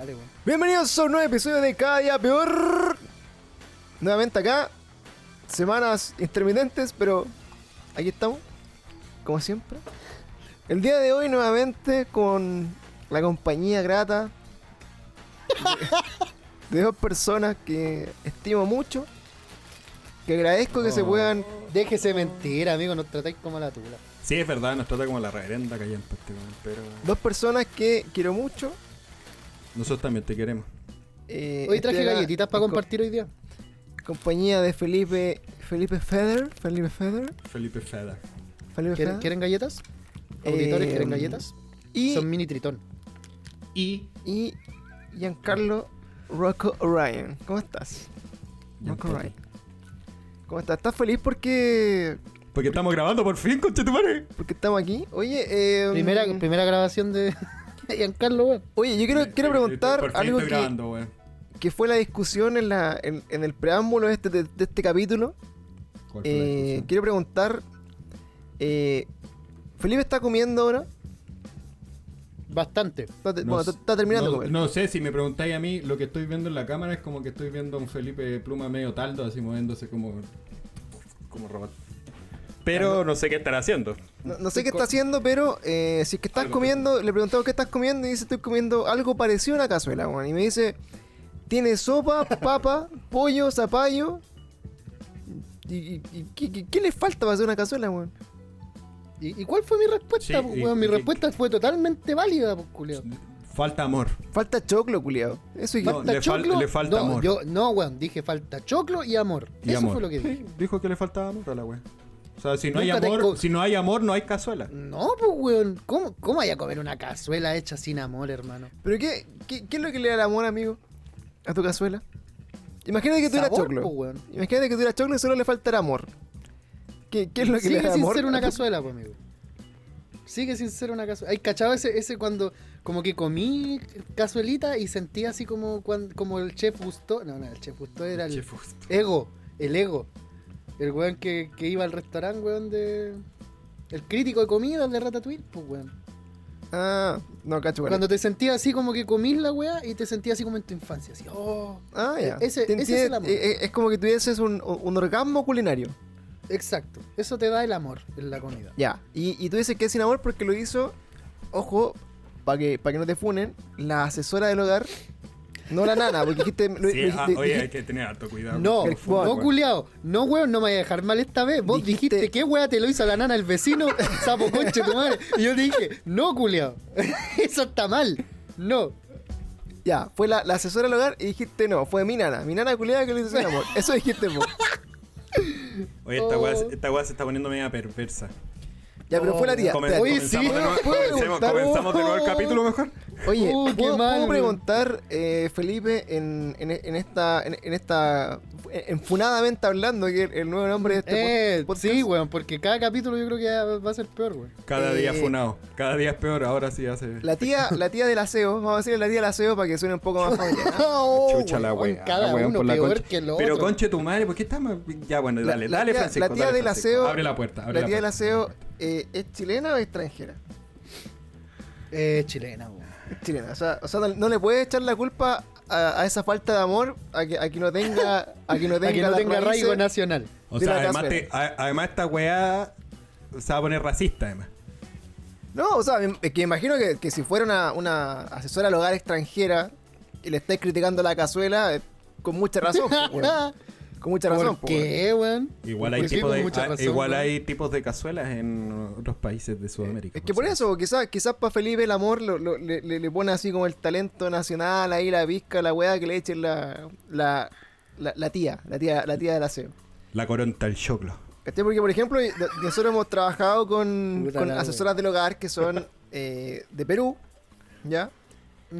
Dale, weón. Bienvenidos a un nuevo episodio de Cada Día Peor. Nuevamente acá. Semanas intermitentes, pero aquí estamos. Como siempre. El día de hoy nuevamente con la compañía grata de, de dos personas que estimo mucho. Que agradezco que se Oh. puedan... Déjese mentir, amigo, nos tratáis como la tula. Sí, es verdad, nos trata como la reverenda weón, pero Dos personas que quiero mucho. Nosotros también te queremos. Eh, Hoy traje estoy acá galletitas para compartir hoy día. Compañía de Felipe... Felipe Feder. Felipe Feder. Felipe Feda. Felipe ¿Quieren, Feder. quieren galletas? ¿Auditores Eh, quieren galletas? Y... Son mini tritón. Y y Giancarlo Rocco Orion. ¿Cómo estás? Rocco. Orion. ¿Cómo estás? ¿Estás feliz porque Porque estamos grabando por fin, conchetumare. porque estamos aquí? Oye, eh, Primera, primera grabación de Giancarlo, weón. oye, yo quiero, quiero preguntar algo que, grabando, que fue la discusión en, la, en, en el preámbulo de este, de, de este capítulo. ¿Cuál fue la Eh, quiero preguntar, eh, Felipe está comiendo ahora. Bastante. Está, te- No bueno, está, terminando de no, comer. no sé, si me preguntáis a mí, lo que estoy viendo en la cámara es como que estoy viendo a un Felipe Pluma medio taldo, así moviéndose como. como robot. Pero no sé qué estará haciendo. No, no sé qué está haciendo, pero eh, si es que estás Algo comiendo, le preguntamos qué estás comiendo y dice estoy comiendo algo parecido a una cazuela, weón. Y me dice, tiene sopa, papa, pollo, zapallo. ¿Y, y- y qué, qué- qué le falta para hacer una cazuela, weón? ¿Y, y cuál fue mi respuesta, Sí, po, y- weón? Mi y- respuesta fue totalmente válida, pues, culiao. Falta amor. Falta choclo, culiado. Eso y No, ¿Falta le fal- choclo? le falta no, amor. Yo, no, weón, dije falta choclo y amor. Y Eso amor. fue lo que dije. Sí, dijo que le faltaba amor a la wea. O sea, si no hay amor, si no hay amor, no hay cazuela. No, pues, weón. ¿Cómo, ¿Cómo vaya a comer una cazuela hecha sin amor, hermano? ¿Pero qué, qué, qué es lo que le da el amor, amigo? A tu cazuela. Imagínate que tuviera Sabor, choclo. po, weón. Imagínate que tuviera choclo y solo le faltara amor. ¿Qué, qué es lo que Sigue le da sin amor? ser una cazuela, pues, amigo. Sigue sin ser una cazuela. ¿Hay cachado ese, ese cuando como que comí cazuelita y sentí así como cuando, como el chef gustó? No, no, el chef gustó era el ego, el ego. El weón que, que iba al restaurante, weón, de... El crítico de comida de Ratatouille, pues, weón. Ah, no, cacho, weón. Cuando te sentías así como que comís la weá y te sentías así como en tu infancia, así, oh... Ah, ya. Ese- Te ese es el amor. eh, eh, es como que tuvieses un, un orgasmo culinario. Exacto, eso te da el amor en la comida. Ya. Y, y tú dices que es sin amor porque lo hizo, ojo, para que, para que no te funen, la asesora del hogar, no la nana, porque dijiste. lo- Sí, lo- ah, oye, hay que tener harto cuidado. No, El fútbol, no weón. culiao. No, weón, no me vaya a dejar mal esta vez. Vos Dijiste- dijiste, ¿qué weá te lo hizo la nana el vecino? Sapo conche tu madre. Y yo te dije, no, culiao. Eso está mal. No. Ya, fue la, la asesora del hogar y dijiste no, fue mi nana, mi nana culiada que le hizo sin amor. Eso dijiste vos. Oye, esta Oh. weá, esta weá se está poniendo media perversa. Ya, pero fue la tía. Comen-. Oye, sí, comenzamos de nuevo, ¿puedo comencemos- preguntar? comenzamos de nuevo el Oh. capítulo mejor. Oye, Uh, qué ¿puedo, mal, puedo weón. preguntar, eh, Felipe, en, en, en esta, en, en esta, enfunadamente hablando, que el, el nuevo nombre de este Eh, pod- podcast? sí, weón, porque cada capítulo yo creo que va a ser peor, weón. Cada Eh, día funado. Cada día es peor, ahora sí hace. La tía, la tía del aseo, vamos a decirle la tía del aseo para que suene un poco más familiar. ¿ah? Oh, Chucha la weón, wea. Cada weón, uno por la peor concha. que el Pero otro. conche tu madre, ¿por qué estamos? Ya, bueno, La- dale, la dale, tía- Francisco. la tía dale, del Francisco. aseo- Abre la puerta, abre La tía del puerta. aseo, eh, ¿es chilena o extranjera? Eh, chilena. Es chilena. O sea, o sea no, no le puedes echar la culpa a, a esa falta de amor, a que, a que no tenga, a que no tenga, que no arraigo nacional. O sea, además, te- a- además esta weá se va a poner racista, además. No, o sea, que imagino que, que si fuera una, una asesora al hogar extranjera y le estáis criticando la cazuela, eh, con mucha razón. pues. con mucha razón. ¿Por pues, qué, weón? Igual hay, ¿Por qué tipos con de, mucha ah, razón, igual hay tipos de cazuelas en otros países de Sudamérica. Es que por eso, quizás quizás para Felipe el amor lo- lo- le, le- le pone así como el talento nacional, ahí la pizca, la weá que le echen la, la, la, la tía, la tía, la tía del aseo. La coronta, el choclo. Porque, por ejemplo, nosotros hemos trabajado con, Puta con la asesoras del hogar que son eh, de Perú, ¿ya?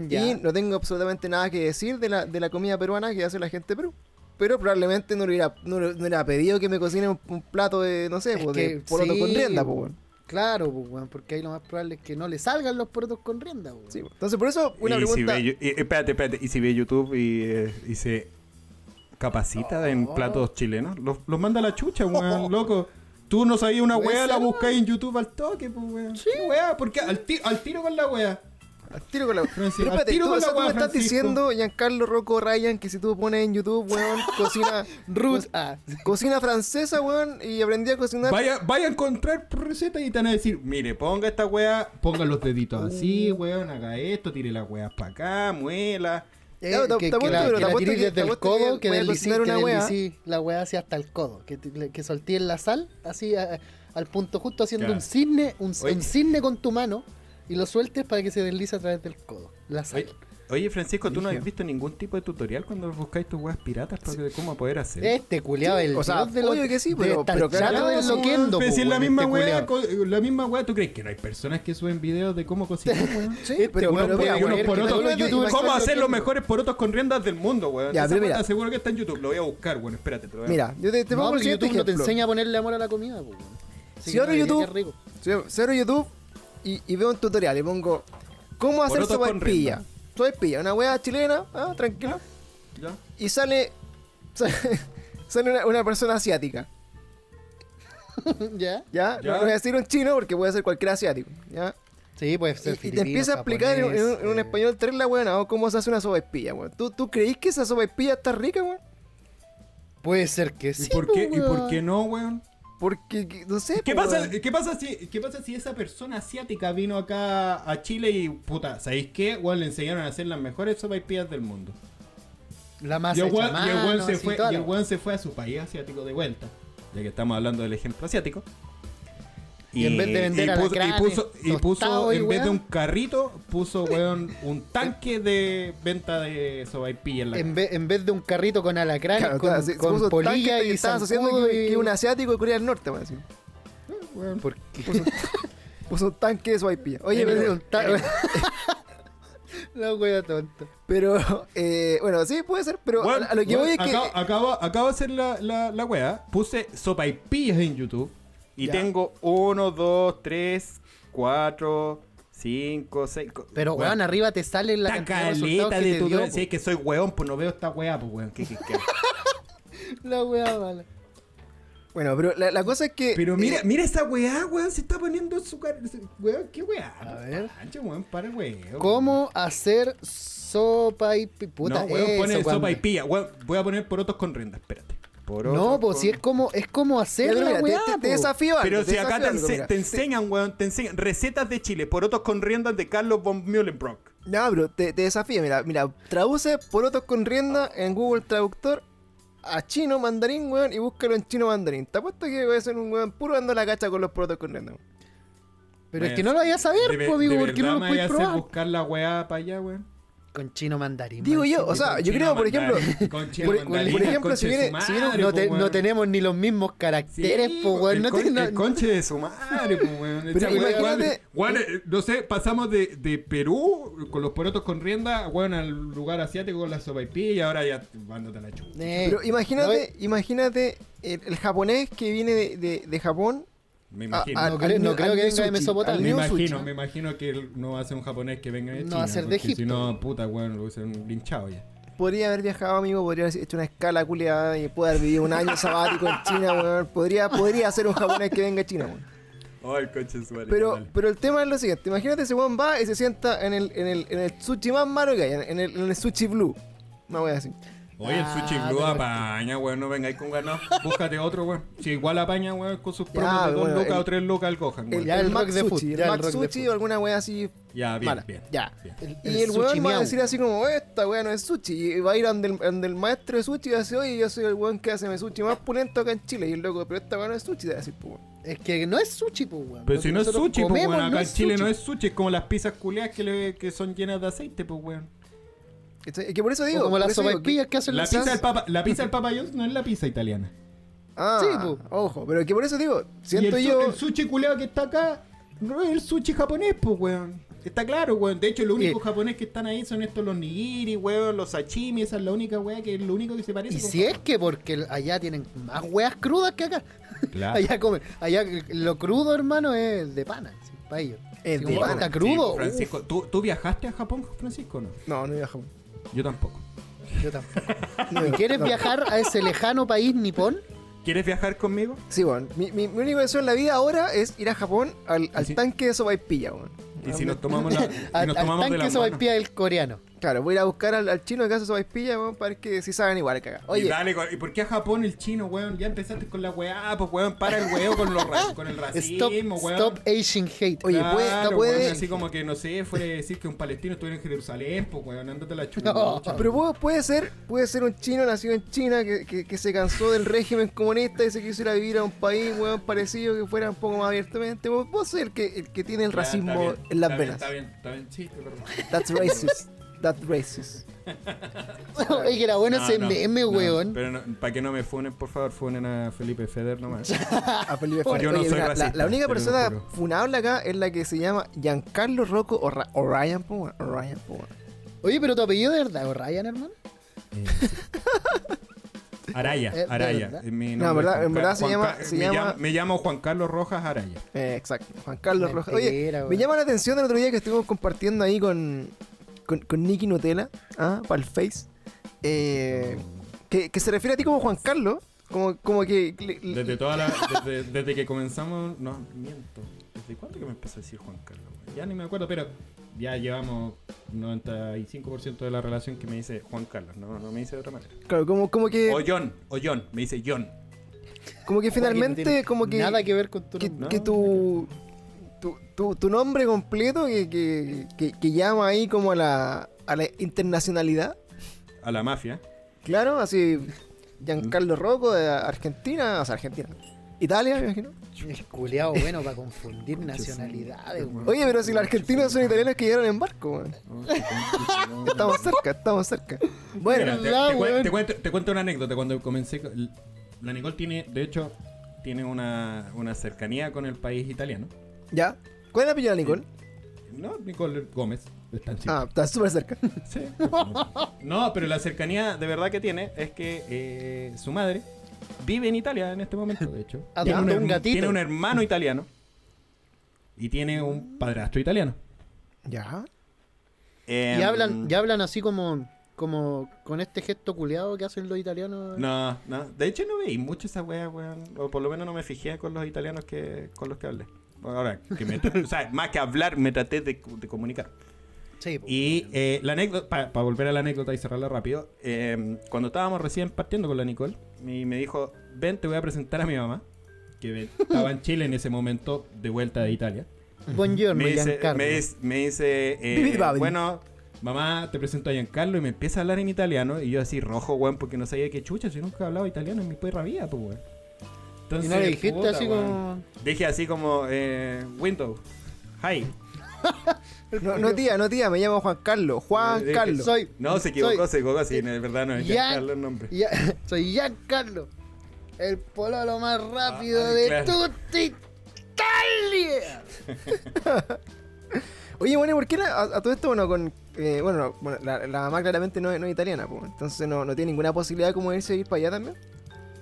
Ya. Y no tengo absolutamente nada que decir de la, de la comida peruana que hace la gente de Perú. Pero probablemente no le hubiera, no, hubiera pedido que me cocine un, un plato de, no sé, Es pues, que de poroto sí, con rienda, pues, weón. weón. Claro, pues, weón, porque ahí lo más probable es que no le salgan los porotos con rienda, weón. Sí, pues. Entonces, por eso, una y si pregunta. ve, Yu- y- espérate, espérate. Y si ve YouTube y, eh, y se capacita en platos chilenos, los, los manda a la chucha, weón, loco. Tú no sabías una weá, la buscáis en YouTube al toque, pues, weón. Sí. ¿Qué weá? ¿Por qué? Al, ti- al tiro con la weá. Al tiro con la Francis, Pero al espérate, tiro tú, con o sea, la tú me estás Francisco. diciendo, Giancarlo Rocco Ryan, que si tú pones en YouTube, weón, cocina, Root A. cocina francesa, weón, y aprendí a cocinar. Vaya, vaya a encontrar recetas y te van a decir, mire, ponga esta weá, ponga los deditos Uh. así, weón, haga esto, tire las weas para acá, muela. Eh, te- que, te que apuesto, la, pero que te la apuesto tirís que- desde te el apuesto codo, que que deslicí, una la weá hacia hasta el codo. Que, que solté en la sal, así a- al punto justo haciendo Ya. un cisne, un, un cisne con tu mano y lo sueltes para que se deslice a través del codo. La sal. Oye, oye, Francisco, ¿tú no has visto ningún tipo de tutorial cuando buscáis tus weas piratas para que cómo poder hacer? Este culiado, Sí, el o sea, de lo- obvio que sí, pero- pero chato claro, del sí, loquendo, Pero si es la weón, misma este wea, la misma wea, ¿tú crees que no hay personas que suben videos de cómo cocinar, weón? Sí, Este pero, puede mira, porotos- ¿Cómo hacer los mejores porotos con riendas del mundo, weón? Ya, pero mira. te aseguro que está en YouTube. Lo voy a buscar, weón. Espérate, te lo voy a Mira, yo te, te No, pongo el siguiente YouTube no te enseña a ponerle amor a la comida, po, weón. Sí, YouTube- cero YouTube y, y veo un tutorial y pongo ¿Cómo hacer con sopaipilla? rienda. Sopaipilla, una weá chilena, ah, tranquilo. ¿Ya? Y sale. Sale, sale una, una persona asiática. ¿Ya? ¿Ya? Ya. No voy a decir un chino porque puede ser cualquier asiático. ¿Ya? Sí, puede Y, ser y te empieza a explicar en, un- en un, en un japonés, español terrible, weón, oh, cómo se hace una sopaipilla, weón. ¿Tú, ¿Tú creís que esa sopaipilla está rica, weón? Puede ser que ¿Y sí. por po, qué, ¿Y por weón. qué no, weón? Porque, que- no sé. ¿Qué po, pasa. ¿qué, pasa si, ¿Qué pasa si esa persona asiática vino acá a Chile y, puta, ¿sabéis qué? Weón, le enseñaron a hacer las mejores sopaipillas del mundo. La a y el weón se, fue, y el se fue a su país asiático de vuelta. Ya que estamos hablando del ejemplo asiático. Y en vez de vender y puso, y puso, y puso en vez de un carrito, puso, weón, un tanque de venta de sopaipilla en la En vez, en vez de un carrito con alacranes, Claro, con, claro, polilla tanque y estabas haciendo que, y... que un asiático de Corea del Norte, weón. así. ¿Por qué? Puso, puso un tanque de sopaipilla. Oye, En vez de pero, un ta- La wea tonta. pero, eh, bueno, sí, puede ser, pero Weón, a, a lo que voy es que. acabo, acabo, acabo de hacer la, la, la wea. Puse sopaipillas en YouTube. Y Ya. tengo 1, 2, 3, 4, 5, 6. Pero weón, arriba te sale la cantidad caleta de tu dio, Si es que soy weón, pues no veo esta wea, pues weón. ¿Qué, qué, qué? La wea mala. Bueno, pero la, la cosa es que. Pero mira, eh, mira esa weá, weón. Se está poniendo su cara. Weón, ¿qué weá? A ver. Ancho, weón, para weón. ¿Cómo hacer sopa y pi- puta? no, weón, pone eso, cuando- sopa y pilla. Weón, voy a poner porotos con rienda, espérate. No, pues con- si es como, es como hacer la mira, te- weá, te, te po. desafío algo, Pero te si acá te, algo, ense- te enseñan, weón, te enseñan recetas de Chile, porotos con riendas de Carlos von Mühlenbrock. No, bro, te, te desafío, mira, mira, traduce porotos con rienda en Google Traductor a chino mandarín, weón, y búscalo en chino mandarín. Te apuesto que voy a ser un weón puro dando la cacha con los porotos con rienda. Pero es que no lo vayas a amigo, de porque no lo puedes vaya a hacer probar. buscar la weá para allá, weón. Con chino mandarín. Digo yo, o sea, yo creo, por ejemplo, Con chino por- mandarín, por ejemplo, si viene- su si viene- madre, no, te- no tenemos ni los mismos caracteres, Sí, po, weón. el, No con- te- no- el conche de su madre, po, weón. Pero imagínate- weón, weón, eh, no sé, pasamos de, de Perú con los porotos con rienda, weón, al lugar asiático con la sopaipilla y ahora ya mándate a la chucha. Eh, Pero imagínate, no, imagínate el, el japonés que viene de, de- de Japón. Me a- imagino. a- No al creo- no creo que venga de Mesopotamia. Me imagino, me imagino que no va a ser un japonés que venga de No China. va a ser de porque Si Egipto. no, puta, weón, lo hubiesen linchado ya. Podría haber viajado, amigo, podría haber hecho una escala culiada y puede haber vivido un año sabático en China, weón. Podría, podría ser un japonés que venga de China, weón. Su madre. Pero, pero el tema es lo siguiente, imagínate ese weón va y se sienta en el, en el, en el sushi más malo que hay, en el, en el sushi blue. Una wea así. Oye, el Ah, sushi blue apaña, weón, no vengáis con ganas. Búscate otro, weón. Si igual apaña, weón, con sus promos Ya, de 2 bueno, lucas el- o 3 lucas al Gohan, El, weón. Ya, el el de Sushi, el el de Sushi o alguna wea así Ya, bien, mala. bien. Ya. bien. El, Y el, weón va a decir así como, esta weá no es sushi. Y va a ir donde el, donde el maestro de sushi y va a decir, oye, yo soy el weón que hace mi sushi más pulento acá en Chile. Y el loco, pero esta weá no es sushi, te va a decir, pues, weón. Es que no es sushi, pues, weón. Pero si no es sushi, pues, weón, acá no en Chile sushi. no es sushi, es como las pizzas culeadas que, le- que son llenas de aceite, pues, weón. Es que por eso O digo. como las que- sopaipillas que hacen La las pizza, del Papa, la pizza del Papa John's no es la pizza italiana. Ah, Sí, po. ojo, pero que por eso digo, siento y el, yo. el sushi culeado que está acá no es el sushi japonés, pues, weón. Está claro, weón. De hecho, lo único Y- japonés que están ahí son estos los nigiri, weón, los sashimi. Esa es la única weá que es lo único que se parece. Y con si es que porque allá tienen más weas crudas que acá. Claro. Allá comen, allá lo crudo, hermano, es de pana, sí, para ellos. Es de pana. Sí, crudo, Francisco, ¿tú, ¿tú viajaste a Japón, Francisco, o no? No, no iba a Japón. Yo tampoco. yo tampoco. No ¿Y iba- quieres no. viajar a ese lejano país nipón? ¿Quieres viajar conmigo? Sí, weón. Mi, mi, mi único deseo en la vida ahora es ir a Japón al, al Sí. tanque de sopaipilla, weón. Y si nos tomamos, la, si Al, nos al tomamos de tanque la vaipilla del coreano. Claro, voy a ir a buscar al, al chino que hace su vaipilla, weón, para ver que si saben igual cagar. Y Oye, dale, co- ¿y por qué a Japón el chino, weón? Ya empezaste con la weá, pues weón, para el weón con, los con el Stop, racismo, weón. stop Asian hate. Oye, puede- Claro, no puede- weón, así como que, no sé, fuera de decir que un palestino estuviera en Jerusalén, pues weón, ándate la chucha. No. pero puede, puede ser puede ser un chino nacido en China que, que, que se cansó del régimen comunista y se quiso ir a vivir a un país, weón, parecido que fuera un poco más abiertamente. Vos, sos el que, el que tiene el racismo bien, en las está bien, venas. Está bien, está bien, sí, verdad. That's racist. That's racist. Oye, que era bueno No, ese no, meme, no, weón. Pero para que no me funen, por favor, funen a Felipe Feder nomás. A Felipe Feder. Yo no Oye, soy mira, la- racista, la, única te lo persona funable acá es la que se llama Giancarlo Rocco o Ra- Orion, po, weón, Orion, po, weón. Oye, pero tu apellido de verdad, ¿o Ryan, hermano? Araya, ¿Es de Araya. es mi No, verdad- en verdad se Juan llama- se me, llama- llamo, me llamo Juan Carlos Rojas Araya. Eh, exacto, Juan Carlos Rojas. Oye, me llama la atención el otro día que estuvimos compartiendo ahí con, con, con Nicky Nutella, ¿ah? para el Face, eh, que, que se refiere a ti como Juan Carlos, como, como que... le- le- Desde toda la, desde, desde que comenzamos, no, miento. ¿Desde cuándo que me empezó a decir Juan Carlos? Ya ni me acuerdo, pero ya llevamos 95% de la relación que me dice Juan Carlos, no, no me dice de otra manera. claro, como, como que, O John, o John, me dice John. como que finalmente, como que... Nada que ver con tu que. No. que tu, tu, tu, tu nombre completo que, que, que, que llama ahí como a la, a la internacionalidad. A la mafia. Claro, así Giancarlo Rocco de Argentina, o sea, Argentina. Italia, me imagino. Es culiao bueno para confundir nacionalidades. Oye, pero si los argentinos son italianos que llegaron en barco, weón. Estamos cerca, estamos cerca. Bueno, Mira, te, te cuento, te cuento una anécdota. Cuando comencé, la Nicole tiene, de hecho, tiene una, una cercanía con el país italiano. Ya. ¿Cuál es el apellido de Nicole? No, Nicole Gómez. Ah, está súper cerca. Sí. No, pero la cercanía de verdad que tiene es que eh, su madre vive en Italia en este momento, de hecho. Adoptó Tiene un, gatito. tiene un hermano italiano y tiene un padrastro italiano. Ya. Em, Y hablan, ya hablan así como, como con este gesto culiado que hacen los italianos. No, no. De hecho no veí mucho esa wea, weón. O por lo menos no me fijé con los italianos que con los que hablé. Ahora, que me o sea, más que hablar, me traté de, de comunicar. Sí, po. Y eh, la anécdota, para volver a la anécdota y cerrarla rápido, eh, cuando estábamos recién partiendo con la Nicole, me dijo, ven, te voy a presentar a mi mamá, que estaba en Chile en ese momento, de vuelta de Italia. Buongiorno, Me dice, Giancarlo. me dice, me dice, eh, bueno, mamá, te presento a Giancarlo, y me empieza a hablar en italiano, y yo así rojo, weón, porque no sabía qué chucha, si nunca he hablado italiano en mi perra vida, pues, weón. Y no le dijiste puta, así weón. como. Dije así como, eh, Windows, hi. No, no tía, no tía, me llamo Juan Carlos. Juan Eh, eh, Carlos. Soy. No, se equivocó, soy- se equivocó, sí, de verdad no es Ya- Giancarlo el nombre. Ya, soy Giancarlo, el pololo más rápido Ah, de claro. Italia. Oye, bueno, ¿y ¿por qué la- a, a todo esto, bueno, con. eh, bueno, no, bueno, la, la mamá claramente no, es- no es italiana, pues. Entonces no, no tiene ninguna posibilidad como irse a ir para allá también.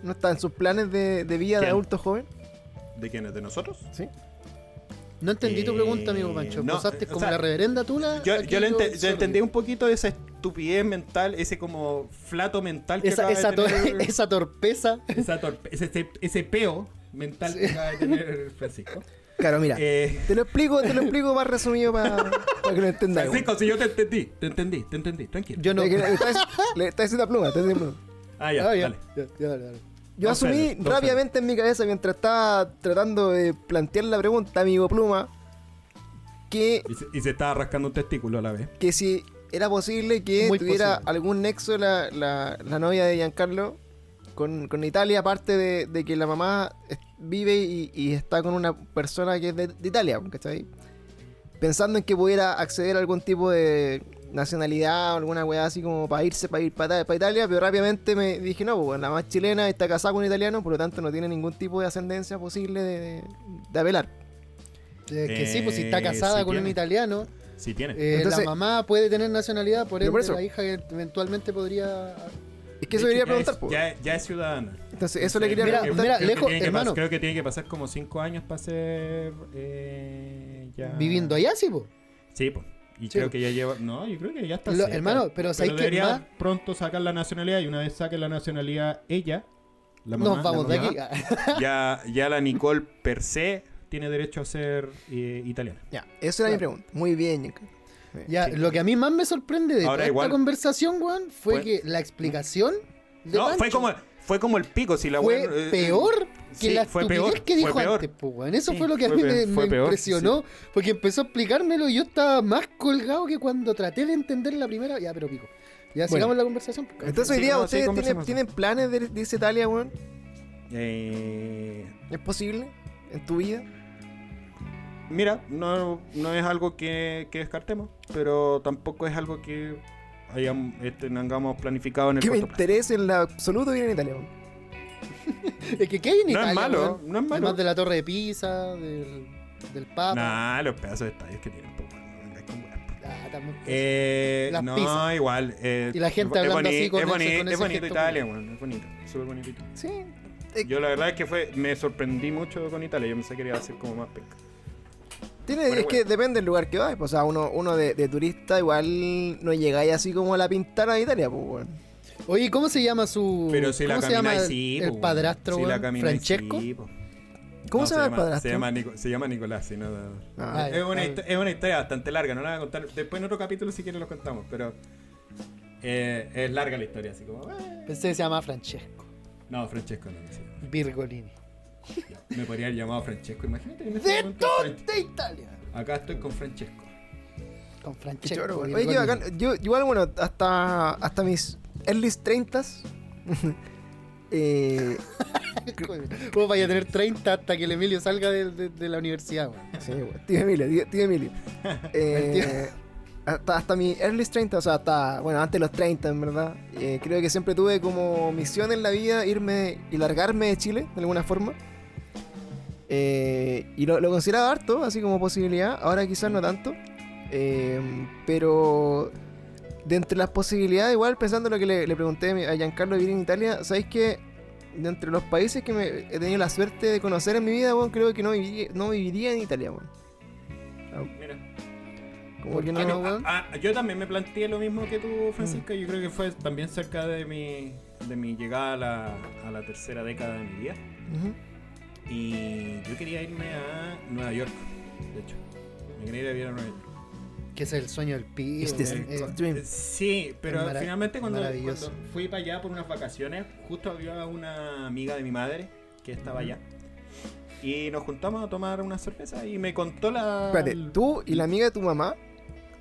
¿No está en sus planes de, de vida de adulto joven? ¿De quiénes? ¿De nosotros? Sí. No entendí tu Eh, pregunta, amigo Pancho. no, ¿Pasaste o como sea, la reverenda tula? Yo, yo, le ente- yo entendí un poquito de esa estupidez mental, ese como flato mental que esa, acaba de esa, tor- tener- esa torpeza. esa torpe- ese, peo mental que acaba de tener Francisco. Claro, mira. Eh, Te lo explico, te lo explico más resumido para que lo entendáis. Francisco, si yo te entendí, te entendí, te entendí, tranquilo. Yo no. Le, le está, le está diciendo pluma, está diciendo pluma. Ah, ya, Ah, ya, dale. ya, ya, dale, dale. Yo asumí rápidamente en mi cabeza mientras estaba tratando de plantear la pregunta, amigo Pluma, que, Y se, y se estaba rascando un testículo a la vez. que si era posible que Muy tuviera posible. algún nexo la, la, la novia de Giancarlo con, con Italia, aparte de, de que la mamá vive y, y está con una persona que es de, de Italia, ¿cachai? Pensando en que pudiera acceder a algún tipo de nacionalidad o alguna weá así como para irse para ir para, Italia, pero rápidamente me dije, no, pues la más chilena está casada con un italiano, por lo tanto no tiene ningún tipo de ascendencia posible de, de, de apelar. Eh, que sí, pues si está Eh, casada sí con un italiano, Sí tiene. eh, Entonces- la mamá puede tener nacionalidad, por Pero ende por eso- la hija que eventualmente podría... Es que eso quería ya preguntar, es- pues. ya, ya es ciudadana. Entonces, eso le quería Mira, preguntar. mira, creo que lejos, que hermano. creo que tiene que pasar como 5 años para ser. Eh, ya... Viviendo allá, sí, pues. Sí, pues. Y Sí, creo que ya lleva. No, yo creo que ya está. Lo- cerca. hermano, pero ¿sabes qué debería más? pronto sacar la nacionalidad y una vez saque la nacionalidad ella, la mamá, Nos vamos la de aquí. Ya, ya la Nicole per se tiene derecho a ser eh, italiana. Ya, esa era mi pregunta. Muy bien. Ya, Sí. lo que a mí más me sorprende de Ahora toda igual- esta conversación, weón, fue que la explicación de No, fue como, fue como el pico. Si la fue wea, eh, peor que sí, la fue peor, que fue dijo peor. antes, pues, weón. Eso Sí, fue lo que a fue mí peor, me, fue me peor, impresionó, porque empezó a explicármelo y yo estaba más colgado que cuando traté de entender la primera. Ya, pero pico. Ya Bueno. sigamos la conversación. pues. Entonces hoy día ustedes tienen, planes de, de irse a Italia, weón. eh, ¿Es posible? ¿En tu vida? Mira, no, no es algo que, que descartemos, pero tampoco es algo que hayamos, tengamos planificado en el Que me interese en lo absoluto vivir en Italia. Es que ¿qué hay en No Italia, es malo, no es malo. Además de la torre de Pisa, del, del Papa. Nah, los pedazos de estadios que tienen, bueno, pues. Ah. Eh, Las no, pizzas. igual. eh, Y la gente hablando así con es ese- boni- con es ese bonito Italia, weón, es bonito, súper bonito. Sí. Yo la verdad es que fue, me sorprendí mucho con Italia, yo pensé que iba a ser como más penca. Tiene, Bueno, es bueno. que depende del lugar que vayas. pues, O sea, uno, uno de, de turista igual no llegáis así como a la pintana de Italia, pues, weón. Oye, ¿cómo se llama su. Pero si la ¿Cómo se llama camináis, el, sí, el po, padrastro, si la ¿Francesco? sí, po. ¿Cómo No, se llama el padrastro? Se llama, Nico- se llama Nicolás, sí, no, no. Ah, Ay. es, una histo- es una historia bastante larga, no la voy a contar. Después en otro capítulo si quieres lo contamos, pero eh, es larga la historia, así como... eh. Pensé que se llama Francesco. No, Francesco no. Virgolini. Me podría haber llamado Francesco, imagínate. en este ¡De toda Italia! Acá estoy con Francesco. Con Francesco. choro. Oye. Yo, igual, bueno, hasta, hasta mis early 30s. eh, vaya a tener 30 hasta que el Emilio salga de, de- de la universidad, weón. sí, weón, tío Emilio, tío, tío Emilio. Eh, hasta, hasta mi early 30, o sea, hasta, bueno, antes de los 30, en verdad. eh, creo que siempre tuve como misión en la vida irme y largarme de Chile, de alguna forma. Eh, y lo, lo consideraba harto, así como posibilidad. Ahora quizás no tanto. Eh, pero de entre las posibilidades, igual pensando en lo que le, le pregunté a a Giancarlo de vivir en Italia, ¿sabéis que de entre los países que me he tenido la suerte de conocer en mi vida, weón, creo que no viviría, no viviría en Italia, weón. Mira. Como ¿Por que no, no, weón? Ah, ah, yo también me planteé lo mismo que tú, Francisco. Yo creo que fue también cerca de mi, de mi llegada a la, a la tercera década de mi vida. Y yo quería irme a Nueva York, de hecho. Me quería ir a vivir a Nueva York. Que es el sueño del pibe. Este es weón. el Eh, Dream. Sí, pero finalmente cuando, fui para allá por unas vacaciones, justo había una amiga de mi madre que estaba allá. Y nos juntamos a tomar una cerveza y me contó la... Espérate, tú y la amiga de tu mamá,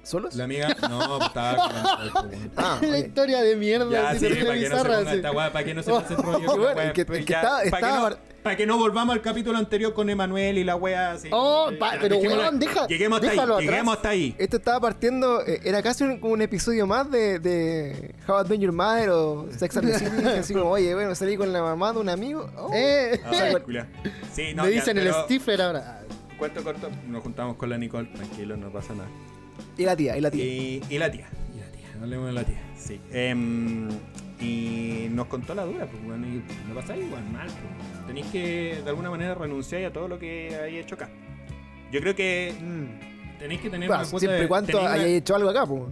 ¿solos? La amiga... No, estaba con el- el- Ah, la historia de mierda. Ya, sí, para que no se ponga así. esta weá, para que no se pase el rollo. Bueno, que- pues el que ya, estaba- que no, para que no volvamos al capítulo anterior con Emanuel y la wea así. Oh, Eh, pa- ya, pero weón, deja- Lleguemos hasta déjalo ahí, atrás. lleguemos hasta ahí. Esto estaba partiendo, eh, era casi un, como un episodio más de, de How I Met Your Mother o Sex and the City, así como, oye, bueno, salí con la mamá de un amigo. oh. Eh, Ay, culia. Sí, no, me ya, dicen el pero Stifler ahora. Cuento corto, nos juntamos con la Nicole, tranquilo, no pasa nada. Y la tía, y la tía. Y, y la tía, y la tía, hablemos de la tía, sí. Em, y nos contó la dura, pues bueno, y no pasa igual mal, pues. Tenéis que de alguna manera renunciar a todo lo que hay hecho acá. Yo creo que Mm. tenéis que tener una cuota siempre y de- cuando una- hayáis hecho algo acá, pues.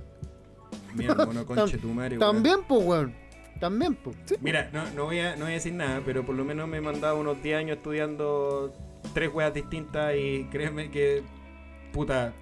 Mira, mono conche tu madre. También, pues, weón. También, pues. Mira, no, no, voy a, no voy a decir nada, pero por lo menos me he mandado unos 10 años estudiando tres weas distintas y créeme que, puta,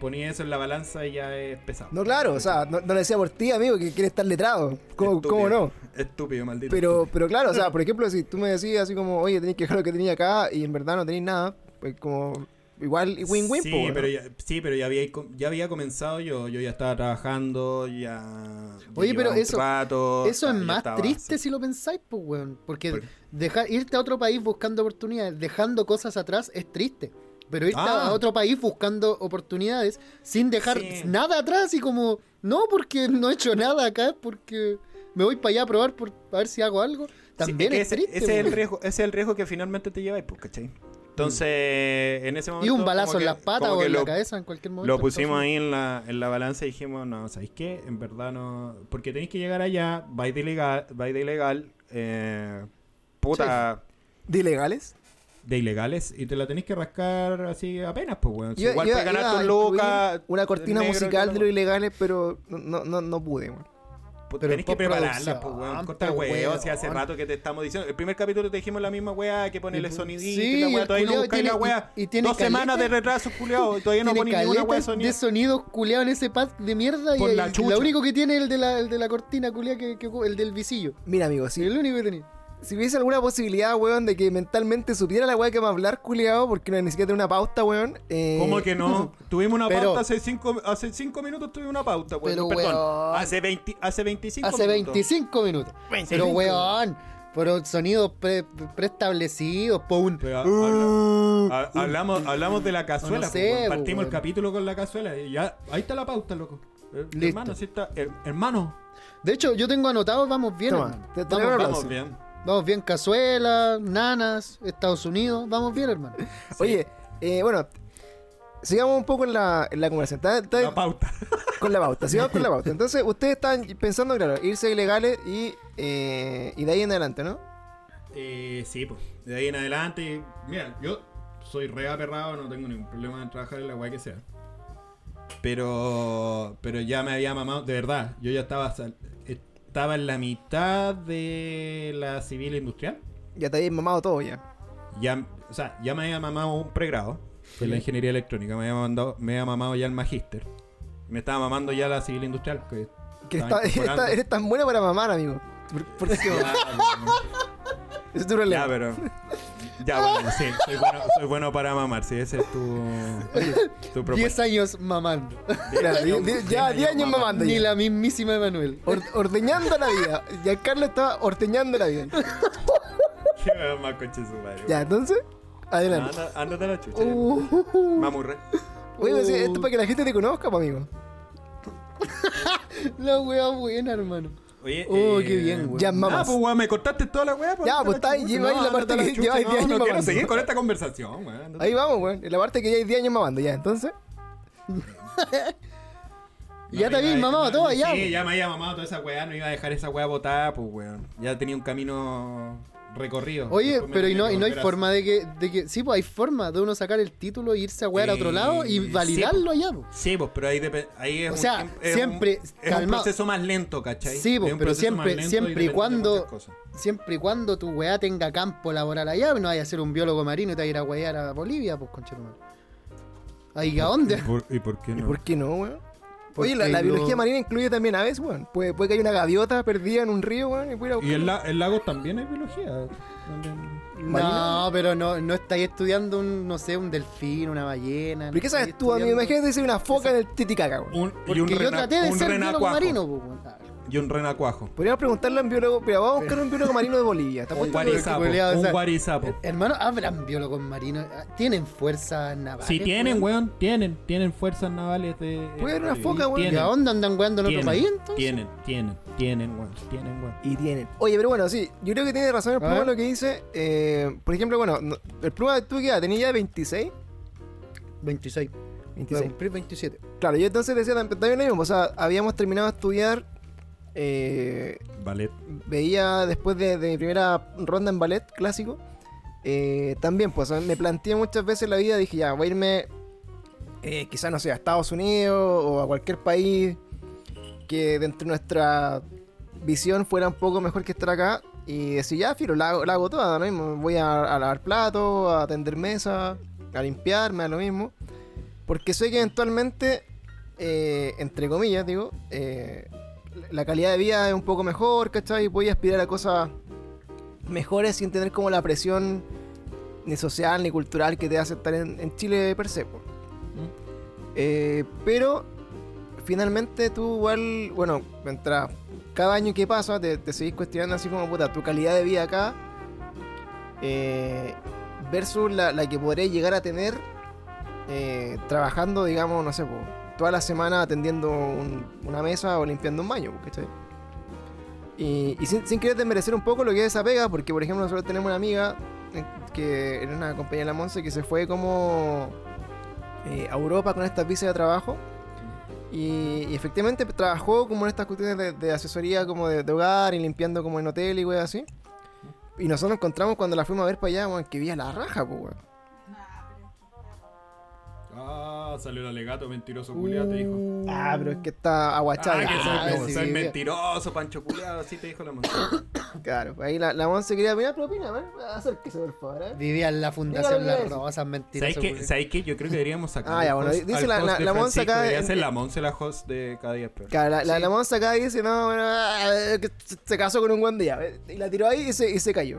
ponía eso en la balanza y ya es pesado. No, claro, o sea, no, no lo decía por ti, amigo, que quieres estar letrado. ¿Cómo, Estúpido. cómo no? Estúpido, maldito. Pero, pero claro, o sea, por ejemplo, si tú me decías así como, oye, tenéis que dejar lo que tenía acá y en verdad no tenéis nada, pues como, igual win-win, sí, po, ¿no? pero ya, sí, pero ya había, ya había comenzado yo, yo ya estaba trabajando, ya... Oye, pero eso- rato, Eso es más estaba triste así. si lo pensáis, pues, weón. Porque Por- dejar, irte a otro país buscando oportunidades, dejando cosas atrás, es triste. Pero irte Ah. a otro país buscando oportunidades sin dejar Sí. nada atrás y como, no porque no he hecho nada acá, es porque me voy para allá a probar por, a ver si hago algo. También Sí, es, que ese, triste. ese es el riesgo, ese es el riesgo que finalmente te lleváis, pues, ¿cachai? Entonces, en ese momento... y un balazo en las patas o en la cabeza en cualquier momento. Lo pusimos entonces- ahí en la, en la balanza y dijimos, no, ¿sabéis qué? En verdad no... Porque tenéis que llegar allá, vais de ilegal, vais de ilegal, eh, puta, ¿De ilegales? De ilegales, y te la tenéis que rascar así apenas, pues, weón. Yo- igual yo puedes ganar iba a tus incluir lucas... Una cortina negro y musical de lo- los ilegales, pero no, no, no, pude, weón. Pues Pero tenés que prepararla, pues, weón. Corta huevo, si hace rato que te estamos diciendo. El primer capítulo te dijimos la misma weá, que ponerle Y, sonidito sí, y la y weá. Todavía no buscáis la weá. y- y Dos semanas de retraso, culiao, y todavía no poní ninguna weá sonido. de sonidos culeados en ese pad de mierda y Por la el- chucha. lo único que tiene el de la, el de la cortina culeada que, el del visillo. Mira, amigo, si, el único que tenía. Si hubiese alguna posibilidad, weón, de que mentalmente supiera la weá que va a hablar, culiado, porque no ni siquiera tiene una pauta, weón. Eh, ¿Cómo que no? Tuvimos una Pero- pauta hace cinco, hace cinco minutos tuvimos una pauta, weón. Pero, Perdón, weón. hace, 20, hace 25 Hace minutos. 25 minutos. Pero weón, pero sonidos pre- preestablecidos, po un. Pero, Uh, habla- ha- hablamos, hablamos de la cazuela, No sé, weón. pues, partimos el capítulo con la cazuela y ya, ahí está la pauta, loco. Eh, Listo. Hermano, sí está, her- hermano, De hecho, yo tengo anotado, vamos bien, Toma, te- te Vamos, vamos, bien. Vamos bien, cazuela, nanas, Estados Unidos, vamos bien, hermano. Oye, eh, bueno, sigamos un poco en la, en la conversación. Está- está- La pauta. con la pauta, sigamos con la pauta. Entonces, ustedes están pensando, claro, irse ilegales y, eh, y de ahí en adelante, ¿no? Eh, sí, pues. De ahí en adelante, mira, yo soy re aperrado, no tengo ningún problema en trabajar en la weá que sea. Pero, pero ya me había mamado, de verdad, yo ya estaba, sal- estaba en la mitad de la civil industrial. Ya te habéis mamado todo ya. Ya, o sea, ya me había mamado un pregrado en la ingeniería electrónica, me había, mandado, me había mamado ya el magíster. Me estaba mamando ya la civil industrial. Que está- está- eres tan bueno para mamar, amigo. ¿Por, por qué? Ese es tu problema. Ya, pero. Ya, bueno, sí, soy bueno, soy bueno para mamar, sí, ese es tu. tu propuesta. 10 años mamando. Claro, di- di- ya 10 años mamando. Ni ya. la mismísima Emanuel. Or- ordeñando la vida. Ya Carlos estaba ordeñando la vida. Qué weón más conche su madre. Ya, entonces, adelante. Anda- Ándate a la chucha. Uh, Mamurre. Oye, pues, esto es para que la gente te conozca, pues, amigo. la wea buena, hermano. Oye, Oh, qué bien, weón. Ya Ah, mamas. pues weón, me cortaste toda la weá. Ya, pues, está ahí, lleva ahí la parte que lleváis 10 No, años no quiero mamando. seguir con esta conversación. Ándate. Ahí vamos, weón. En la parte que ya hay 10 años mamando, ya. Entonces, ya te habéis mamado todo ya. Sí, ya me había mamado toda esa weá, no iba a dejar esa weá botada, pues weón. Ya tenía un camino recorrido. Oye, pero y no, y no hay a- forma de que, de que. Sí, pues hay forma de uno sacar el título e irse a wear a otro lado y sí, validarlo allá, pues. Sí, pues, pero ahí, ahí es O un sea, es siempre un, es un proceso más lento, ¿cachai? Sí, pues, Es un pero siempre- siempre y cuando-. Siempre y cuando tu weá tenga campo laboral allá, no vaya a ser un biólogo marino y te vaya a ir a wear a Bolivia, pues conchetumare. Ahí, ¿a dónde? ¿Y por qué ¿y no? por qué no, weón? Oye, la, la lo- biología marina incluye también aves, weón. Puede, puede que haya una gaviota perdida en un río, weón, y pueda ir a Y en, la, en lagos también hay biología. También- No, pero no, no estáis estudiando un, no sé, un delfín, una ballena. ¿Pero qué no sabes estáis tú, amigo? Imagínate ser una foca en el Titicaca, weón. Un, Porque y un, yo rena- traté de un ser biólogo marino, pues, weón. Y un renacuajo. Podríamos preguntarle a un biólogo, pero vamos a buscar un biólogo marino de Bolivia. ¿Está Un guarizapo. Un sea, guarizapo. Hermano, ¿habrán biólogos marinos? Ah, ¿Tienen fuerzas navales? Sí, tienen, weón? Tienen. Tienen fuerzas navales de. Puede haber una de- foca, weón. ¿Y Tienen. a dónde andan weando en otro Tienen, país entonces? Tienen, tienen, tienen, weón. Tienen, weón. Y tienen. Oye, pero bueno, sí, yo creo que tiene razón el Pluma lo que dice. Eh, por ejemplo, bueno, no- el Pluma, ¿tú qué edad? ¿Tenías ya 26? 26. Voy a 26. cumplir 27. Claro, yo entonces decía tam- también lo mismo. O sea, habíamos terminado de estudiar. Eh, Ballet. veía después de, de mi primera ronda en ballet clásico. eh, también, pues me planteé muchas veces la vida. Dije, ya, voy a irme. eh, quizás, no sé, a Estados Unidos o a cualquier país que dentro de nuestra visión fuera un poco mejor que estar acá. Y decir, ya, filo, la hago, la hago toda, ¿no? mismo. Voy a, a lavar platos, a atender mesa, a limpiarme, a lo mismo. Porque sé que eventualmente, eh, entre comillas, digo, eh, la calidad de vida es un poco mejor, ¿cachai? Y voy a aspirar a cosas mejores sin tener como la presión ni social ni cultural que te hace estar en, en Chile per se. po. Eh, pero finalmente tú igual, bueno, mientras cada año que pasa te, te seguís cuestionando así como puta, tu calidad de vida acá eh, versus la, la que podré llegar a tener eh, trabajando, digamos, no sé, po, toda la semana atendiendo un- una mesa o limpiando un baño, ¿cachai? Y, y sin, sin querer desmerecer un poco lo que es esa pega, porque por ejemplo nosotros tenemos una amiga eh, que era una compañía de la Monse que se fue como eh, a Europa con estas visas de trabajo. Y, y efectivamente trabajó como en estas cuestiones de, de asesoría como de, de hogar y limpiando como en hotel y wey así. Y nosotros nos encontramos cuando la fuimos a ver para allá, weón, que vía la raja, pues, weón. Ah, salió el alegato mentiroso culiado, te dijo. Ah, pero es que está aguachado. Ah, que Ah, soy, sí, soy sí. mentiroso, Pancho culiado, así te dijo la Monse. Claro, pues ahí la, la Monse quería opinar, pero opina, ¿ver? Acérquese, por favor, ¿eh? Vivía en la Fundación dígalo. Rosas, mentiras. ¿Sabes qué? ¿Sabes qué? Yo creo que deberíamos sacar. Ah, ya, bueno, host- dice la- la- la Monse Francisco, acá Debería ser la Monse la host de cada día peor. Claro, la, la, Sí. la Monse acá dice, no, bueno, que se- casó con un buen día. Y la tiró ahí y se, y se cayó.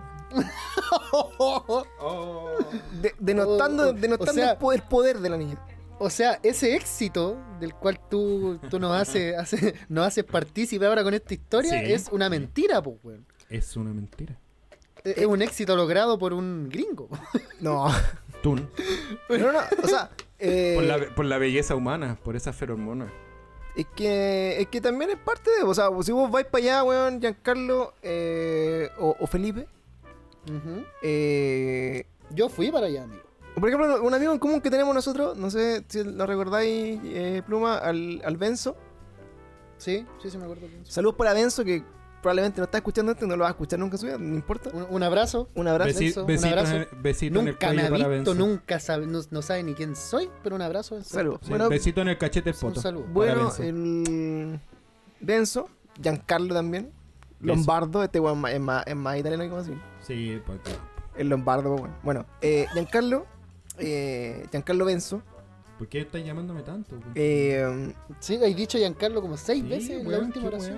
Oh. De- denotando Oh, oh, denotando o sea- el, poder, el poder de la niña. O sea, ese éxito del cual tú, tú nos haces hace, nos haces partícipe ahora con esta historia Sí. es una mentira, pues, weón. Es una mentira. Es es un éxito logrado por un gringo. No, Tun. no, no, o sea, eh, Por, la, por la belleza humana, por esa feromona. es, que, es que también es parte de, o sea, si vos vais para allá, weón, Giancarlo eh, o, o Felipe, eh, Yo fui para allá, amigo. Por ejemplo, un amigo en común que tenemos nosotros, no sé si lo recordáis, eh, Pluma, al, al Benzo. Sí, sí, sí me acuerdo. Saludos para Benzo, que probablemente no está escuchando esto y no lo va a escuchar nunca en su vida, no importa. Un, un abrazo. Un abrazo. Besi- Benzo, un besito abrazo. en el, besito en el Nunca me ha para visto, Benzo. nunca sabe, no, no sabe ni quién soy, pero un abrazo. Benzo. Salud. Sí, Bueno, besito en el cachete Un poto. saludo. Bueno, Benzo. el Benzo, Giancarlo también, Lombardo, este weón es más, es más italiano que como así. Sí, pues claro. El Lombardo, pues, bueno. Bueno, eh, Giancarlo, eh, Giancarlo Benzo, ¿Por qué estás llamándome tanto? güey? eh, Sí, hay dicho Giancarlo como seis Sí, veces en la última oración.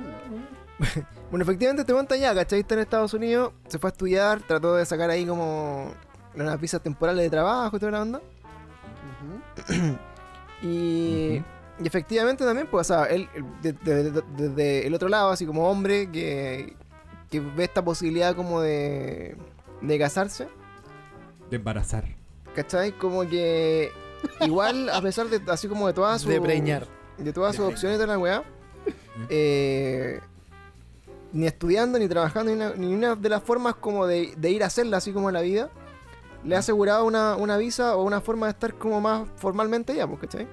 bueno, efectivamente este está allá, ¿cachai? Está en Estados Unidos, se fue a estudiar, trató de sacar ahí como unas visas temporales de trabajo y toda la onda. Y, y efectivamente también, pues, o sea, él, él, de- de- de- desde el otro lado, así como hombre que, que ve esta posibilidad como de, de casarse, De embarazar. ¿Cachai? Como que igual, a pesar de, así como de todas sus... De preñar. De todas sus opciones de la weá, eh, ni estudiando, ni trabajando, ni una, ni una de las formas como de, de ir a hacerla, así como en la vida, le ha asegurado una, una visa o una forma de estar como más formalmente ya, pues, ¿cachai?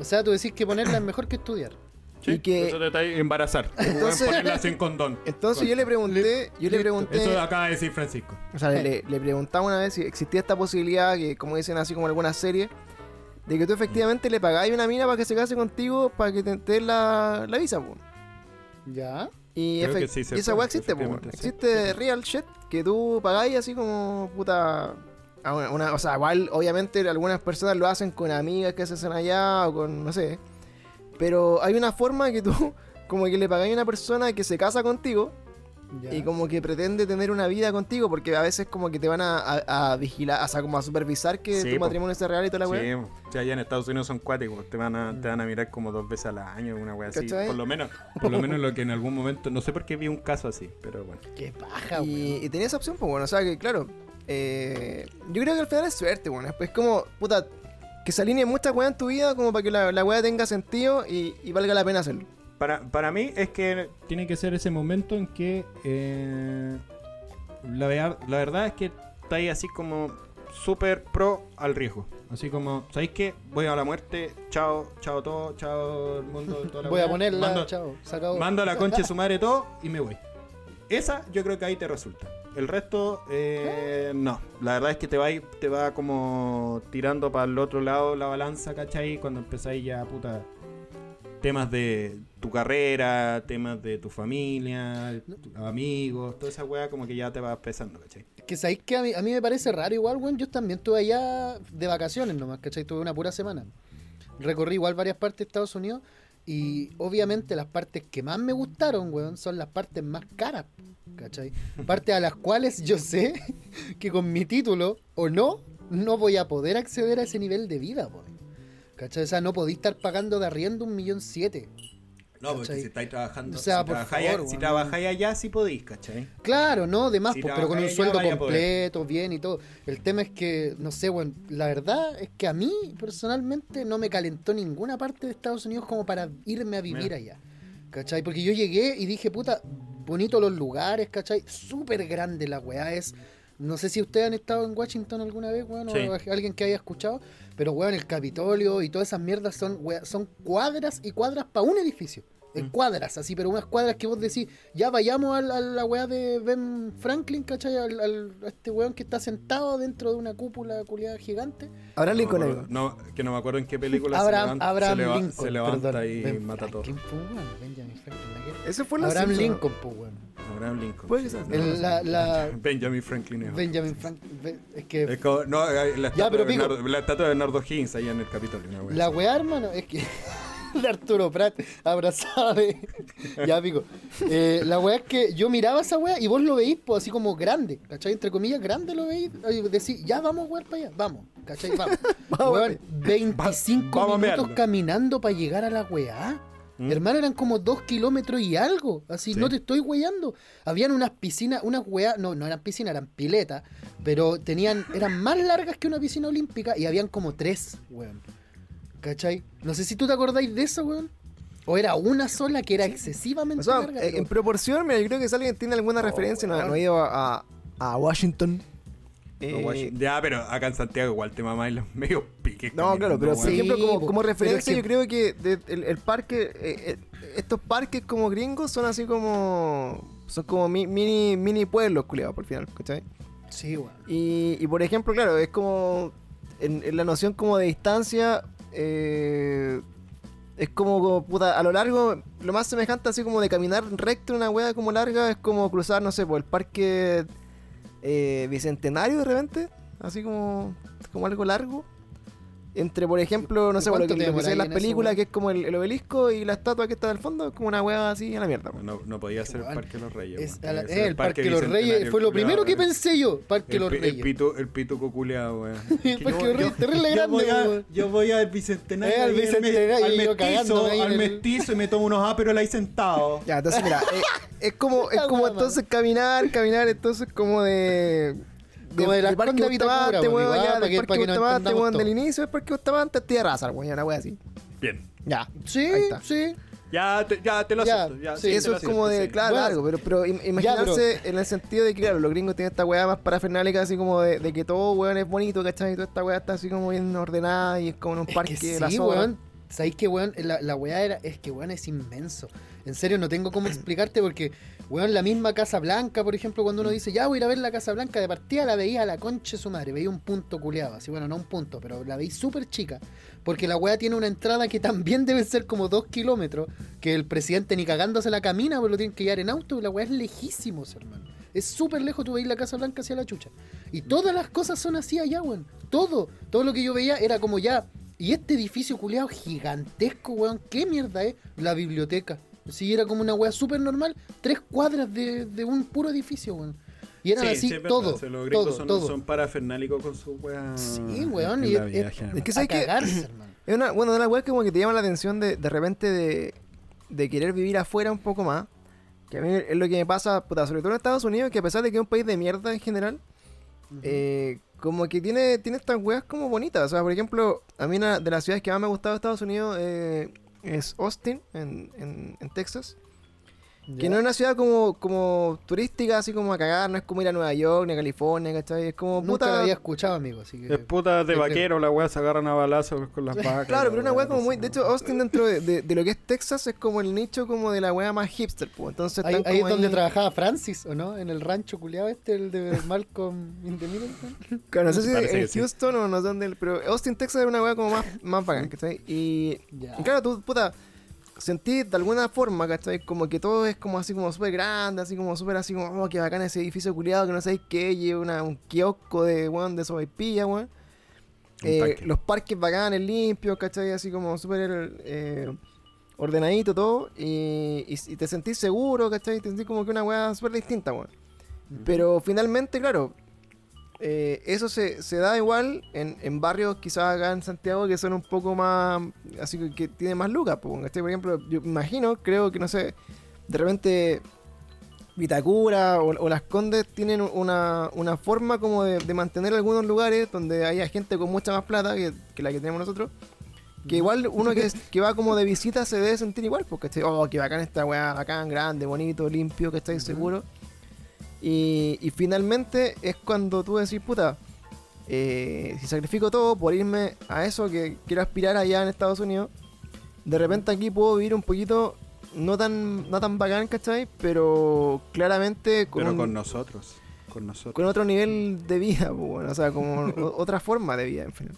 O sea, tú decís que ponerla es mejor que estudiar. Y que- Eso te está embarazar. Entonces- ponerla sin condón. Entonces yo le pregunté, yo le pregunté, Eso acaba de decir Francisco. o sea, le, le preguntaba una vez si existía esta posibilidad, que como dicen así como en algunas series, de que tú efectivamente le pagáis una mina para que se case contigo para que te te den la, la visa, pues. ¿Ya? Y, Creo que sí se y esa weá existe, po, efectivamente, sí. existe real shit que tú pagáis así como puta. una- o sea, igual, obviamente, algunas personas lo hacen con amigas que se hacen allá o con, no sé. Pero hay una forma que tú, como que le pagáis a una persona que se casa contigo Ya. y como que pretende tener una vida contigo, porque a veces como que te van a, a- a vigilar, o sea, como a supervisar que Sí, tu po. matrimonio sea real y toda la weá. Sí, si allá en Estados Unidos son cuáticos, te van a, te van a mirar como dos veces al año, una wea así. ¿Cachai? Por lo menos, por lo menos lo que en algún momento, no sé por qué vi un caso así, pero bueno. Qué paja, Y, weón. y tenía esa opción, pues bueno, o sea que claro, eh, yo creo que al final es suerte, bueno, es como, puta, que se alineen muchas weas en tu vida como para que la, la wea tenga sentido y, y valga la pena hacerlo. Para, para mí es que tiene que ser ese momento en que eh, la, vea- la verdad es que está ahí así como súper pro al riesgo. Así como, ¿sabéis qué? Voy a la muerte, chao, chao todo, chao el mundo, toda la Voy a ponerla, Mando- chao. Se acabó. Mando a la concha de su madre todo y me voy. Esa yo creo que ahí te resulta. El resto, eh, no. La verdad es que te va, te va como tirando para el otro lado la balanza, ¿cachai? Cuando empezáis ya, puta, temas de tu carrera, temas de tu familia, tus amigos, toda esa weá como que ya te va pesando, ¿cachai? Que sabéis que a mí, a mí me parece raro igual, weón. Yo también estuve allá de vacaciones nomás, ¿cachai? Tuve una pura semana. Recorrí igual varias partes de Estados Unidos y obviamente las partes que más me gustaron, weón, son las partes más caras, ¿cachai? Partes a las cuales yo sé que con mi título o no, no voy a poder acceder a ese nivel de vida, weón. ¿Cachai? O sea, no podí estar pagando de arriendo un millón siete. No, porque si estáis trabajando, O sea, si, por trabajáis, favor, si trabajáis allá, sí podéis, ¿cachai? Claro, no, de más, Si pues, pero con un sueldo completo, bien y todo. El tema es que, no sé, bueno, la verdad es que a mí personalmente no me calentó ninguna parte de Estados Unidos como para irme a vivir Mira. allá. ¿Cachai? Porque yo llegué y dije, puta, bonito los lugares, ¿cachai? Súper grande la weá es. No sé si ustedes han estado en Washington alguna vez, weón, Sí. o alguien que haya escuchado, pero weón, el Capitolio y todas esas mierdas son, weá, son cuadras y cuadras para un edificio. En cuadras, así, pero unas cuadras que vos decís, ya vayamos al- a, la weá de Ben Franklin, ¿cachai? Al, al- a este weón que está sentado dentro de una cúpula culiada gigante. Abraham No Lincoln. acuerdo- no, que no me acuerdo en qué película Abraham, se levanta, Abraham se leva- Lincoln. se levanta perdón, y Ben mata a todos. Franklin, weón, Benjamin Franklin, ¿la qué? Ese fue la Abraham. Lincoln, pues, weón. Abraham Lincoln. Puede que sí. sea. El- la, la- Benjamin Franklin. es- Benjamin Franklin. Es que Es como, no, la Ya, estatua, pero de. Bernardo, la estatua de Bernardo Higgins ahí en el Capitolio. la weá, hermano, es que. de Arturo Prat abrazado de. ya, pico. Eh, la weá es que yo miraba esa weá y vos lo veís, pues así como grande, ¿cachai? Entre comillas, grande lo veís. Y decís, ya vamos, weón, para allá, vamos, ¿cachai? Vamos. Vamos, Weón, 25 vamos a minutos caminando para llegar a la weá. ¿Mm? Hermano, eran como dos kilómetros y algo. Así, Sí. no te estoy weyando. Habían unas piscinas, unas weas, no, no eran piscinas, eran piletas, pero tenían, eran más largas que una piscina olímpica y habían como tres, weón. ¿Cachai? No sé si tú te acordáis de eso, weón. O era una sola que era excesivamente O sea, larga. eh, en proporción, mira, yo creo que si alguien tiene alguna Oh, referencia, no, no ha ido a, a- a Washington. No, eh, Washington. Ya, pero acá en Santiago igual te mamá y los No, claro, pero por Sí, ejemplo, como, como referencia, es yo creo que de- el, el parque, eh, eh, estos parques como gringos son así como. Son como mi- mini, mini pueblos, culiados, por final, ¿cachai? Sí, weón. Y, y por ejemplo, claro, es como. En, en la noción como de distancia. eh, es como, como, puta, a lo largo, lo más semejante así como de caminar recto en una hueá como larga es como cruzar, no sé, por el parque eh, bicentenario de repente, así como, como algo largo. Entre, por ejemplo, no ¿Y sé, lo cuánto que, lo que en las eso, películas, que es como el, el obelisco y la estatua que está al fondo, es como una hueá así a la mierda. No, no podía ser el Parque de los Reyes. Es la- el Parque de los Reyes fue lo primero que pensé yo. Parque de los pi- el, Reyes. pito, el pituco culeado, weón. El Parque de los Reyes, terrible yo grande, voy, a- weón. yo voy al bicentenario, Eh, al bicentenario, al y yo mestizo, al mestizo y me tomo unos áperos ahí sentado. Ya, entonces mira, es como, es como entonces caminar, caminar, entonces como de. Como de las Parque Condes Vitacura, Bustamante, weón, weón, ya, del que- Parque Bustamante, weón, del inicio del Parque Bustamante, tierra raza, weón, ya, una wea así. Bien. Ya. Sí, sí. Ya te, ya te lo acepto. Ya, sí, eso lo es como de, sí. claro, Bueno. largo, pero, pero im- imaginarse en el sentido de que, claro, los gringos tienen esta weá más parafernálica, así como de, de que todo, weón, es bonito, ¿cachai? Y toda esta weá está así como bien ordenada y es como en un Es parque que de la sí, zona. weón. ¿Sabéis que, weón? La, la weá era, es que, weón, es inmenso. En serio, no tengo cómo explicarte porque, weón, la misma Casa Blanca, por ejemplo, cuando uno Mm. dice, ya voy a ir a ver la Casa Blanca, de partida la veía a la concha de su madre, veía un punto culeado, así, bueno, no un punto, pero la veí súper chica, porque la weá tiene una entrada que también debe ser como dos kilómetros, que el presidente ni cagándose la camina, porque lo tienen que llevar en auto, y la weá es lejísimos, hermano. Es súper lejos, tú veis la Casa Blanca hacia la chucha. Y todas las cosas son así allá, weón. Todo, todo lo que yo veía era como ya. Y este edificio culeado gigantesco, weón, ¿qué mierda es? La biblioteca. Si era como una weá súper normal, tres cuadras de, de un puro edificio, weón. Y eran Sí, así sí, todo, los gringos todo, son, todo. son parafernálicos con su weá. Sí, weón, y es- es- que sabes que. Es una, bueno, una weá como que te llama la atención de, de repente de, de querer vivir afuera un poco más. Que a mí es lo que me pasa, puta, sobre todo en Estados Unidos, que a pesar de que es un país de mierda en general, eh, como que tiene, tiene estas weas como bonitas. O sea, por ejemplo, a mí una de las ciudades que más me ha gustado de Estados Unidos eh, es Austin, en, en, Texas. Que no es una ciudad como, como turística, así como a cagar, no es como ir a Nueva York ni a California, ¿cachai? Es como Nunca puta. la había escuchado, amigo, así que... Es puta de vaquero, la weá se agarran a balazos con las vacas. Claro, pero una weá como muy. De hecho, Austin dentro de, de- de lo que es Texas es como el nicho como de la weá más hipster, pues. Entonces Ahí, es donde ahí- trabajaba Francis, ¿o no? En el rancho culiado este, el de Malcolm in the Middle. ¿no? Claro, no sé si Parece en sí. Houston o no sé dónde, pero Austin, Texas es una weá como más, más bacán, ¿cachai? Y, Ya. y claro, tú, puta, sentí de alguna forma, ¿cachai? Como que todo es como así como súper grande, así como súper así como, oh, qué bacán ese edificio culiado que no sabéis qué, lleva una, un kiosco de, weón, de sobaipilla, weón. Eh, los parques bacanes, limpios, ¿cachai? Así como súper eh, ordenadito todo. Y, y, y te sentís seguro, ¿cachai? Te sentís como que una weá súper distinta, weón. Pero finalmente, claro, eh, eso se, se da igual en, en barrios quizás acá en Santiago que son un poco más, así que, que tienen más lucas. Por ejemplo, yo imagino, creo que no sé, de repente Vitacura o, o Las Condes tienen una, una forma como de, de mantener algunos lugares donde haya gente con mucha más plata que, que la que tenemos nosotros. Que igual uno que, es- que va como de visita se debe sentir igual, porque oh, que bacán esta weá, bacán, grande, bonito, limpio, que estáis seguro. Y, y finalmente es cuando tú decís, puta, eh, si sacrifico todo por irme a eso que quiero aspirar allá en Estados Unidos, de repente aquí puedo vivir un poquito no tan, no tan bacán, ¿cachai? Pero claramente con, Pero un- con nosotros. Con nosotros. con otro nivel de vida, pues, bueno, o sea, como otra forma de vida, en fin.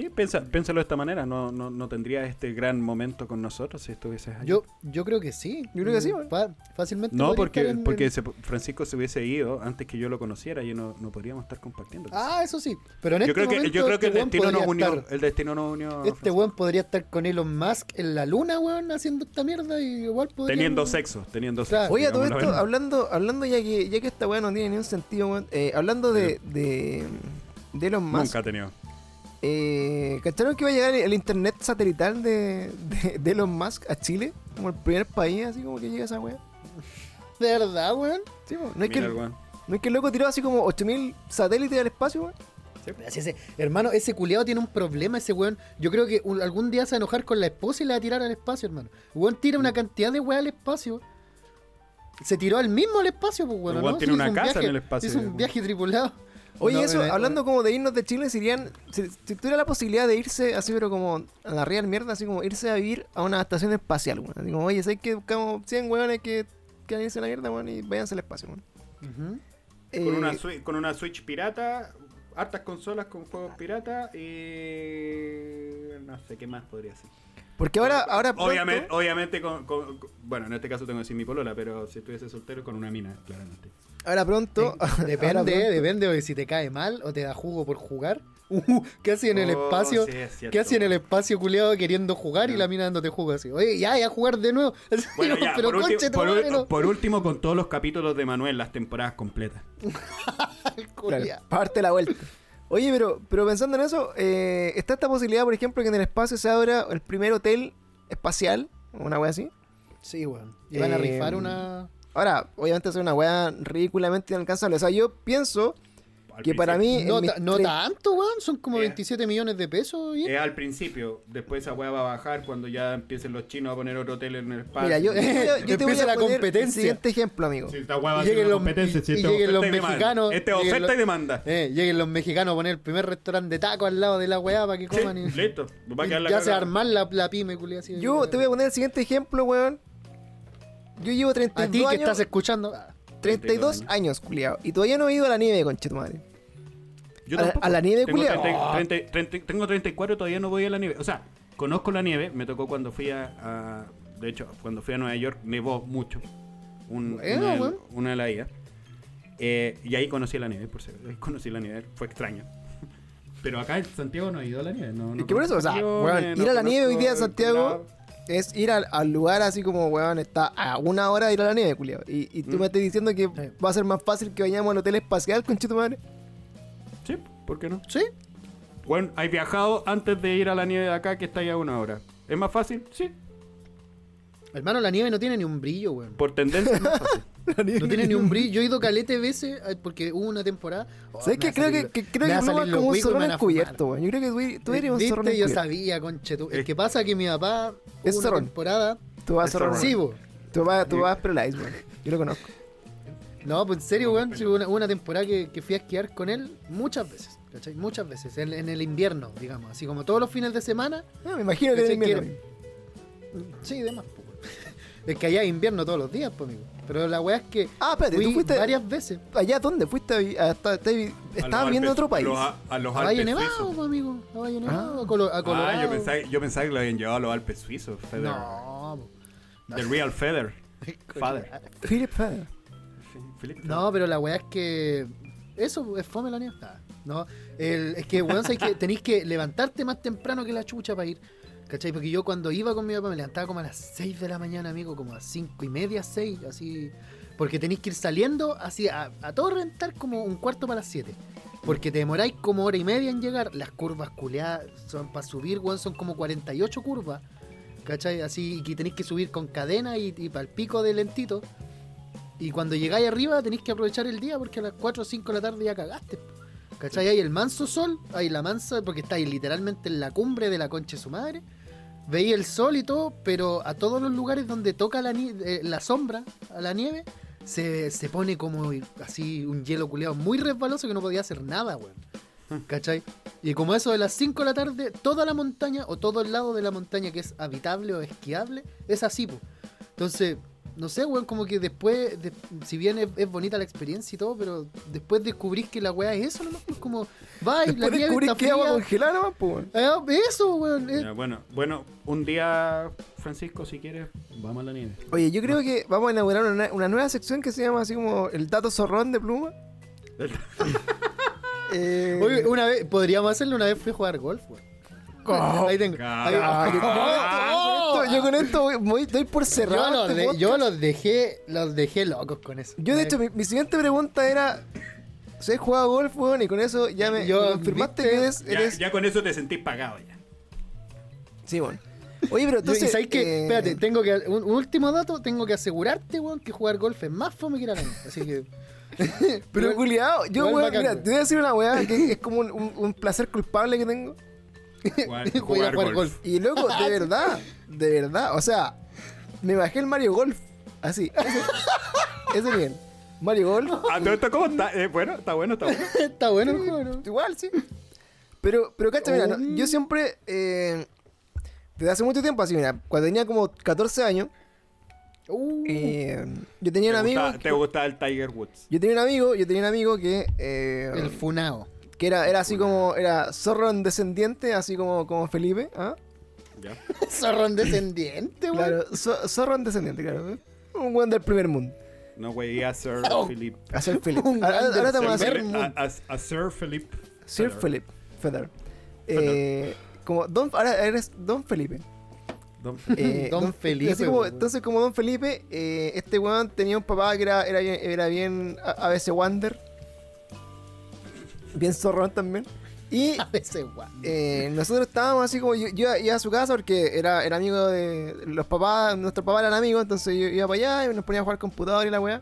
Sí, piensa, piénsalo de esta manera. No, no, no tendría este gran momento con nosotros si estuvieses allá. Yo, yo creo que sí. Yo creo que sí, weón. Fa- fácilmente. No, porque, en- porque en- Francisco se hubiese ido antes que yo lo conociera y no, no podríamos estar compartiendo. Ah, eso sí. Pero en yo este creo que, momento yo creo que el este weón destino nos unió. estar- El destino nos unió. Este weón podría estar con Elon Musk en la luna, weón, haciendo esta mierda y igual podría. Teniendo sexo, teniendo Claro. sexo. Oye, a todo esto, hablando, hablando ya que, ya que esta weá no tiene ningún sentido, weón, eh, hablando de, de, de Elon Musk, Nunca ha tenido. Eh, ¿cacharon que iba a llegar el internet satelital de, de, de Elon Musk a Chile? Como el primer país, así como que llega esa weá. De verdad, weón. Sí, weón. no, es que, Mira el weón. no es que el loco tiró así como 8000 satélites al espacio, weón. Así ese- hermano, ese culiado tiene un problema, ese weón. Yo creo que un- algún día se va a enojar con la esposa y la va a tirar al espacio, hermano. El weón tira una cantidad de weá al espacio. Se tiró al mismo al espacio, pues, weón. El weón ¿no? tiene Sí, una hizo un casa viaje- en el espacio, Hizo un weón. viaje tripulado. Oye, No, eso, eh, hablando como de irnos de Chile, serían. Si, si tuviera la posibilidad de irse así, pero como a la real mierda, así como irse a vivir a una estación espacial, weón. Así como, oye, ¿sabes que buscamos 100 weones que quieran irse a la mierda, weón, y váyanse al espacio, weón? Con, Eh, una Switch, con una Switch pirata, hartas consolas con juegos pirata y. No sé qué más podría ser. Porque ahora, ahora pronto- Obviamente, obviamente con, con- con- Bueno, en este caso tengo que decir mi polola, pero si estuviese soltero con una mina, claramente. Ahora pronto. Depende, pronto- depende de si te cae mal o te da jugo por jugar. Uh, ¿Qué hacía en el Oh, espacio? sí, es cierto. ¿Qué hacía en el espacio culiado queriendo jugar y la mina dándote jugo así? Oye, ya, ya jugar de nuevo. Así, Bueno, no, ya, pero por, conche por ul- madre, no. por último, con todos los capítulos de Manuel, las temporadas completas. Claro, parte la vuelta. Oye, pero, pero pensando en eso, eh, está esta posibilidad, por ejemplo, que en el espacio se abra el primer hotel espacial, una wea así. Sí, weón. Y van a Eh, rifar una. Ahora, obviamente es una wea ridículamente inalcanzable. O sea, yo pienso Al que para mí. No, ta- tanto, weón. Son como Eh. 27 millones de pesos. Es al principio, después esa weá va a bajar cuando ya empiecen los chinos a poner otro hotel en el espacio. Mira, yo, yo te voy a- yo te voy Empieza a la poner el competencia. siguiente ejemplo, amigo. Si esta weá va a Y ser lleguen una los- competencia, si y- lleguen los y mexicanos. Este lleguen oferta los- y demanda. Eh, lleguen los mexicanos a poner el primer restaurante de taco al lado de la weá para que Sí, coman. y, listo. Va a quedar la ya se armar la, la pyme, culia. Así, Yo te voy a poner el siguiente ejemplo, weón. Yo llevo A 32 ti que años. estás escuchando. ah, 32 años, culiao. Y todavía no he ido a la nieve, conchetumadre. Yo a la- tampoco. a la nieve, tengo culiao. 30 30 30 tengo 34 y todavía no voy a la nieve. O sea, conozco la nieve. Me tocó cuando fui a. a- de hecho, cuando fui a Nueva York, nevó mucho. Un- Bueno, una, bueno. una de las idas. Eh, y ahí conocí la nieve, por cierto. Ahí conocí la nieve. Fue extraño. Pero acá en Santiago no ha ido a la nieve. No, no Es que por eso, o sea, eh, ir a la nieve hoy día a el Santiago. Es ir al, al lugar así como, weón, está a una hora de ir a la nieve, culiao. Y, y tú Mm. me estás diciendo que Sí. va a ser más fácil que vayamos al hotel espacial, conchetumadre. Sí, ¿por qué no? Sí, Bueno, hay viajado antes de ir a la nieve de acá que está ahí a una hora. ¿Es más fácil? Sí. Hermano, la nieve no tiene ni un brillo, weón. Por tendencia. No tiene ni un brillo. Yo he ido calete veces eh, porque hubo una temporada. oh, ¿Sabes qué? Creo que, salir- que- creo me que los como un zorrón encubierto, weón. Yo creo que tú, tú eres un zorrón Viste, yo encubierto. sabía, conchetu. Es- Es que pasa que mi papá. Es una zorrón. temporada. Tú vas zorrón. Sí, bo. Tú vas, tú vas a Prelice, weón. Yo lo conozco. No, pues en serio, weón. hubo una, temporada que, que fui a esquiar con él muchas veces. ¿Cachai? Muchas veces. En, en el invierno, digamos. Así como todos los fines de semana. Ah, me imagino que era ¿cachai? invierno. Sí, demás, weón. Es que allá es invierno todos los días, pues, amigo. Pero la weá es que. Ah, espérate, tú fui fuiste varias veces. allá dónde fuiste a vi- a esta- esta- A estabas viendo Alpes- otro país. A los, a, a los A Valle Nevado, suizos. pues, amigo. A Valle Nevado, Ah. a, Colo- a Ah, Colorado. yo pensaba, yo pensaba que lo habían llevado a los Alpes suizos. Feather. No, po. The Real Feather. Father. Philip Feather. Philip No, pero la weá es que. Eso es fome la nieve. Ah, no, el- es que, weón, que tenéis que levantarte más temprano que la chucha para ir. ¿Cachai? Porque yo cuando iba con mi papá me levantaba como a las 6 de la mañana, amigo, como a 5 y media, 6, así. Porque tenéis que ir saliendo así a, a todo rentar como un cuarto para las 7. Porque te demoráis como hora y media en llegar. Las curvas culeadas son para subir, weón, son como 48 curvas. ¿Cachai? Así y que tenéis que subir con cadena y, para el pico de lentito. Y cuando llegáis arriba tenéis que aprovechar el día porque a las 4 o 5 de la tarde ya cagaste. ¿Cachai? Hay el manso sol, hay la mansa, porque estáis literalmente en la cumbre de la concha de su madre. Veis el sol y todo, pero a todos los lugares donde toca la, nie- eh, la sombra, a la nieve, se, se pone como así un hielo culeado muy resbaloso que no podía hacer nada, weón. ¿Cachai? Y como eso de las 5 de la tarde, toda la montaña o todo el lado de la montaña que es habitable o esquiable, es así, po. Entonces, no sé, weón, como que después, de- si bien es, es bonita la experiencia y todo, pero después descubrís que la weá es eso nomás, pues como, va y la nieve está que agua fría. congelada nomás, pues. weón. Ah, eso, weón. eh. Ya, bueno, bueno, un día, Francisco, si quieres, vamos a la nieve. Oye, yo creo que vamos a inaugurar una, una nueva sección que se llama así como el dato zorrón de pluma. Eh, Oye, una vez, podríamos hacerlo una vez fui a jugar golf, weón. Ahí tengo. ahí- Ah, yo, con esto- yo con esto voy, voy- doy por yo, cerrado. los este de- podcast. yo los dejé, los dejé locos con eso. Yo, de hecho, mi, mi siguiente pregunta era: ¿Se has jugado golf, weón? Y con eso ya me, Yo, me confirmaste ¿viste? que eres. Ya, eres... ya con eso te sentís pagado ya. Sí, bueno. Oye, pero entonces. y sabes que, eh, espérate, tengo que, un, un último dato, tengo que asegurarte, weón, que jugar golf es más fome que ir a la nieve. Así que. Pero culiado, yo, igual weón, bacán, mira, weón. te voy a decir una weá que es como un, un- un placer culpable que tengo. Jugar, Voy a jugar golf. Y loco, de verdad, de verdad, o sea, me bajé el Mario Golf, así, ese, nivel. Mario Golf, Ah, todo esto cómo está? Eh, bueno, está bueno, está bueno. Está bueno el juego, ¿no? igual, sí. Pero, pero cacha, mira, no, Oh. yo siempre, eh, desde hace mucho tiempo, así, mira, cuando tenía como 14 años, Uh, eh, yo tenía un ¿Te amigo, gusta, te gusta el Tiger Woods? yo tenía un amigo, yo tenía un amigo que, eh, el funao. Que era, era así como, era zorro descendiente, así como, como Felipe, ¿ah? Ya. Zorrón descendiente, weón. Claro, zorro descendiente, claro. ¿eh? Un buen del primer mundo. No, güey, a Sir Oh. Philip. A Sir Philip. Ahora, vamos a Sir. A, a- a Sir Philip. Sir Feather. Philip Feather. Eh, como Don, ahora eres Don Felipe. Don- Eh, Don Felipe, así como- weón. entonces, como Don Felipe, eh, este weón tenía un papá que era, era, bien- era bien a, a veces Wander. Bien zorrón también. Y A veces, eh, nosotros estábamos así como yo, yo iba a su casa porque era, era amigo de los papás, nuestros papás eran amigos, entonces yo iba para allá y nos ponía a jugar computador y la weá.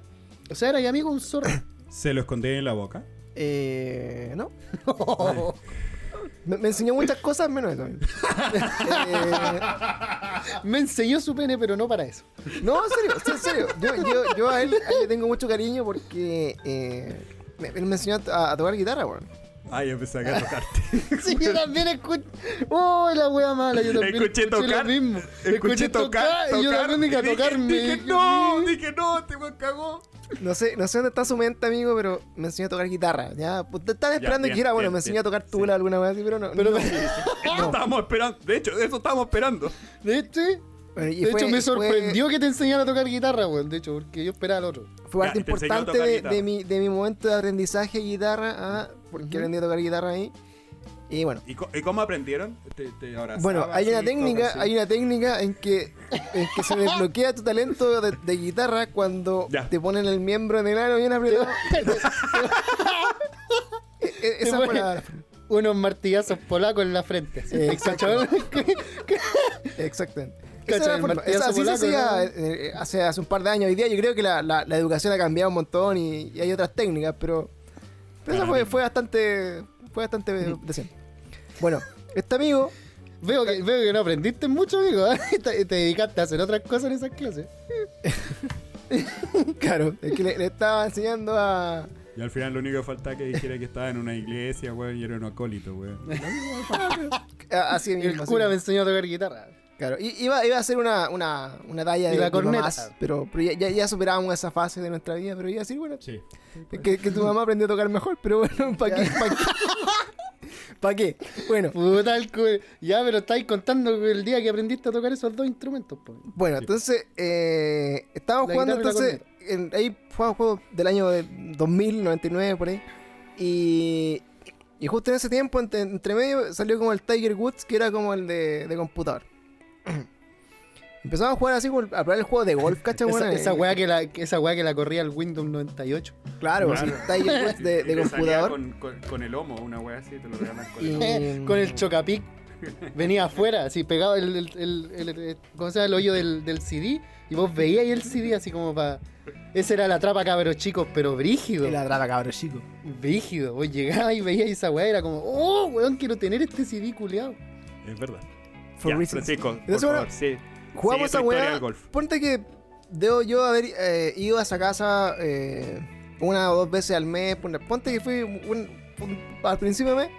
O sea, era amigo un zorro. Se lo escondí en la boca. Eh, no. Me, me enseñó muchas cosas menos eso. Eh, Me enseñó su pene, pero no para eso. no, en serio, sí, en serio. Yo, yo, yo a él, a él le tengo mucho cariño porque eh, me- él me enseñó a, a tocar guitarra, weón. Ah, yo empecé a tocarte. Sí, yo también escuché. ¡Oh, la wea mala! Yo también Escuché tocar. lo mismo. Escuché tocar, y yo también dije a Dije- tocarme. Dije, no, dije no, te me cagó. No sé, no sé dónde está su mente, amigo, pero me enseñó a tocar guitarra. Ya, pues, te están esperando bien, que dijera, bueno, bien, me enseñó a tocar tula alguna vez así, pero no. Pero no. Eso estábamos esperando. De hecho, eso estábamos esperando. de hecho, Bueno, de fue- hecho me fue- sorprendió que te enseñara a tocar guitarra, weón. De hecho, porque yo esperaba al otro. Fue Ya, parte te enseñó a importante de, de mi, de mi momento de aprendizaje de guitarra, ah, porque Ujú. aprendí a tocar guitarra ahí. Y bueno, ¿Y, y cómo aprendieron? Te, te bueno, hay una técnica, hay una técnica en que, en que se desbloquea tu talento de, de guitarra cuando Ya. te ponen el miembro en el ano bien apretado. E- Esa fue ponen Unos martillazos polacos en la frente. ¿Cachai? Exactamente. Esa era la el forma. martillazo Esa- así se polaco, hacía ¿no? eh, eh, hace, hace un par de años. Hoy día yo creo que la, la- la educación ha cambiado un montón y, y hay otras técnicas, pero, pero esa fue, fue bastante fue bastante decente. Bueno, este amigo, Veo que, veo que no aprendiste mucho, amigo. ¿eh? Te, te dedicaste a hacer otras cosas en esas clases. claro, es que le, le estaba enseñando a... Y al final lo único que faltaba que dijera que estaba en una iglesia, weón, y era un acólito, weón. Así El mismo. así cura me enseñó a tocar guitarra. Claro, iba, iba a hacer una, una, una talla de, la corneta. mamás, pero, pero ya, ya, ya superábamos esa fase de nuestra vida, pero iba a decir, bueno, Sí. que, que tu mamá aprendió a tocar mejor, pero bueno, ¿para qué? ¿Para qué? ¿Para qué? Bueno, Puta el cu- Ya, pero estáis contando el día que aprendiste a tocar esos dos instrumentos, po. Bueno, entonces eh, estábamos La jugando entonces en- ahí jugamos juegos del año de 2000, 99 por ahí. Y, y justo en ese tiempo entre, entre medio salió como el Tiger Woods que era como el de, de computador. Empezamos a jugar así a probar el juego de golf, ¿cachai? Esa, esa eh, weá que la, esa weá que la corría el Windows 98. Claro, Claro. sí, Tiger Woods de, de Y computador. Con, con, con el homo, una wea así, te lo regalan con Y- el homo. Con el chocapic. Venía afuera, así pegado el, el, el, el- el- ¿cómo se llama? el hoyo del, del CD. Y vos veías ahí el CD así como para. Esa era la trapa cabros chicos, pero brígido. Y la traba, cabrón, chico. Brígido. Vos llegabas y veías esa weá, era como, oh, weón, quiero tener este CD culeado. Es verdad. For Ya, reasons. Francisco, por Entonces, bueno, favor, sí. Jugamos historia weá. Ponte que debo yo haber eh, ido a esa casa eh, una o dos veces al mes. Ponte ponte que fui un- un- al principio de mes.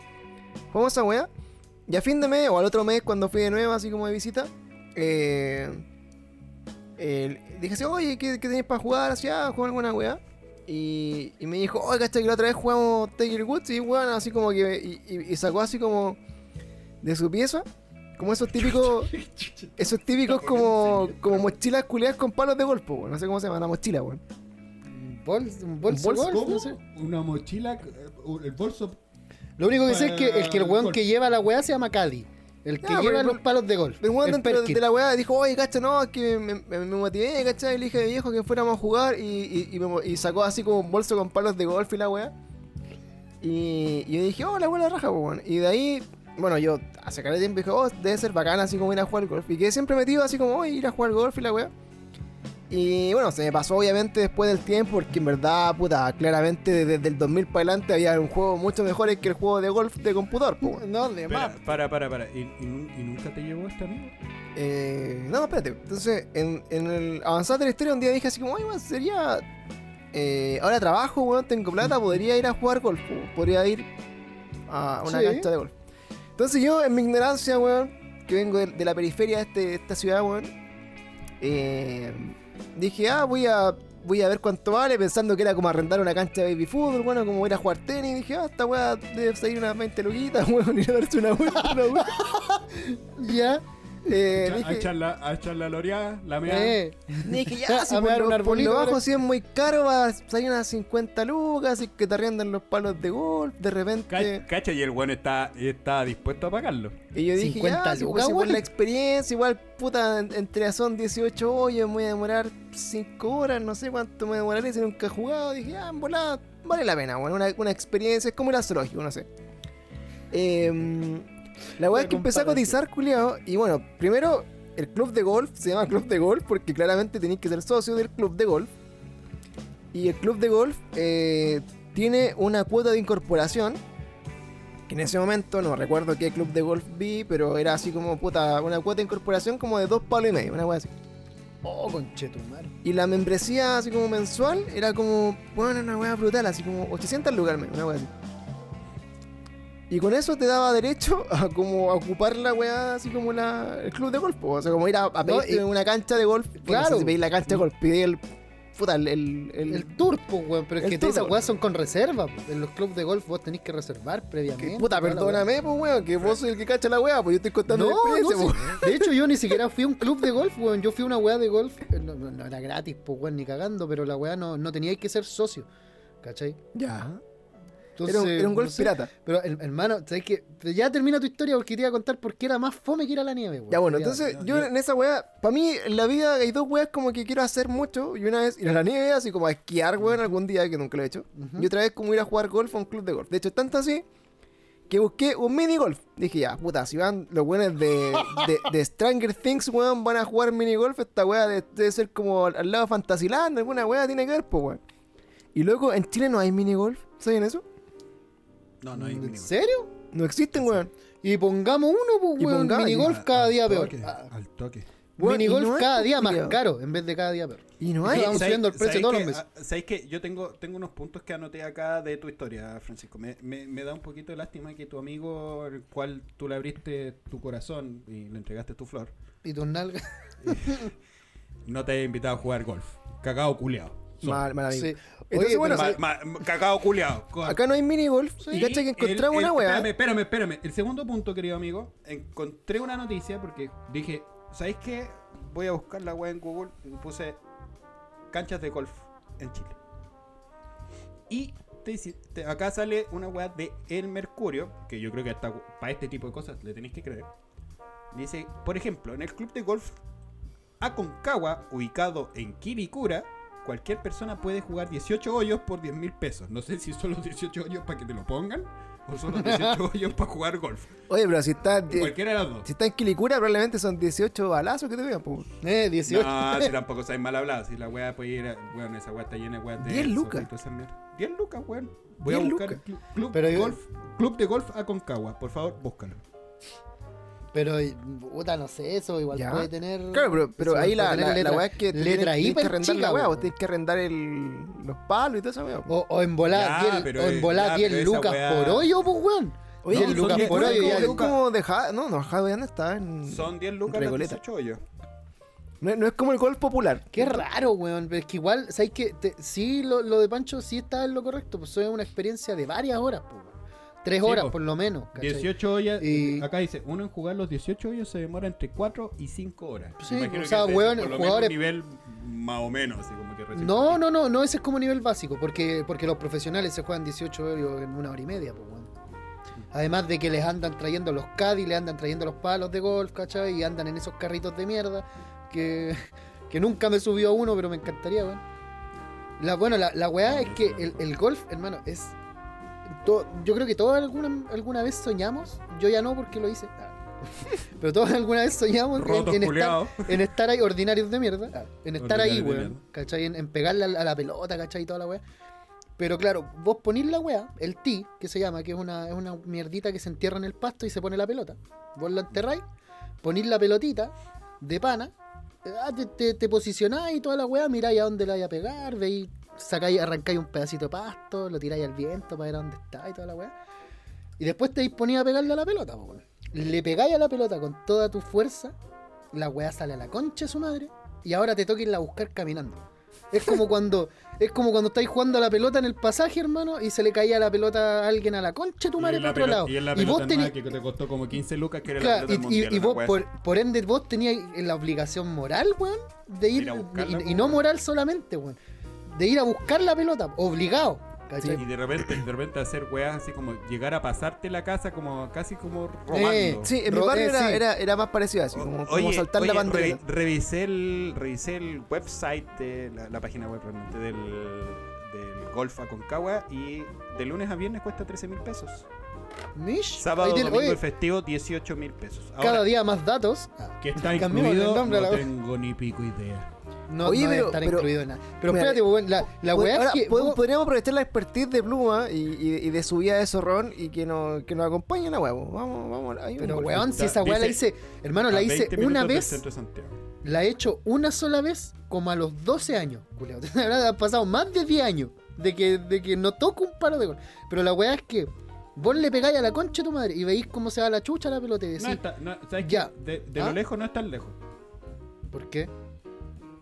Jugamos esa weá. Y a fin de mes o al otro mes, cuando fui de nuevo, así como de visita, eh, dije así, oye, ¿qué, qué tenés para jugar? Así, ah, jugar alguna weá. Y, y me dijo, oye, caché que la otra vez jugamos Tiger Woods y weón, así como que. Y, y- y sacó así como de su pieza, como esos típicos. esos típicos como, como mochilas culiadas con palos de golf, po, weón. No sé cómo se llama la mochila, weón. Un bol- un bolso ¿Un bolso? golf, ¿Cómo? no sé. Una mochila, eh, el bolso. Lo único que sé es que el que el weón Golf. que lleva la weá se llama Caddy. El que Ya, lleva pero- los palos de golf. El weón dentro de, de la weá dijo, oye, cacha, no, es que me, me- me motivé, cacha, y le dije a mi viejo que fuéramos a jugar y, y, y me mo- y sacó así como un bolso con palos de golf y la weá. Y, y yo dije, oh, la buena raja, pues, weón. Y de ahí, bueno, yo hace cara de tiempo dije, oh, debe ser bacán así como ir a jugar golf. Y quedé siempre metido así como, oye, ir a jugar golf y la weá. Y bueno, se me pasó obviamente después del tiempo, porque en verdad, puta, claramente desde el 2000 para adelante había un juego mucho mejor que el juego de golf de computador, pues. No, de Espera, más. para, para, para. ¿Y, y nu- y nunca te llevó este amigo? Eh, no, espérate. Entonces, en, en el avanzar de la historia, un día dije así como, ay, weón, sería. eh, ahora trabajo, weón, tengo plata, podría ir a jugar golf, podría ir a una Sí. cancha de golf. Entonces, yo, en mi ignorancia, weón, que vengo de, la periferia de, este- esta ciudad, weón, eh, dije, ah, voy a. Voy a ver cuánto vale, pensando que era como arrendar una cancha de baby fútbol, bueno, como ir a jugar tenis. Dije, ah, esta weá debe salir unas 20 luquitas, weón, ir a darse una vuelta. weá. Ya. Eh, a, dije, echarla, a echar la loreada, la mea. Eh. Dije, ya, si A por un por lo bajo si es muy caro, va a salir unas 50 lucas, y que te arriendan los palos de golf, de repente... Ca- Cacha, y el weón está, está dispuesto a pagarlo. Y yo dije, 50 ya, si lucas, pues, igual la experiencia, igual, puta, en- entre son 18 hoyos, me voy a demorar 5 horas, no sé cuánto me demoraré si nunca he jugado. Dije, ya, en volada, vale la pena, bueno, una, una experiencia, es como el zoológico, no sé. Em, la weá es que empecé a cotizar, culiao, y bueno, primero, el club de golf se llama club de golf porque claramente tenéis que ser socio del club de golf. Y el club de golf eh, tiene una cuota de incorporación que en ese momento no recuerdo qué club de golf vi, pero era así como puta, una cuota de incorporación como de dos palos y medio, una wea así. Oh, conchetumar. Y la membresía así como mensual era como, bueno, una wea brutal, así como 800 lugares, una wea así. Y con eso te daba derecho a como a ocupar la weá así como la, el club de golf, o sea, como ir a, a No, pedirte y- una cancha de golf. Bueno, Claro. no sé si pedís la cancha de golf, pedí el, puta, el, el, el- El tour, pues, weón. Pero es que esas weas son con reserva. En los clubes de golf vos tenés que reservar previamente. que, puta, perdóname, pues weón, que vos soy el que cacha la weá, pues yo estoy contando la No, experiencia. De hecho, yo ni siquiera fui a un club de golf, weón. Yo fui a una wea de golf. eh, No, no- era gratis, pues, weón, ni cagando. Pero la wea no, no tenía que ser socio. ¿Cachai? Ya. Entonces, era un, era un golf no sé. pirata. Pero, her- hermano, ¿sabes qué? Ya termina tu historia porque te iba a contar por qué era más fome que ir a la nieve, weón. Ya bueno, entonces yo en esa weá, para mí en la vida hay dos weas como que quiero hacer mucho. Y una vez ir a la nieve, así como a esquiar, weón, algún día que nunca lo he hecho. Y otra vez como ir a jugar golf a un club de golf. De hecho, tanto así que busqué un mini golf. Dije, ya, puta, si van los weones de, de, de Stranger Things, weón, van a jugar mini golf, esta weá de- debe ser como al, al lado de Fantasyland, alguna weá tiene que ver, pues weón. Y luego en Chile no hay mini golf, ¿saben eso? No, no hay ¿En mínimo. serio? No existen, weón. Y pongamos uno, pues, weón. Minigolf cada día Al peor. toque, Ah, Al toque. Weón, y Minigolf no cada día más caro en vez de cada día peor. Y no hay. vamos ¿Sabes- subiendo el precio todos los que- meses. ¿Sabes que Yo tengo, tengo unos puntos que anoté acá de tu historia, Francisco. Me, me, me da un poquito de lástima que tu amigo, el cual tú le abriste tu corazón y le entregaste tu flor, Y tus nalgas. no te haya invitado a jugar golf. Cagado culeado. Mal, mal amigo. Sí. Entonces, Oye, bueno, pero Ma- ma- cagado culeado. Acá no hay mini golf. y cacha que encontramos una weá. Espérame, espérame, espérame. El segundo punto, querido amigo. Encontré una noticia porque dije, ¿sabéis qué? Voy a buscar la weá en Google y puse canchas de golf en Chile. Y te dice- te- acá sale una weá de El Mercurio, que yo creo que hasta para este tipo de cosas le tenéis que creer. Dice, por ejemplo, en el club de golf Aconcagua, ubicado en Kirikura, cualquier persona puede jugar 18 hoyos por 10 mil pesos. No sé si son los 18 hoyos para que te lo pongan o son los 18 hoyos para jugar golf. Oye, pero si está, eh, Cualquiera de las dos. si está en Quilicura, probablemente son 18 balazos que te vean. Pues. Eh, 18. No, si tampoco sabes mal hablado. Si la weá puede ir a. Weón, esa weá está llena de de. 10 lucas. y toda esa mierda. 10 lucas, weón. Voy a 10 buscar lucas. club, Pero yo- golf, club de golf Aconcagua. Por favor, búscalo. Pero, puta, no sé, eso igual Ya. puede tener. Claro, pero, pero ahí la, la, letra- la weá es que te letra tienes, que arrendar chica, la weá, vos tenés que arrendar el, los palos y todo eso, weón. O, o en volar Ya, 10, pero, o en volar ya, 10 pero esa lucas weá- por hoyo, pues, weón. Oye, son lucas por hoyo es ya. como- es como de Ja- no, no, Jade, ¿dónde está? En, Son 10 lucas. 18 hoyos. No, es- no es como el golf popular. Qué raro, weón. Pero es que igual, ¿sabes qué? Te- sí, lo, lo de Pancho sí está en lo correcto. Pues eso es una experiencia de varias horas, pues, weón. Tres Sí, horas po. por lo menos. ¿cachai? 18 hoyas. Y- Acá dice, uno en jugar los 18 hoyos se demora entre 4 y 5 horas. Sí, Imagino o sea, weón, por lo menos jugadores- nivel más o menos, así como que recién No, no, no, no, ese es como nivel básico, porque, porque los profesionales se juegan 18 horas en una hora y media, pues, weón. Además de que les andan trayendo los caddy, le andan trayendo los palos de golf, ¿cachai? Y andan en esos carritos de mierda que, que nunca me subió a uno, pero me encantaría, weón. La, bueno, la, la weá es que el, el golf, hermano, es... to- yo creo que todos alguna, alguna vez soñamos, yo ya no porque lo hice, ah, pero todos alguna vez soñamos en- Rotos en, estar, culiados. en estar ahí, ordinarios de mierda, ah, en estar ahí, weón. ¿cachai? En, en pegarle a la, a la pelota, ¿cachai? Y toda la weá. Pero claro, vos ponís la weá, el tee, que se llama, que es una, es una mierdita que se entierra en el pasto y se pone la pelota. Vos la enterráis, ponís la pelotita de pana, eh, ah, te, te, te posicionáis y toda la weá, miráis a dónde la vais a pegar, veis, sacáis, arrancáis un pedacito de pasto, lo tiráis al viento para ver a dónde está y toda la weá. Y después te disponís a pegarle a la pelota, weón. Le pegáis a la pelota con toda tu fuerza, la weá sale a la concha de su madre, y ahora te toca irla a buscar caminando. Es como cuando es como cuando estáis jugando a la pelota en el pasaje, hermano, y se le caía la pelota a alguien a la concha de tu madre la otro lado. Y en la Y vos tenías que te costó como 15 lucas, que era Claro, la pelota y, vos, por, por ende, vos tenías la obligación moral, weón, de ir, Ir a buscarla, y, no moral solamente, weón, de ir a buscar la pelota, obligado, ¿cachai? Y de repente, de repente hacer weas así como llegar a pasarte la casa como casi como robando. Eh, Sí, en mi barrio eh, era, sí. era, era más parecido así, como, como Oye, saltar la bandera. re- revisé, el, revisé el website, de la, la página web realmente del, del Golf Aconcagua y de lunes a viernes cuesta 13 mil pesos. Mish, Sábado, tiene- domingo oye, y festivo 18 mil pesos. Ahora, cada día más datos. Que está incluido, no tengo ni pico idea. No, Oye, no debe pero- estar pero- incluido en nada. Pero mira, espérate, la, la Pues, weá ahora, es que. podemos- vos- podríamos aprovechar la expertise de Pluma y, y, y de subida de zorrón y que nos, que nos acompañen a huevo. Vamos, vamos. Pero weón, si esa weá la dice- hice. Hermano, la A hice 20 una vez. La he hecho una sola vez, como a los 12 años, culiao. Han pasado más de 10 años de que, de que no toco un palo de gol. Pero la weá es que vos le pegáis a la concha de tu madre y veis cómo se va la chucha a la pelota y decís, No está, no, ¿sabes qué? Ya. De, de ¿Ah? lo lejos no es tan lejos. ¿por qué?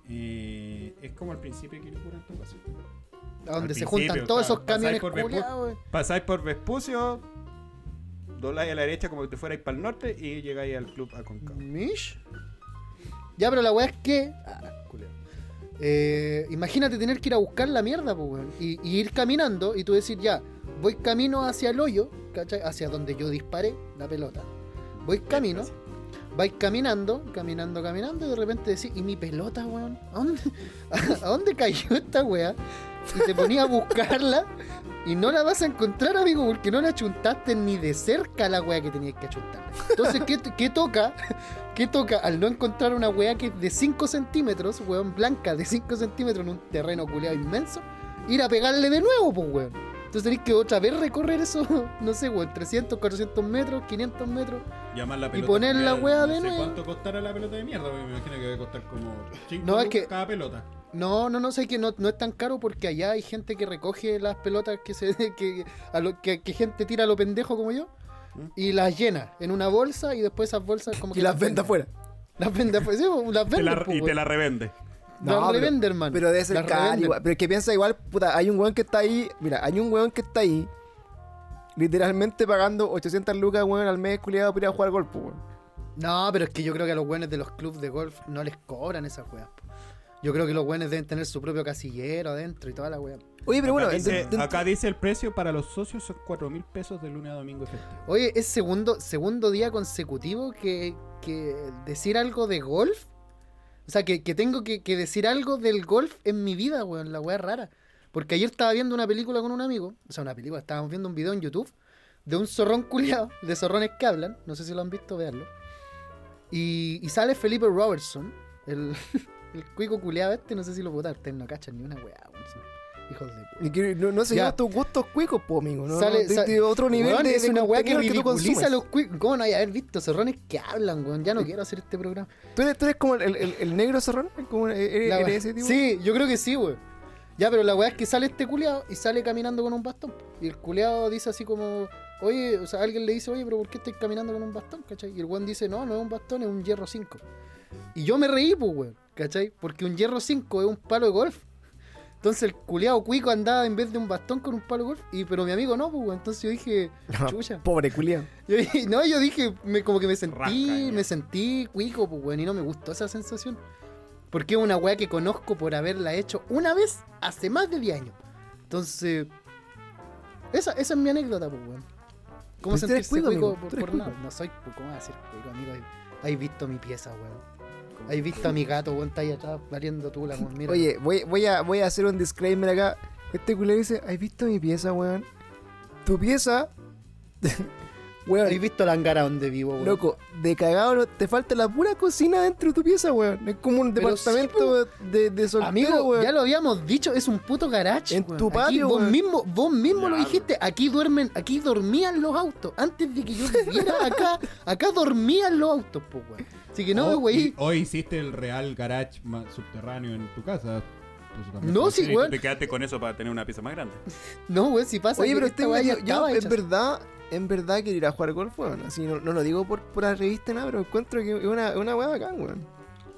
Eh, es como al principio de Quilicura en todo caso. A donde se juntan todos esos camiones pasáis por Vespu- culiados, weón. Pasáis por Vespucio, dobláis a la derecha como que te fuerais para el norte y llegáis al club Aconcagua. Mish. Ya, pero la weá es que. Ah. Eh, imagínate tener que ir a buscar la mierda, pues, weón. Y, y ir caminando y tú decir, ya, voy camino hacia el hoyo, ¿cachai? Hacia donde yo disparé la pelota. Voy camino, vais caminando, caminando, caminando y de repente decís, ¿y mi pelota, weón? ¿A dónde, ¿A dónde cayó esta weá? Y te ponías a buscarla y no la vas a encontrar, amigo, porque no la chuntaste ni de cerca la weá que tenías que chuntar. Entonces, ¿qué, qué toca? ¿Qué toca al no encontrar una weá que de 5 centímetros, weón, blanca, de 5 centímetros en un terreno culeado inmenso? Ir a pegarle de nuevo, pues, weón. Entonces tenés que otra vez recorrer eso, no sé, weón, 300, 400 metros, 500 metros. Llamar la Y pelota. poner la weá no de sé nuevo. cuánto costará la pelota de mierda, porque me imagino que debe costar como 5 No, es que- cada pelota. No, no, no, sé que no, no es tan caro porque allá hay gente que recoge las pelotas que se que, a lo, que, que gente tira a lo pendejo como yo ¿Mm? y las llena en una bolsa y después esas bolsas como que Y las vende afuera. Las vende afuera, sí, las Te vende. la- y te weón. la revende. Las pero- revende, hermano. Pero debe ser Las caro igual. Pero es que piensa igual, puta, hay un weón que está ahí. Mira, hay un weón que está ahí. Literalmente pagando 800 lucas, weón, al mes culiado para ir a jugar golf, weón. No, pero es que yo creo que a los buenos de los clubes de golf no les cobran esas weas. po. Yo creo que los buenos deben tener su propio casillero adentro y toda la wea. Oye, pero bueno, acá, dice, de- de- acá dice el precio para los socios son 4 mil pesos de lunes a domingo efectivo. Oye, es segundo, segundo día consecutivo que, que decir algo de golf. O sea, que, que tengo que, que decir algo del golf en mi vida, weón. La wea rara. Porque ayer estaba viendo una película con un amigo. O sea, una película. Estábamos viendo un video en YouTube de un zorrón culiado. De zorrones que hablan. No sé si lo han visto, veanlo. Y, y sale Felipe Robertson. El, el cuico culiado este. No sé si lo votaron. Ustedes no cachan ni una. Son Hijos de puta. y que no, no se lleva tus gustos cuicos, po, amigo. No, Sale- no, de- sale- de otro nivel Weón, de, es de una weá que ridiculiza a consumes. los cuicos. ¿Cómo no hay haber visto zorrones que hablan, weón? Ya no quiero hacer este programa. ¿Tú eres, tú eres como el, el- el negro zorrón? Como, ¿Eres, La eres weá- ese tipo? Sí, yo creo que sí, weón. Ya, pero la weá es que sale este culeado y sale caminando con un bastón. Y el culeado dice así como, oye, o sea, alguien le dice, oye, pero ¿por qué estás caminando con un bastón? ¿Cachai? Y el weón dice, no, no es un bastón, es un hierro 5. Y yo me reí, pues, weón. ¿Cachai? Porque un hierro 5 es un palo de golf. Entonces el culiado cuico andaba en vez de un bastón con un palo de golf. Y, pero mi amigo no, pues, weón. Entonces yo dije, chucha. Pobre culiao. Yo dije- no, yo dije, me, como que me sentí, Rasca, me sentí cuico, pues, weón. Y no me gustó esa sensación. Porque es una weá que conozco por haberla hecho una vez hace más de 10 años. Entonces, esa, esa es mi anécdota, pues, weón. ¿Cómo eres sentirse cuico, cuico amigo, por, nada? No soy, pues, ¿cómo va a ser cuico, amigo? Has visto mi pieza, weón. Has visto a mi gato, weón, está ahí atrás valiendo tú la weón. Mira. Oye, voy, voy, a, voy a hacer un disclaimer acá. Este culiao dice, ¿has visto mi pieza, weón? Tu pieza... weón, ¿has visto la angara donde vivo, weón? loco, de cagado no- te falta la pura cocina dentro de tu pieza, weón. Es como un Pero departamento de, de soltero, Amigo, weón. ya lo habíamos dicho, es un puto garage. En weón. tu Aquí patio, vos weón. mismo, vos mismo lo dijiste, aquí duermen, aquí dormían los autos. Antes de que yo viviera acá, acá dormían los autos, pues, weón. Así que no, Oh, güey. Hoy hiciste el real garage subterráneo en tu casa. No, sí, ser. Y weón. tú te quedaste con eso para tener una pieza más grande. No, güey, si pasa Oye, pero este ya yo, en verdad, en verdad quiero ir a jugar golf, weón. Así no, no lo digo por pura revista, nada, pero encuentro que es una, una weá bacán, weón.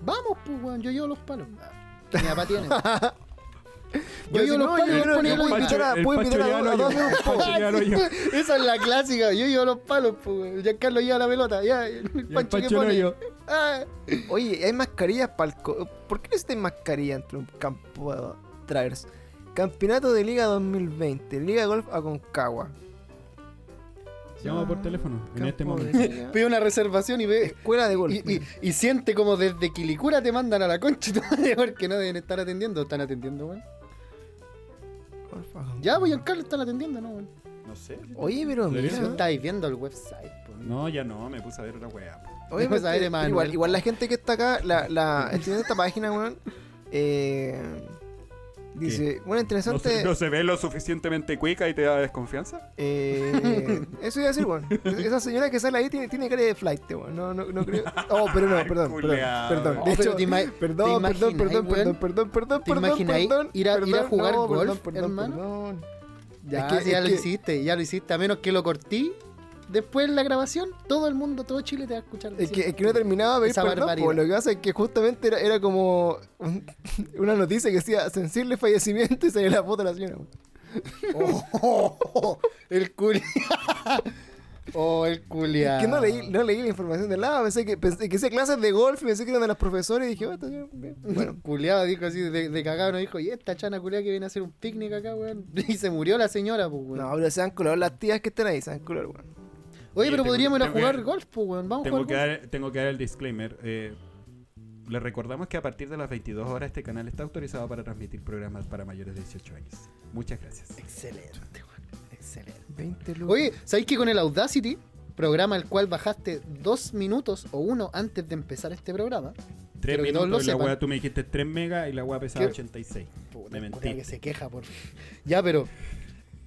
Vamos, pues, weón, yo llevo los palos. Mi papá tiene. Yo llevo los palos yo puedo invitar a, puedo invitar a, dos. Esa es la clásica. Yo llevo los palos, pues, weón. Ya Carlos lleva la pelota. Ya, el Pancho que pone. yo. Ah. Oye, hay mascarillas para el... co- ¿Por qué necesitas mascarilla entre un campo de traers? Campeonato de Liga 2020, Liga de Golf Aconcagua. Llama por teléfono en este momento. Pide una reservación y ve. Escuela de golf. Y, y- y siente como desde Quilicura te mandan a la concha porque no deben estar atendiendo. ¿Están atendiendo, weón? Ya, pues Giancarlo están atendiendo, ¿no, weón? No sé. Oye, pero ¿Debería mira. No estáis viendo el website, pues. No, ya no, me puse a ver otra weá. Oye, Vamos a ver, pero Emanuel. igual, igual la gente que está acá, la, la, esta página, weón. Eh, dice, bueno, ¿No interesante. se, no se ve lo suficientemente cuica y te da desconfianza? Eh, eso iba a decir, weón. Esa señora que sale ahí tiene, tiene cara de flight, weón. No, no, no creo. Oh, pero no, perdón, perdón. Culeado. Perdón. Oh, De hecho, perdón, ¿te perdón, perdón, perdón, perdón, perdón, ¿Te perdón, perdón, ir a- ir a perdón, jugar no, golf, perdón, perdón, hermano? perdón. Ya, Es que- ya es lo que- hiciste, ya lo hiciste. A menos que lo cortí. Después de la grabación, todo el mundo, todo Chile te va a escuchar. Es que, es que no terminaba de pedir perdón, po. lo que pasa es que justamente era, era como un- una noticia que decía sensible fallecimiento y salía la foto de la señora. weón. Oh, oh, oh, el culia. Oh, el culia. Es que no leí, no leí la información del lado, pensé que, pensé que hacía clases de golf, pensé que eran de los profesores y dije, "Oh, está bien, bien". bueno, Culeado dijo así de, de cagado, no dijo, y esta chana culiada que viene a hacer un picnic acá, weón. Y se murió la señora, pues, weón. no, pero se dan color las tías que están ahí, se dan color, weón. Oye, pero tengo- podríamos ir a que- jugar golf, pues, weón. Vamos a Tengo jugar que, golf. dar, tengo que dar el disclaimer. Eh, les recordamos que a partir de las 22 horas este canal está autorizado para transmitir programas para mayores de 18 años. Muchas gracias. Excelente, weón. Excelente. 20 lucas. Oye, ¿sabéis que con el Audacity, programa el cual bajaste dos minutos o uno antes de empezar este programa? 3 Pero que todos minutos lo y la weá, tú me dijiste 3 megas y la weá pesaba ¿Qué? 86. Puta, Me mentí. que se queja por. Ya, pero.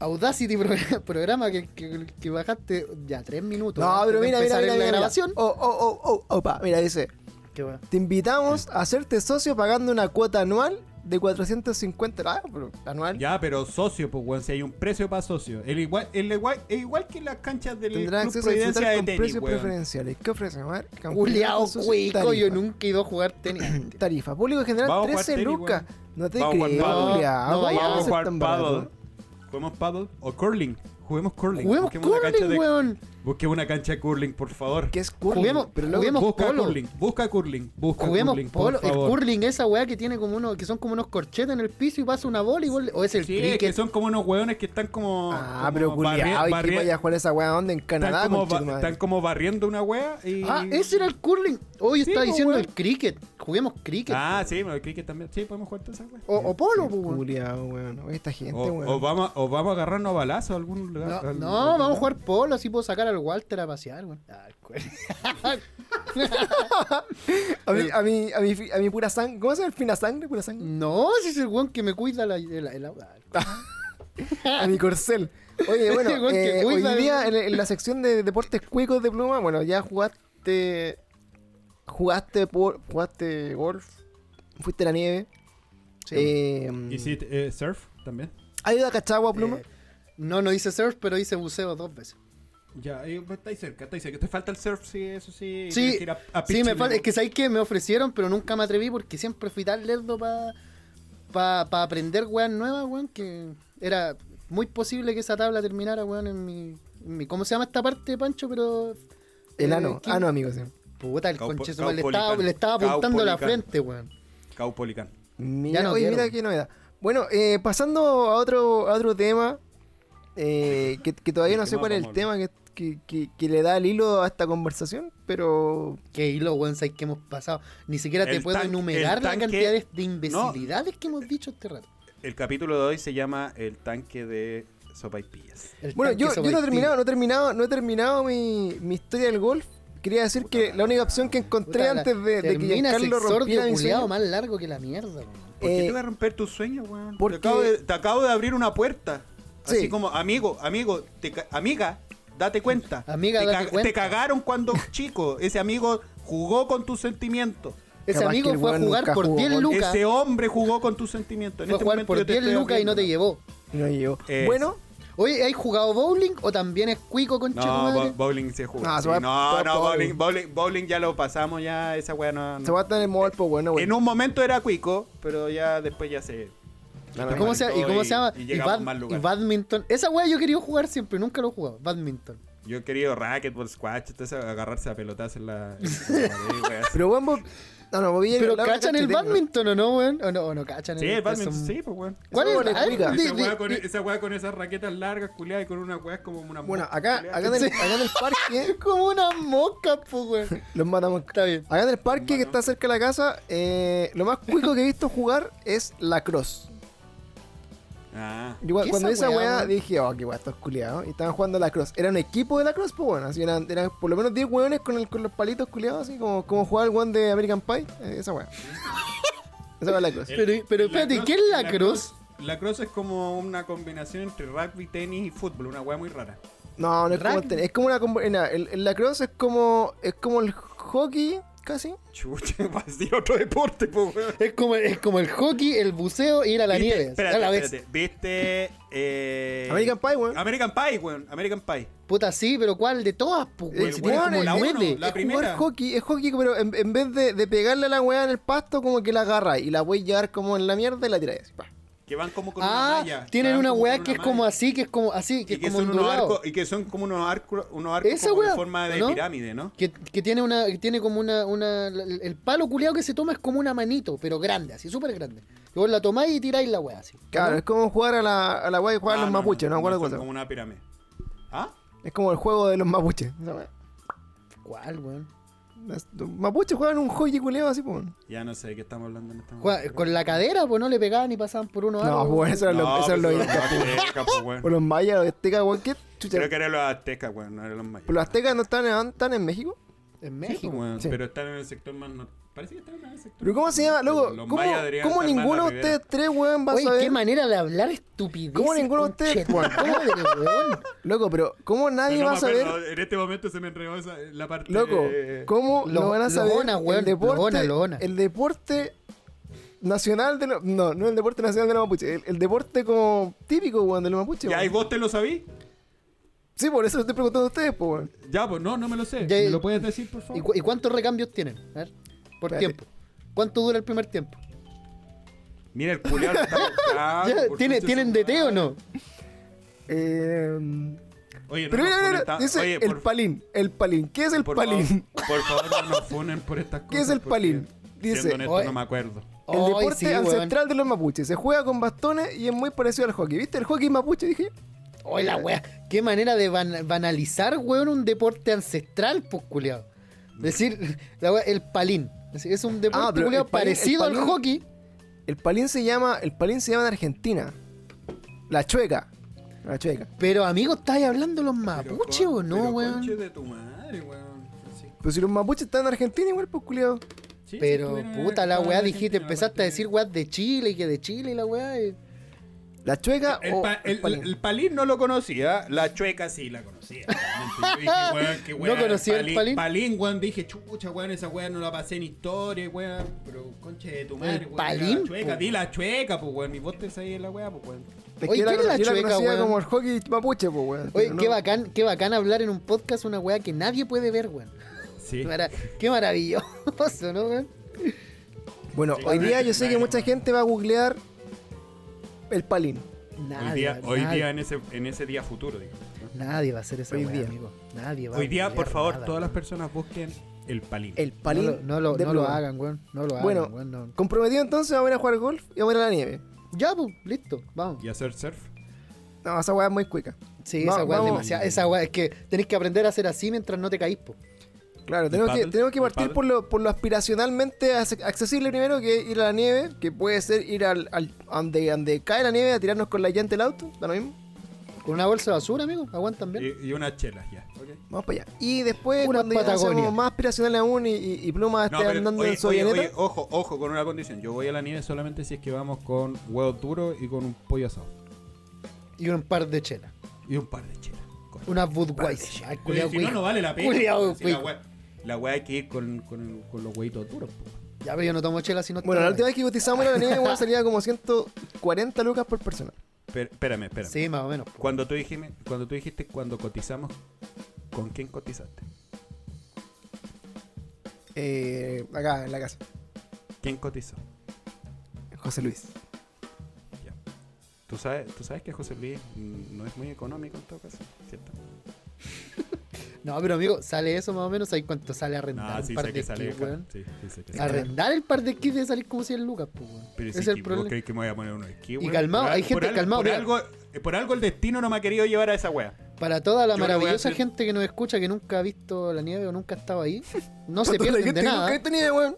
Audacity, programa, programa que, que, que bajaste ya tres minutos. no, pero mira, mira, mira, en la mira, grabación. Oh, oh, oh, oh, opa, mira, dice, Qué te invitamos a hacerte socio pagando una cuota anual de 450, ah, pero anual. Ya, pero socio, pues weón, si hay un precio para socio. El igual, el igual, es igual que las canchas del Tendrás Club acceso a Providencia de con tenis, precios weón. preferenciales. ¿Qué ofrecen? A ver, cuico, yo nunca he ido a jugar tenis. Tarifa, público general Vamos a jugar 13 tenis, lucas. No te Vamos a creo, culiao. No, ¿Cómo vaya, va Vamos a ser jugar tan paddle. barato? Juguemos paddle o curling. Juguemos curling. Juguemos Busquemos una cancha curling, de weón. Busquemos una cancha de curling, por favor. ¿Qué es curling? Juguemos- pero luego, juguemos busca polo. curling, busca curling, busca Juguemos curling, polo. por El curling, esa weá que tiene como uno, que son como unos corchetes en el piso y pasa una bola y le- O es el Sí, es cricket. que son como unos hueones que están como. Ah, como pero barri- ¿y qué vaya a jugar esa weá dónde? En Canadá, están, como ba- están barriendo una wea y. Ah, ese era el curling. Hoy Sí, está po, diciendo weón. el cricket. Juguemos cricket. Ah, sí, pero el cricket también. Sí, podemos jugar toda esa wea. O, o polo, po, weón. Culiao, weón. Oye, esta gente, O, weón. o vamos, o vamos a agarrarnos a balazo a algún lugar. No, al- no, algún vamos a jugar polo, así puedo sacar al Walter a pasear, weón. Ah, A mí, a mí, a mí, a mí pura sangre. ¿Cómo se llama el fina sangre? Pura sangre. no, si es el weón que me cuida la, ah, A mi corcel. Oye, bueno, eh, hoy día en, en la sección de deportes cuicos de pluma, bueno, ya jugaste. Jugaste, por, jugaste golf. Fuiste a la nieve. Sí. Eh, ¿Y sí, eh, surf también? ¿Has ido a Cachagua, pluma? Eh, no, no hice surf, pero hice buceo dos veces. Ya, eh, pues, estáis cerca, estáis cerca. Te falta el surf, sí, eso sí. Sí, Tienes que ir a- a sí, me falta. Es que sabéis que me ofrecieron, pero nunca me atreví porque siempre fui tan lerdo para pa, pa aprender weas nuevas, weón, que era muy posible que esa tabla terminara, weón, en mi, en mi- ¿Cómo se llama esta parte, Pancho? Pero. El eh, ano, ¿quién? ano, amigo, sí. Puta, el conche le estaba, Caupolicán. le estaba apuntando la frente, weón. Caupolicán. Mira, Ya no oye, mira qué novedad. Bueno, eh, pasando a otro, a otro tema, eh, que, que todavía no ¿Qué sé cuál es el vamos tema que, que, que- que le da el hilo a esta conversación, pero Qué hilo, weón, sabéis que hemos pasado. Ni siquiera te El puedo enumerar la tanque- cantidad de, de imbecilidades que hemos dicho este rato. El capítulo de hoy se llama El tanque de sopaipillas. El bueno, tanque yo, yo no he terminado, no he terminado, no he terminado mi, mi historia del golf. Quería decir que la única opción que encontré Puta, antes de, de que Giancarlo rompiera mi sueño, más largo que la mierda, weón. ¿Por qué Eh, te voy a romper tus sueños, weón? porque- Te, acabo de, te acabo de abrir una puerta. Sí. Así como, amigo, amigo, te amiga, date cuenta. Amiga, te, date cuenta. te cagaron cuando chico. Ese amigo jugó con tus sentimientos. Ese Capaz amigo fue a jugar por jugó 10 golf. lucas. Ese hombre jugó con tus sentimientos. En Fue este jugar por yo te 10 estoy lucas y no te llevó. no llegó. Es- Bueno, Oye, ¿hay jugado bowling o también es cuico con No, madre? bo- bowling se jugó. No, sí. se va- no, no, bowling, bowling, bowling ya lo pasamos ya. Esa weá no. no. se va a tener el modo pues bueno, En bueno. un momento era cuico, pero ya después ya se. No, no, ¿Y cómo, se, ¿Y cómo se llama? Y Y, llegamos bad- y badminton. Esa weá yo quería jugar siempre, nunca lo he jugado. Badminton. Yo he querido racquetball, squash, eso, agarrarse a pelotas en la. en la pared, weas. Pero bueno, vos- no, no, vos Pero la- ¿cachan el badminton o no, weón? ¿O no, o no cachan Sí, el el badminton, son- sí, pues weón. ¿Cuál es? cuica. Esa weá con, esa esas raquetas largas, culiadas, y con una weá como una Bueno, mosca, acá, culiada. acá, en el, Sí. acá en el parque, Como una mosca, pues, weón. los matamos. Está bien. Acá en el parque que está cerca de la casa, eh, lo más cuico que he visto jugar es la cross. Ah. Yo, ¿Qué cuando vi esa weá, dije, oh, qué weá, estos culiados. Y estaban jugando la cross. Era un equipo de la cross, pues bueno. Así eran, eran por lo menos 10 weones con, el, con los palitos culiados, así como, como jugaba el one de American Pie. eh, esa weá. esa weá es la cross. El- Pero- pero espérate, cross- ¿qué es la cross? La cross es como una combinación entre rugby, tenis y fútbol, una weá muy rara. No, no es como el tenis, Es como una. nada, el, el- la cross es como. Es como el hockey, casi. Chucha, va a decir otro deporte, weón. Es como, es como el hockey, el buceo y ir a la ¿Viste? nieve. Espérate, a la vez. espérate. ¿Viste? Eh... American Pie, weón. American Pie, weón. American Pie. Puta, sí, pero ¿cuál de todas? Pues, weón, si weón, como la uno, la es primera. jugar hockey, es hockey, pero en, en vez de, de pegarle a la weá en el pasto, como que la agarra y la voy a llevar como en la mierda y la tiráis. Que van como con una Ah, malla. tienen una weá que es una como así, que es como así, que Y es que, como son unos ondulado. arcos, y que son como unos arcos, unos arcos Esa como en forma de ¿no? pirámide, ¿no? Que, que tiene una, que tiene como una, una, el palo culeado que se toma es como una manito, pero grande, así, súper grande. Y vos la tomáis y tiráis la weá así. Claro, ¿no? es como jugar a la, a la weá que juegan Ah, los no, mapuches, no, me acuerdo son cuál como una pirámide. ¿Ah? Es como el juego de los mapuches. esa weá. ¿Cuál, weón? Las- Los mapuches juegan un hockey culeado así, pues. Ya no sé de qué estamos hablando en este Juega- momento. Con la cadera, pues no le pegaban y pasaban por uno No, pues eso era No, pues los pues. aztecas, weón. O los mayas, los aztecas, weón. ¿Qué chucha? Creo que eran los aztecas, weón, no eran los mayas. ¿Pero los aztecas no están, en- están en México? En Sí, México. pues, Sí. Pero están en el sector más norte. Parece que están en el sector. ¿Pero cómo se llama? Luego, Los ¿cómo, cómo ninguno de ustedes tres, weón, va a saber? qué manera de hablar estupidez. ¿Cómo ninguno de ustedes, Juan? weón? Loco, pero ¿cómo nadie Pero no va a saber? En este momento se me enredó esa, la parte. Loco, ¿cómo Lo- no van a saber weón, el deporte? El deporte nacional de los... No, no el deporte nacional de los mapuches. El, el deporte como típico, weón, de los mapuches. Ya, ¿y weón. vos te lo sabís? Sí, por eso lo estoy preguntando a ustedes, pues, weón. Ya, pues no, no me lo sé. Ya, ¿Me y- lo puedes decir, por ¿Y, favor? cu- y cuántos recambios tienen? A ver, por Espérate. tiempo. ¿Cuánto dura el primer tiempo? Mira, el culiao lo está ¿tiene, ¿Tienen DT o no? Eh, Oye, no pero mira, mira, dice Oye, el por, palín. El palín. ¿Qué es el por palín? favor, por favor, no nos funen por estas cosas. ¿Qué es el palín? Dice, Siendo honesto, oye. no me acuerdo. El deporte sí, weón. ancestral de los mapuches. Se juega con bastones y es muy parecido al hockey. ¿Viste el hockey mapuche? Dije. Oye, la wea. Qué manera de ban- banalizar, weón, un deporte ancestral, pues, culiado. Decir, la wea, el palín. Es un deporte, Ah, palín- parecido al hockey. El palín se llama. El palín se llama en Argentina. La chueca. La chueca. Pero, amigo, ¿estáis hablando de los Pero mapuches o no, pero weón? de tu madre, weón. Francisco. Pero si los mapuches están en Argentina, igual, pues culiado. Sí, sí, Pero, puta, la weá dijiste, empezaste a decir weas de Chile y que de Chile y la weá. y- La chueca El, o pa- el- el palín. el palín no lo conocía, la chueca sí la conocía. obviamente. Yo dije, weón, qué ¿No conocía el palín? Palín, weón, dije, chucha, weón, esa weón no la pasé en historia, weón. Pero, conche de tu madre, ¿El weón. palín, La chueca, di la chueca, pues, weón. Mi voz te sabía la weá, pues, weón. Es Oye, que era, ¿quién es la yo la chueca, conocía weón? como el hockey mapuche, pues, weón. Oye, qué no. bacán, qué bacán hablar en un podcast una weá que nadie puede ver, weón. Sí. Mara- Qué maravilloso, ¿no, weón? Bueno, Sí, hoy día yo sé que mucha gente va a googlear el palín. Nadie, Hoy día, hoy nadie, día en, ese, en ese día futuro, digo. nadie va a hacer esa Hoy día. amigo. Nadie va Hoy a día, por favor, nada, todas las personas busquen el palín. El palín. No lo, no lo, no lo hagan, weón. No lo hagan, Bueno. weón, no. Comprometido entonces, vamos a ir a jugar golf y vamos a ir a la nieve. Ya, pues, listo, vamos. Y hacer surf. No, esa weá es muy cuica. Sí, esa weá es demasiado. Esa weá es que tenés que aprender a hacer así mientras no te caís, po. Claro, tenemos que, partir por lo, por lo aspiracionalmente ac- accesible primero, que es ir a la nieve, que puede ser ir al, donde, donde cae la nieve a tirarnos con la llanta del auto, da lo mismo. Con una bolsa de basura, amigo. Aguantan bien. Y, y unas chelas ya. Vamos para allá. Y después, Una cuando Patagonia. más aspiracionales aún y, y, y Pluma No, esté andando oye, en su oye, ojo, ojo, con una condición. Yo voy a la nieve solamente si es que vamos con huevos duros y con un pollo asado. Y un par de chelas. Y un par de chelas. Con- Una Budweiser. Si no, no vale la pena. Culiao, Si la la wea hay que ir con, con, con los huevitos duros. po. Ya, pero yo no tomo chela si no Bueno, la última vez que cotizamos en la nieve, weón, salía como 140 lucas por persona. Espera- Espérame, espérame. Sí, más o menos. po. Cuando tú dijiste, cuando tú dijiste cuando cotizamos, ¿con quién cotizaste? Eh, acá, en la casa. ¿Quién cotizó? José Luis. Ya. ¿Tú sabes, tú sabes que José Luis mm, no es muy económico en todo caso, ¿cierto? No, pero amigo, sale eso más o menos. ¿Sabes cuánto sale a arrendar No, un sí par sé de que sale. esquís, ca- weón? Sí. Arrendar el par de esquís debe salir como 100 lucas, pues, weón. Pero si es el que- ¿Vos problema. crees que me voy a poner unos Y weón? calmado, Por hay gente- al- calmado, Por algo, por algo el destino no me ha querido llevar a esa wea. Para toda la Yo maravillosa hacer- gente que nos escucha que nunca ha visto la nieve o nunca ha estado ahí, no se pierden de nada. nunca ha visto nieve, weón.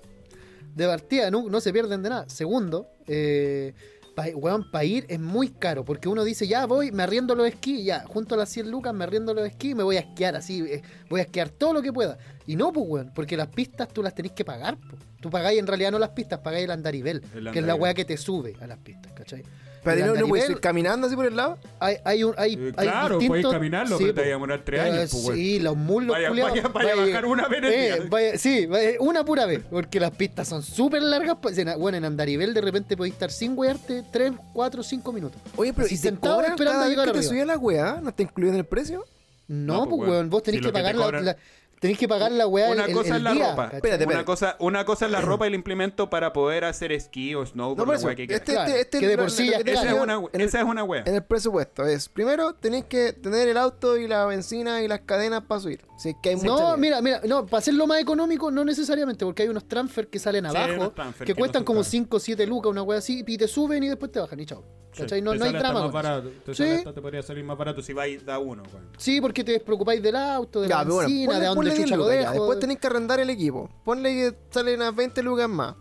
De partida, no, no se pierden de nada. Segundo, eh, pa, para ir es muy caro, porque uno dice, ya voy, me arriendo los esquís, ya, junto a las 100 lucas, me arriendo los esquís, me voy a esquiar así, eh, voy a esquiar todo lo que pueda. Y no, pues, weón, porque las pistas tú las tenés que pagar, pues. Tú pagáis en realidad no las pistas, pagáis el andarivel, El que es la andarivel. weá que te sube a las pistas, ¿cachai? Pero no, no puedes ir caminando así por el lado. Hay, hay, un, hay, Eh, hay claro, distintos- podéis caminarlo, sí, pero te po. vaya a demorar tres Eh, años, pues. Sí, los muslos Vaya- culiados, vaya- vaya a bajar una vez eh, vaya- sí, vaya- una pura vez, porque las pistas son súper largas. pues, en- Bueno, en Andarivel de repente podéis estar sin wearte 3, 4, 5 minutos. Oye, pero Así ¿y te sentado cobran esperando cada a vez llegar que te arriba. subí a la weá? ¿No está incluido en el precio? No, No, pues pues, weón. vos tenés Si que te pagar la, cobran- la- tenés que pagar la weá Una el, cosa el es la día, ropa. Espérate, Una cosa, una cosa es la ropa y el implemento para poder hacer esquí o snow No, por eso. wea que. Este, este, este que de por sí Esa digo es una, en el- esa es una wea. En el presupuesto es, primero tenéis que tener el auto y la benzina y las cadenas para subir. Si es que hay No, mira, mira, no, para hacerlo más económico, no necesariamente, porque hay unos transfer que salen Sí, abajo, que que cuestan no como caros. 5 o 7 lucas, una wea así, y te suben y después te bajan y chao. ¿Cachai? Sí, no te no hay drama. barato. Te, Sí. hasta- te podría salir más barato si vais da uno, weón. Sí, porque te despreocupáis del auto, de Ya, la bueno, benzina, ponle- de dónde ponle 10 chucha lo lucas ya. dejo. Después tenéis que arrendar el equipo. Ponle que salen unas 20 lucas más.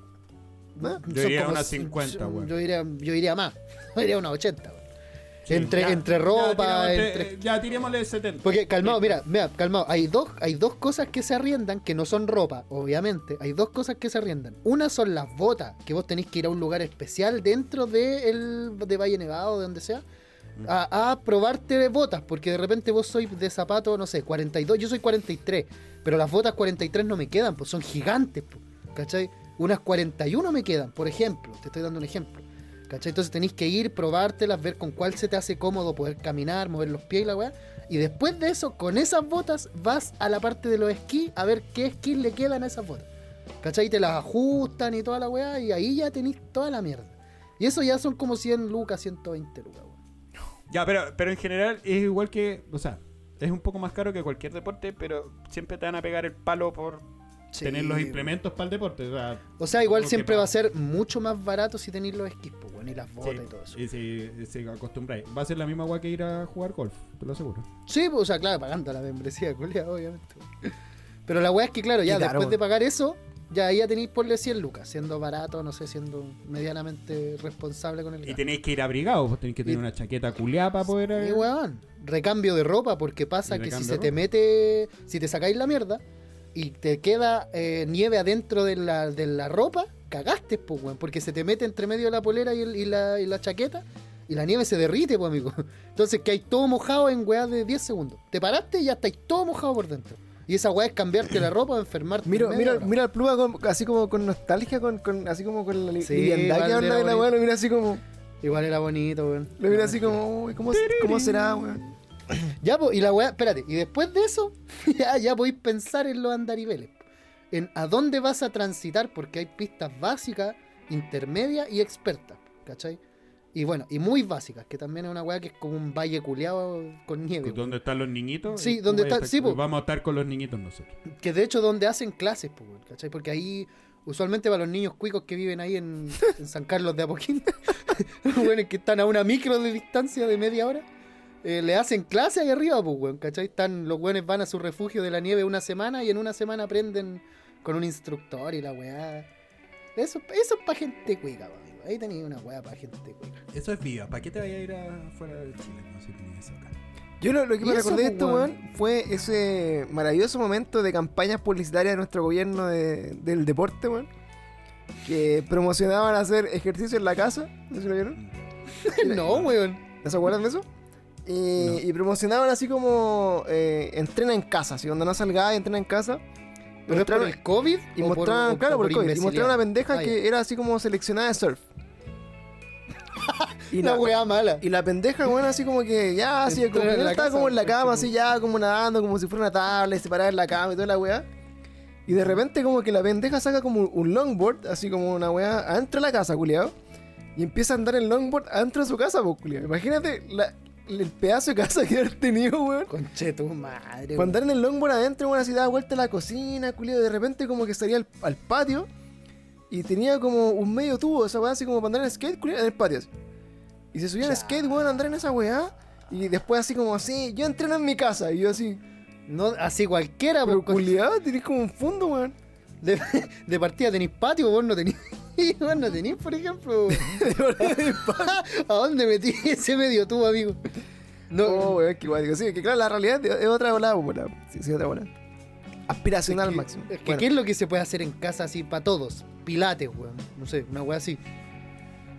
¿Ah? Yo Son iría a unas cin- 50, weón. Yo iría, yo iría más. Yo iría a unas 80, weón. Sí, entre, ya, entre ya, ropa, tirémosle- entre... Ya, tirémosle 70. Porque, calmado, mira, mira, calmado. Hay dos, hay dos cosas que se arriendan que no son ropa, obviamente. Hay dos cosas que se arriendan. Una son las botas, que vos tenéis que ir a un lugar especial dentro de, el, de Valle Nevado, de donde sea, a, probarte botas, porque de repente vos sois de zapato, no sé, 42, yo soy 43, pero las botas 43 no me quedan, pues son gigantes, pues, ¿cachai? Unas 41 me quedan, por ejemplo, te estoy dando un ejemplo. ¿Cachai? Entonces tenéis que ir, probártelas, ver con cuál se te hace cómodo poder caminar, mover los pies y la weá. Y después de eso, con esas botas, vas a la parte de los esquís a ver qué esquís le quedan a esas botas. ¿Cachai? Te las ajustan y toda la weá, y ahí ya tenéis toda la mierda. Y eso ya son como 100 lucas, 120 lucas. Ya, pero, pero en general es igual que. O sea, es un poco más caro que cualquier deporte, pero siempre te van a pegar el palo por Sí, tener los implementos para el deporte. O sea, O sea, igual siempre va a ser mucho más barato si tenéis los esquís, pues, weón, y las botas sí, y todo eso. y si, si acostumbráis. Va a ser la misma agua que ir a jugar golf, te lo aseguro. Sí, pues, o sea, claro, pagando la membresía, culia, obviamente. Pero la weá es que, claro, ya después de pagar eso, ya ahí ya tenéis ponle 100 lucas, siendo barato, no sé, siendo medianamente responsable con el Y tenéis que ir abrigados, pues tenéis que tener Y- una chaqueta culiada para poder. Y eh, weón, recambio de ropa, porque pasa que si se te mete, si te sacáis la mierda y te queda eh, nieve adentro de la, de la ropa, cagaste, pues, weón, porque se te mete entre medio de la polera y, el- y la, y la chaqueta y la nieve se derrite, pues, amigo. Entonces que hay todo mojado en weá de 10 segundos. Te paraste y ya estáis todo mojado por dentro. Y esa weá es cambiarte la ropa o enfermarte. Mira, en mira, mira al Pluma con- así como con nostalgia, con, con- así como con la Sí, liviandad que habla de la weá, lo mira así como. Igual era bonito, weón. Lo mira así como, uy, ¿cómo, ¿cómo será, weón? Ya, po, y la weá, espérate, y después de eso, ya, ya podéis pensar en los andariveles. En a dónde vas a transitar, porque hay pistas básicas, intermedias y expertas, ¿cachai? Y bueno, y muy básicas, que también es una weá que es como un valle culeado con nieve. weón. ¿Dónde están los niñitos? Sí, Y tú ¿dónde vas a está- estar- sí, po. Vamos a estar con los niñitos nosotros. Que de hecho donde hacen clases, pues, weón, ¿cachai? Porque ahí, usualmente para los niños cuicos que viven ahí en, en San Carlos de Apoquín, los weones que están a una micro de distancia de media hora, eh, le hacen clase ahí arriba, pues, weón, ¿cachai? Están, los weones van a su refugio de la nieve una semana y en una semana aprenden con un instructor y la weá. Eso, eso es para gente cuica, pues, amigo. Ahí tenéis una weá para gente cuica. Eso es vida. ¿Para qué te vayas a ir afuera de Chile? No sé si tenías eso acá. Yo lo, lo que ¿Y me eso, recordé de po, esto, weón? fue ese maravilloso momento de campañas publicitarias de nuestro gobierno de- del deporte, weón. Que promocionaban hacer ejercicio en la casa. ¿No se lo vieron? no, weón. ¿No se acuerdan de eso? Y, No. y promocionaban así como eh, entrena en casa, así cuando no salga entrena en casa. ¿Pero por Mostraron- el COVID? y por- o- claro, por el COVID, y mostraron una pendeja Ah, que era así como seleccionada de surf. Y, La la, weá mala. y la pendeja, bueno, así como que ya, así como que estaba como en la cama, así ya, como nadando, como si fuera una tabla, separada en la cama y toda la weá. Y de repente como que la pendeja saca como un longboard, así como una weá, adentro de la casa, culiado. Y empieza a andar en longboard adentro de su casa, pues, culiado. Imagínate la- el pedazo de casa que haber tenido, weón. Conche tu madre. Para weón. andar en el longboard adentro, bueno, así daba vuelta a la cocina, culiado. De repente como que salía al, al patio y tenía como un medio tubo, esa weá así como para andar en skate, en el patio. así. Y se subía en skate, weón, a andar en esa weá. Y después así como así, yo entreno en mi casa. Y yo así, No, así cualquiera, pero con- culiado, tenés como un fondo, weón. de, de partida tenéis patio, vos no tenéis. Vos no tenéis, por ejemplo. ¿A dónde metí ese medio tubo, amigo? No, Oh, weón, qué guay. Sí, que claro, la realidad es es otra bola, bola. Sí, sí, otra bola. Aspiracional que- máximo. Es que, Bueno. ¿qué es lo que se puede hacer en casa así para todos? Pilates, weón. No sé, una weá así.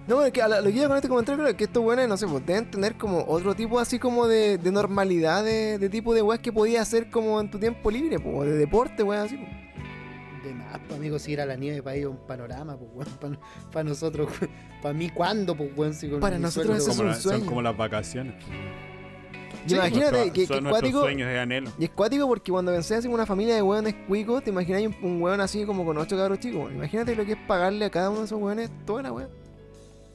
No, es que a la- lo que iba con este comentario creo que estos weones, no sé, pues deben tener como otro tipo así como de, de normalidad de, de tipo de weas que podías hacer como en tu tiempo libre, pues, o de deporte, weón, así. pues. De más, pa, amigo, si ir a la nieve para ir a un panorama, pues, weón. Para nosotros, para mí, ¿cuándo, pues, weón? Si con Para nosotros eso es Como un la- son sueño. como las vacaciones. Y imagínate Nuestro- que, que son cuático. sueños de anhelo. Y es cuático porque cuando pensé así en una familia de weones cuicos, te imagináis un, un weón así como con ocho cabros chicos. Imagínate lo que es pagarle a cada uno de esos weones toda la weá.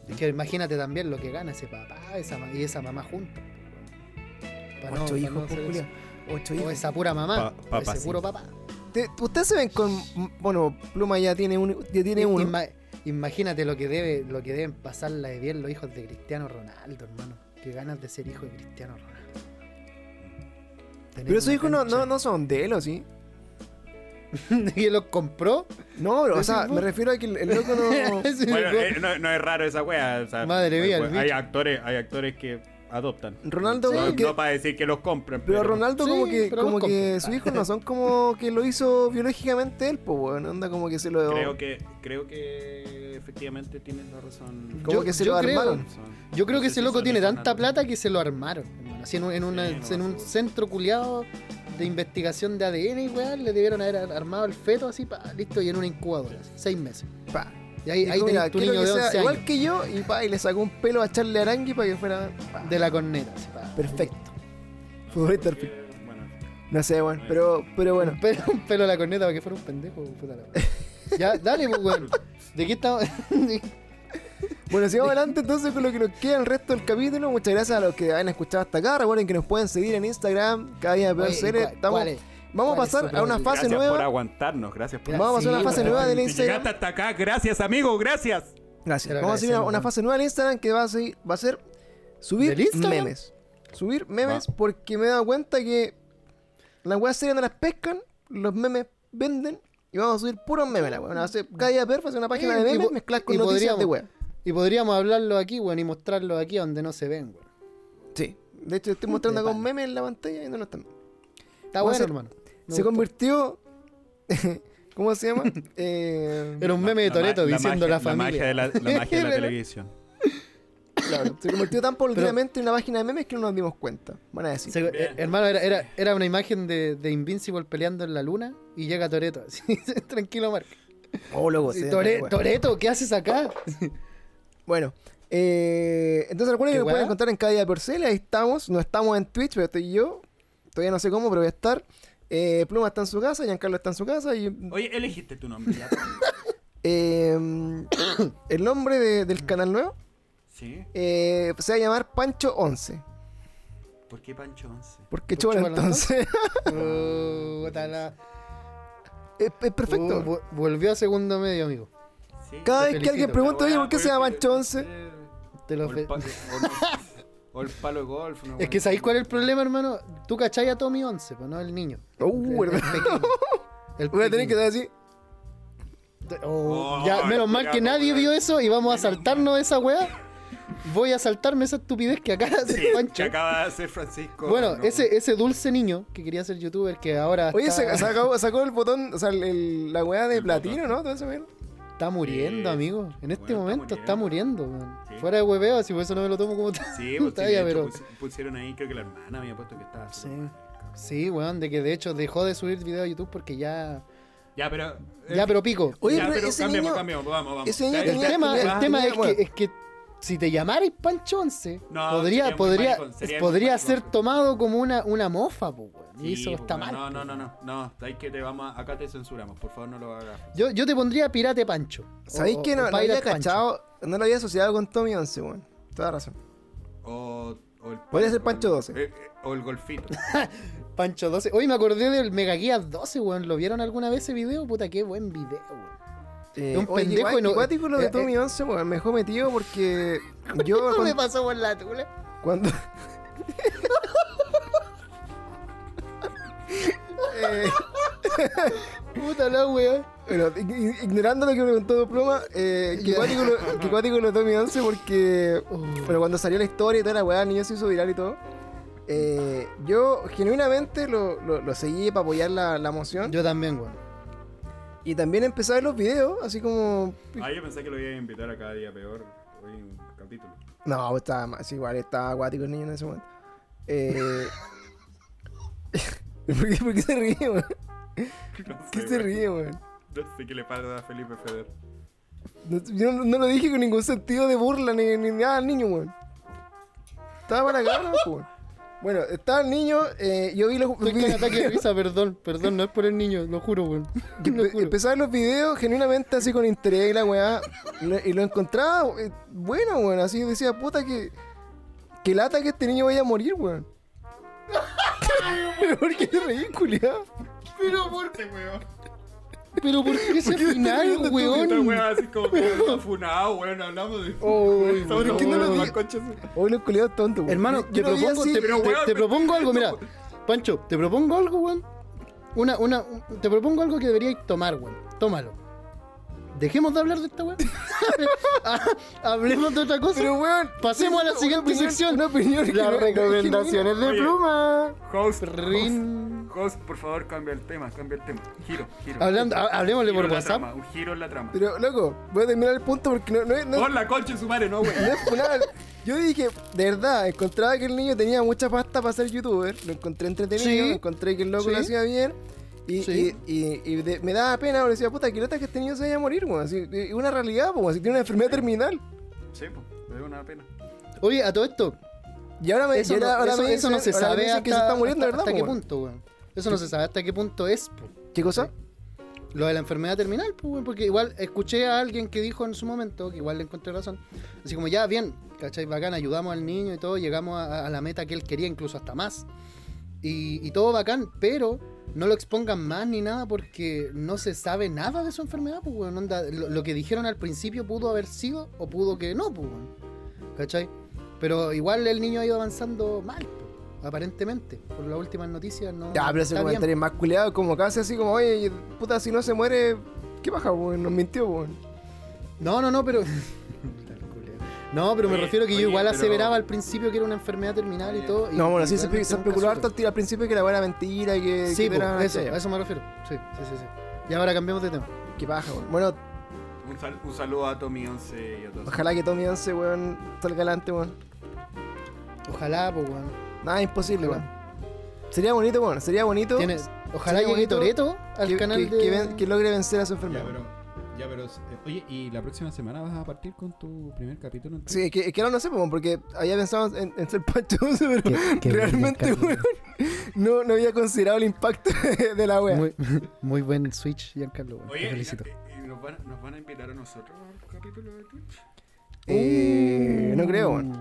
Es que imagínate también lo que gana ese papá esa, y esa mamá juntos. Pa' no- Ocho hijos, no. Ocho O hijos. esa pura mamá. Pa- o papá, ese sí. puro papá. Te- Ustedes se ven con. Bueno, Pluma ya tiene, un, ya tiene uno. Ima- imagínate lo que debe, lo que deben pasarla de bien los hijos de Cristiano Ronaldo, hermano. Qué ganas de ser hijo de Cristiano Ronaldo. Pero esos una hijos no, no, no son de él, ¿o sí? ¿Y los compró? No, o ¿Decís sea, me refiero a que el, el loco no. Bueno, eh, no, no es raro esa wea. o sea, Madre mía, hay, hay actores, hay actores que adoptan. Ronaldo, no, que- no para decir que los compren. Pero Ronaldo Sí, como que, pero como que sus hijos no son como que lo hizo biológicamente él, pues bueno, anda como que se lo Creo que, creo que efectivamente tienes la razón. como Yo- que se yo lo creo- armaron. Son- Yo creo no que ese si loco tiene tanta plata que se lo armaron, hermano. Así en un, en, una- Sí, no, en un sí. centro culiado de investigación de ADN y weá, le debieron haber ar- armado el feto así, pa, listo, y en una incubadora, así, seis meses. Pa. Y ahí, Dijo, ahí mira, tu niño que de sea 11 igual que yo y pa, y le sacó un pelo a echarle arangui para que fuera pa, De la corneta, pa. perfecto. Futbolista perfecto. Eh, Bueno, No sé, bueno, pero, pero bueno. Un pelo, un pelo a la corneta para que fuera un pendejo, puta la weá. Ya, dale, pues, weón. ¿De qué estamos? Bueno, sigamos adelante entonces con lo que nos queda el resto del capítulo. Muchas gracias a los que han escuchado hasta acá. Recuerden que nos pueden seguir en Instagram, cada día peor Oye, serie. ¿cuál- Estamos- cuál es? Vamos a pasar a una fase gracias por nueva. aguantarnos, gracias por Vamos a pasar a una fase nueva del Instagram. llegaste hasta acá, gracias amigo, gracias. Gracias. Vamos a seguir una, una fase nueva en Instagram que va a, seguir- va a ser subir ¿Del memes. Subir memes porque me he dado cuenta que las weas serias no las pescan, los memes venden y vamos a subir puros memes. La wea. Va a ser cada día perfecto, una página de memes mezcladas con noticias de wea. Y podríamos hablarlo aquí, weón, y mostrarlo aquí donde no se ven, weón. Sí. De hecho, estoy mostrando con memes en la pantalla y no lo están. Está bueno, hacer- hermano. Me Se gustó. convirtió. ¿Cómo se llama? Eh, Era un meme de Toreto la diciendo magia- la familia. magia de la, la magia de la televisión. claro, se convirtió tan paulatinamente en una página de memes que no nos dimos cuenta. Van a decir. Se- eh, hermano, era, era, era una imagen de, de Invincible peleando en la luna y llega Toreto. Tranquilo, Mark. Oh, loco, Sí, Tore-. Toreto, ¿qué haces acá? Bueno, Eh, entonces recuerden ¿Qué que me pueden encontrar en cada día por Cel, ahí estamos. No estamos en Twitch, pero estoy yo. Todavía no sé cómo, pero voy a estar. Eh, Pluma está en su casa, Giancarlo está en su casa y Oye, elegiste tu nombre ya. eh, el nombre de- del canal nuevo ¿Sí? eh, se va a llamar Pancho 11. ¿Por qué Pancho 11? Porque ¿Por chola entonces. La- es, es perfecto. Uh, volvió a segundo medio, amigo. Sí. Cada vez que alguien pregunta, oye, ¿por qué se llama Pancho 11? eh, Te lo o el no- palo de golf. una Es que. ¿sabéis cuál es el problema, hermano? Tú cachai a Tommy 11, pues no el niño. Uh, el, el ¿verdad? pequeño. El Voy a tener que dar así. Oh, Oh, ya, menos mal que nadie vio eso y vamos a saltarnos de esa weá. Voy a saltarme esa estupidez que acaba de hacer Sí, Pancho. que acaba de hacer Francisco. Bueno, no. ese, ese dulce niño que quería ser youtuber que ahora Oye, está, se- sacó, sacó el botón, o sea, el- el- la weá de El platino, botón. ¿no? Todo eso, weón. Está muriendo, Sí. amigo. En este Bueno, está momento está muriendo, weón. Sí. Fuera de hueveo, así por eso no me lo tomo como tal. Sí, pues talla, hecho, pero... pus- pusieron ahí, creo que la hermana había puesto que estaba. Sí. Sí, weón, de que de hecho dejó de subir video a YouTube porque ya... Ya, pero. Ya, pero pico. Oye, ya, pero ese cambiemos, niño- cambiemos, vamos, vamos. ese niño Ya, El tenía- tema, tenía- el tema es, que, es que si te llamarais Pancho 11, No, podría, podría, maricón, podría ser tomado como una, una mofa, po. Sí, y eso está mal. No, no, no, no. No, sabes que te vamos a- acá te censuramos. Por favor, no lo hagas. Yo, yo te pondría Pirate Pancho. ¿Sabéis que no, no había Pirate Pancho. cachado, no lo había asociado con Tommy 11, weón? Toda razón. O, o el Podría ser Pancho 12. Eh, eh, o el golfito. Pancho 12. Hoy me acordé del Mega Gear 12, weón. ¿Lo vieron alguna vez ese video? Puta, qué buen video, weón. Eh, un oye, pendejo igual- y no- iguático lo de eh, Tommy 11, weón. Me dejó metido porque yo ¿Cómo me cuando, pasó por la tula? cuando- Eh, Puta la weón. bueno, ig- ig- ignorando lo que preguntó Pluma, eh, que cuático lo, cuático lo de Tommy 11 porque pero cuando salió la historia y toda la weá, el niño se hizo viral y todo. eh, yo genuinamente lo, lo, lo seguí para apoyar la, la moción. Yo también, weón. Y también empecé a ver los videos, así como. Ah, yo pensé que lo iba a invitar a cada día peor. Hoy un capítulo. No, estaba más, igual estaba acuático el niño en ese momento. Eh... ¿Por, qué, por qué se ríe, weón? No ¿Qué sé, se weón. ríe, weón? No sé qué le pasa a Felipe Feder. No, yo no, no lo dije con ningún sentido de burla ni, ni nada al niño, weón. Estaba para pues, weón. Bueno, estaba el niño, eh, yo vi los Estoy con ataque de risa, perdón. Perdón, no es por el niño, lo juro, weón. que Lo empe- juro. empecé a ver los videos genuinamente así con interés y la weá. Y lo, encontraba eh, bueno, weón. Así decía, puta, que. Que lata que este niño vaya a morir, weón. Pero ¿por qué te reí, culiao? Pero por qué, weón. Pero por qué tú, Esta weón. wea así como que afunado, weón. Hablamos de. Oh, ¿por qué no lo hablando de di- las conchas. Hoy los culiados tontos, weón. Hermano, te propongo, te, te- weón, propongo algo, mira. Pancho, te propongo algo, weón. Una, una, un- te propongo algo que deberíais tomar, weón. Tómalo. Dejemos de hablar de esta weón. Ah, Hablemos de otra cosa. Pero, weón. Pasemos a la siguiente opinión- sección. Una opinión Las no- recomendaciones de Oye. pluma. Host, Rin. host, host, por favor, cambia el tema, cambia el tema. Giro, giro. Hablando, ha- hablemosle Giro por WhatsApp. trama, un giro en la trama. Pero, loco, voy a terminar el punto porque no, no, es- no, Pon la concha en su madre, no, güey. no es funal. Yo dije, de verdad, encontraba que el niño tenía mucha pasta para ser youtuber. Lo encontré entretenido, Sí. encontré que el loco Sí. lo hacía bien. Y, Sí. y, y- y de- me daba pena, porque decía, puta, que lata que este niño se vaya a morir, weón. Así, Es una realidad, pues, si tiene una enfermedad terminal. Sí, pues, es una pena. Oye, a todo esto, Y ahora me, eso, no, ahora, eso- me eso no se ahora sabe hasta, que se está muriendo, hasta- ¿verdad? hasta qué weón? punto, weón. Eso no se sabe hasta qué punto es, po. ¿Qué cosa? Lo de la enfermedad terminal, pues, weón, porque igual escuché a alguien que dijo en su momento, que igual le encontré razón, así como ya, bien, ¿cachai? Bacán, ayudamos al niño y todo, llegamos a, a la meta que él quería, incluso hasta más. Y, y todo bacán, pero no lo expongan más ni nada porque no se sabe nada de su enfermedad, pues, weón. Onda, lo, lo que dijeron al principio pudo haber sido o pudo que no, pues, weón. ¿Cachai? Pero igual el niño ha ido avanzando mal, pues, aparentemente. Por las últimas noticias no. Ya, pero ese bien. comentario es más culiado, como casi así como, oye, puta, si no se muere, ¿qué baja, weón? Nos mintió, weón. No, no, no, pero. No, pero me Oye, refiero que oye, yo igual pero- aseveraba al principio que era una enfermedad terminal y todo. y- No, bueno, y sí se, se especuló harto al, al principio que la era mentira y que. Sí, que era- eso, ya, a eso me refiero. Sí, sí, sí, sí. Y ahora cambiamos de tema. Qué paja, weón. Bueno, Un, sal- un saludo a Tommy 11 y a todos. ojalá que Tommy 11, weón, salga adelante, weón. Ojalá, pues, weón. Nada, imposible, weón. Sería bonito, weón, sería bonito Tiene- Ojalá llegue Toreto al que, canal que- de. que ven- que logre vencer a su Ya, enfermedad. pero Ya, pero. eh, Oye, ¿y la próxima semana vas a partir con tu primer capítulo? en Sí, es que, es que ahora no sé, pues, porque había pensado en, en ser Pancho 11, pero Qué- qué realmente, weón, no, no había considerado el impacto de, la wea. Muy, muy buen switch, Giancarlo. weón. Te felicito. ¿y nos van, nos van a invitar a nosotros al capítulo de Twitch? Eh, no creo, weón.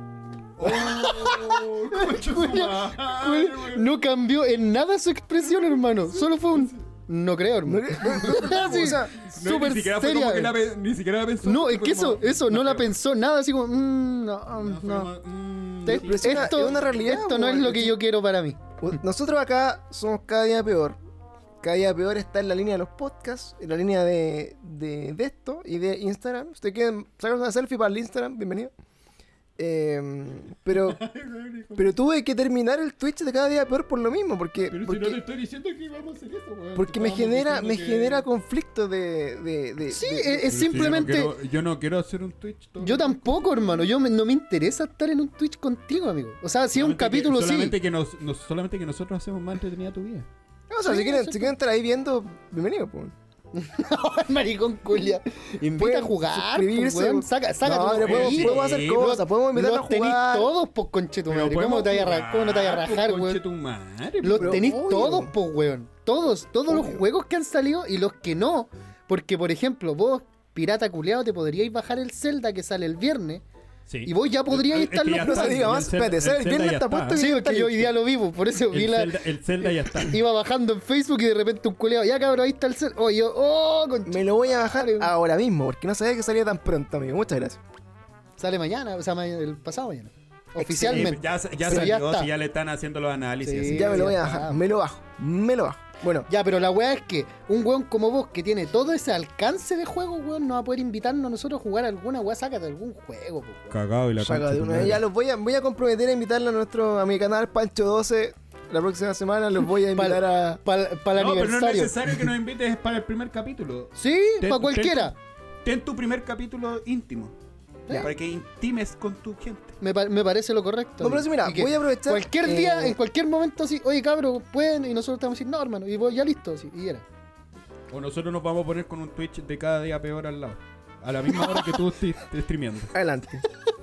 ¡Oh! No cambió en nada su expresión, hermano. Solo fue un. No creo, No, hermano. no, no, Sí, o sea, No, súper ni siquiera fue como seria. que la pe- ni siquiera la pensó. No, es fue que eso, como- eso no la creo. pensó nada, así como. mm, no, No, fue no. como, mm, Te- pero es una- esto, es una realidad, esto no es weón. lo que yo quiero para mí. nosotros acá somos cada día peor. Cada día peor está en la línea de los podcasts, en la línea de, de, de esto y de Instagram. Si ustedes quieren sacar una selfie para el Instagram, bienvenido. Eh, pero, pero tuve que terminar el Twitch de cada día peor por lo mismo, porque, Pero si porque, no te estoy diciendo que íbamos a hacer eso, weón. porque me genera, me que- genera conflicto de, de, de- Sí, de- es, Pero es si yo no simplemente. quiero- Yo no quiero hacer un Twitch. todo Yo tampoco, hermano. Yo me- no me interesa estar en un Twitch contigo, amigo. O sea, si es un Solamente que- capítulo, sí. solamente Que nos, nos- solamente que nosotros hacemos más entretenida tu vida. No, o sea, Sí, si quieren, si quieren estar ahí viendo, bienvenido, pues. Maricón culia. Invita a jugar, pues, weón. Saca, saca No, tu pero podemos, podemos hacer cosas, podemos invitar a Los tenéis jugar. todos, pues, conche tu Pero madre. ¿Cómo te a cómo no te vayas a jugar, rajar, weón? conche tu madre, Los obvio. todos, pues, weón. Todos, todos los juegos que han salido y los que no. Porque, por ejemplo, vos, pirata culeado, te podríais bajar el Zelda que sale el viernes. Sí. Y vos ya podríais Es que estar los juegos. diga el más, espérate, el ¿sabes? El viernes ya está puesto y Sí, porque está yo hoy día lo vivo, por eso vi El la. Zelda, el Zelda ya está. Iba bajando en Facebook y de repente un culeado, ya cabrón, ahí está el Zelda. Oh, yo, oh. Me lo voy a bajar ahora mismo, porque no sabía que salía tan pronto, amigo. Muchas gracias. Sale mañana, o sea, ma- el pasado mañana. Sí, Oficialmente. ya, ya salió, está. si ya le están haciendo los análisis. Ya me lo voy a bajar. Me lo bajo. Me lo bajo. Bueno, Ya, pero la weá es que un weón como vos que tiene todo ese alcance de juego, weón, no va a poder invitarnos a nosotros a jugar alguna weá, sácate algún juego, pues, weón. Cagado y la saca de vez. Ya los voy a, voy a comprometer a invitarlo a nuestro a mi canal Pancho 12. La próxima semana los voy a invitar a. Para el No, pero no es aniversario. necesario que nos invites para el primer capítulo. sí, Ten- para cualquiera. Ten tu primer capítulo íntimo. Ya. Para que intimes con tu gente. Me, pa- me parece lo correcto. No, pero sí, mira, voy a aprovechar. Cualquier eh, día, en cualquier momento, así, oye, cabro, pueden, y nosotros a decir, no, hermano, y vos ya listo, así, y era. O nosotros nos vamos a poner con un Twitch de cada día peor al lado. A la misma hora que tú estés estés streameando. Adelante.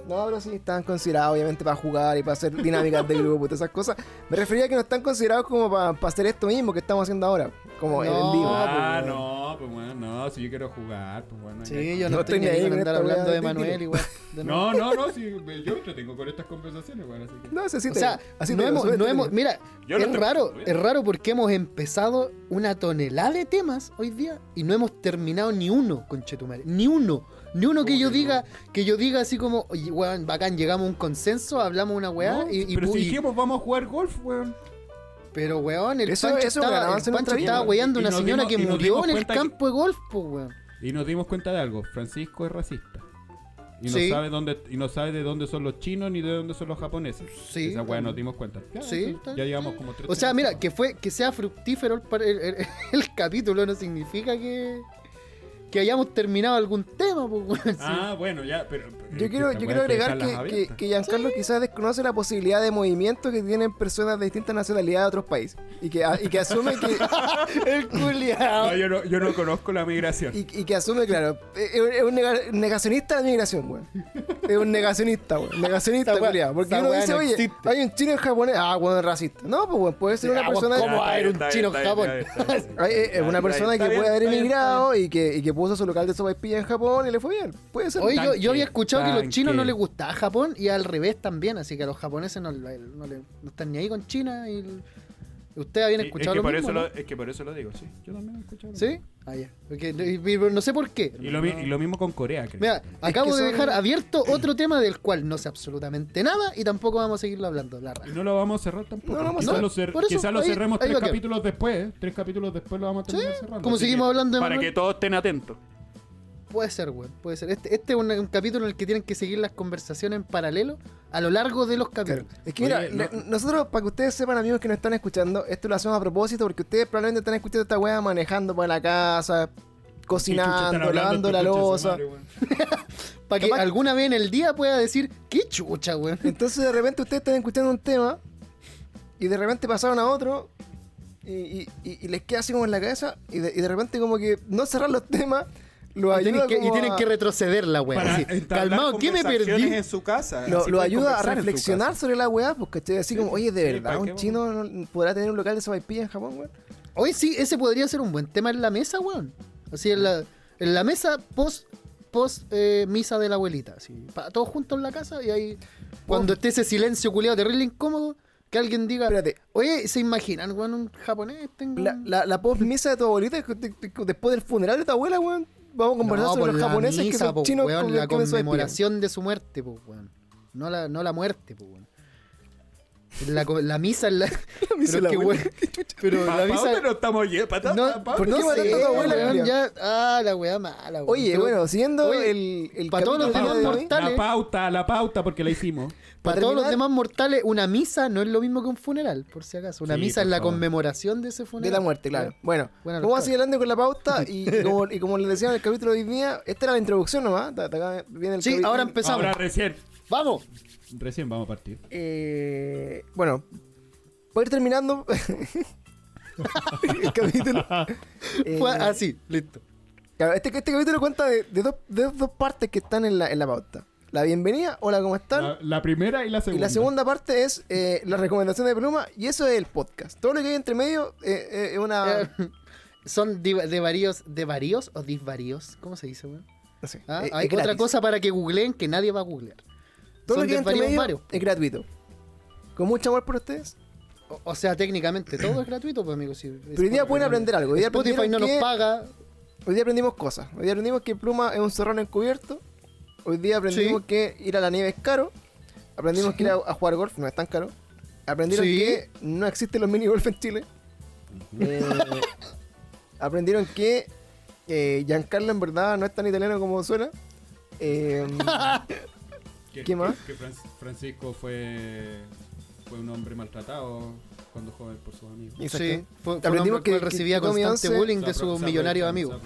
No, pero sí, están considerados obviamente para jugar y para hacer dinámicas de grupo y todas esas cosas. Me refería a que no están considerados como para, para hacer esto mismo que estamos haciendo ahora. Como en No, el vivo. ah, pues, no, pues bueno, no, si yo quiero jugar, pues bueno. Sí, ya- yo no, No estoy ni ahí con con andar hablando de de Manuel igual. No, no, no, sí, yo me entretengo con estas conversaciones, bueno, así que... No, sé si O te- sea, así no te- hemos, no hemos, te- mira, Yo es te- raro, bien. es raro porque hemos empezado una tonelada de temas hoy día y no hemos terminado ni uno, conchetumare, ni uno, ni uno que ¿Cómo yo diga, que yo diga así como, oye, weón, bacán, llegamos a un consenso, hablamos una weá No, y, y pero si dijimos vamos a jugar golf, weón. pero weón, el Eso- Pancho eso estaba, avance el Pancho estaba weyando una señora dimos- que murió en el que- campo de golf, pues weón. Y nos dimos cuenta de algo, Francisco es racista. Y Sí. no sabe dónde y no sabe de dónde son los chinos ni de dónde son los japoneses. Sí, Esa weá nos dimos cuenta. Ya, Sí, ya llevamos como tres O sea, mira, que fue que sea fructífero el, par- el- el- el capítulo no significa que que hayamos terminado algún tema, pues sí. Ah, bueno, ya, pero. pero Yo es quiero, yo quiero agregar que, que, que Giancarlo quizás desconoce la posibilidad de movimiento que tienen personas de distintas nacionalidades de otros países. Y que, y que asume que. el culiao. No, yo no, yo no conozco la migración. Y, y que asume, claro, es es un nega- negacionista de la migración, weón. Es un negacionista, weón. Negacionista, culiao. Porque uno dice, no oye, existe. hay un chino en japonés. Ah, weón, es racista. No, pues, weón, puede ser una Ah, persona. ¿cómo va a haber un chino en Japón? es una persona que puede haber emigrado y que, y que puso su local de sopaipilla en Japón y le fue bien. Puede ser. Oye, yo, Tanque, yo había escuchado que a los tanque. chinos no les gustaba Japón y al revés también, así que a los japoneses no, le- no le- no están ni ahí con China y ustedes habían Sí, escuchado es, que lo por mismo, eso ¿no? lo, es que por eso lo digo, sí. Yo también he escuchado. lo ¿Sí? Ah, ya. Porque- y- pero no sé por qué. Y lo, y lo mismo con Corea, creo. Mira, acabo que de son- dejar abierto otro tema del cual no sé absolutamente nada y tampoco vamos a seguirlo hablando. La Y no lo vamos a cerrar tampoco. No lo vamos a quizás cerrar. lo, cer- quizás lo ahí- cerremos ahí tres capítulos después. ¿eh? Tres capítulos después lo vamos a terminar cerrando. como seguimos que- hablando de Para Manuel. que todos estén atentos. Puede ser, güey. Puede ser. Este, este es un, un capítulo en el que tienen que seguir las conversaciones en paralelo a lo largo de los Claro. capítulos. Es que mira, Oye, le- no- nosotros, para que ustedes sepan, amigos que nos están escuchando, esto lo hacemos a propósito porque ustedes probablemente están escuchando esta weá manejando para la casa, cocinando, lavando la losa. Para que Capaz- alguna vez en el día pueda decir, qué chucha, güey. Entonces de repente ustedes están escuchando un tema y de repente pasaron a otro y, y- y- y les queda así como en la cabeza y de, y de repente como que no cerrar los temas lo y, tienen ayuda que, y como tienen a- que retroceder la weá. Así, Calmado, ¿qué me perdí? en su casa. lo, ayuda a reflexionar sobre la weá, porque estoy así como, oye, de Sí, verdad, ¿para un chino no- podrá tener un local de sopaipilla en Japón, weón. Oye, sí, ese podría ser un buen tema en la mesa, weón. Así en la, en la mesa post, post eh, misa de la abuelita. Así, para todos juntos en la casa y ahí, cuando esté ese silencio culiado terrible incómodo, que alguien diga, Espérate, oye, ¿se imaginan, weón, un japonés? Tengo la, la, la post-misa de tu abuelita, después del funeral de tu abuela, weón, vamos a conversar No, sobre por los la japoneses que misa, son po, chinos weón, con la que conmemoración de su muerte, pues, weón. No la, no la muerte, pues, weón. La, la misa en la. La misa pero la que, pero la misa. no estamos yendo? ¿Pa' No, dónde- pa' ¿por dónde qué no matando sé, a tu abuela, weón, Julián? ya. Ah, la weá mala, weón. Oye, Pero- bueno, siguiendo Oye, el, el pa' todos los capítulo demás de hoy, mortales. La pauta, la pauta, porque la hicimos. Para Para todos los demás mortales, una misa no es lo mismo que un funeral, por si acaso. Una Sí, misa es la favor. conmemoración de ese de funeral. la muerte, claro. Bueno, Buena vamos a seguir hablando con la pauta y, y como, y como les decía en el capítulo de hoy día, esta era la introducción nomás. acá viene el Sí, ahora empezamos. Ahora recién. ¡Vamos! Recién vamos a partir. Eh, bueno, para ir terminando el capítulo. eh, Fue así, listo. claro, este, este capítulo cuenta de, de dos, de dos partes que están en la, en la pauta. La bienvenida, hola, ¿cómo están? La, la primera y la y segunda. la segunda parte es eh, la recomendación de Pluma y eso es el podcast. Todo lo que hay entre medio eh, eh, es una... Eh, Son div- de varios, de varios o disvaríos. ¿Cómo se dice, weón? no sé, Ah, Hay otra gratis. cosa para que googleen que nadie va a googlear. Todo lo que hay entre medio varios. es gratuito. Con mucho amor por ustedes. O, o sea, técnicamente todo es gratuito, pues, amigos. Si, Pero hoy día pueden aprender algo. Hoy día Spotify no nos que- paga. Hoy día aprendimos cosas. Hoy día aprendimos que Pluma es un zorrón encubierto. Hoy día aprendimos Sí. que ir a la nieve es caro. Aprendimos Sí. que ir a, a jugar golf no es tan caro. Aprendieron Sí. que no existen los mini golf en Chile. Eh, aprendieron que eh, Giancarlo en verdad no es tan italiano como suena. Eh, ¿Qué, ¿Qué más? Que Francisco fue, fue un hombre maltratado cuando joven por sus amigos. Exacto. Sí, fue, fue un Aprendimos que- que, recibía que constante Once bullying de sus millonarios amigos.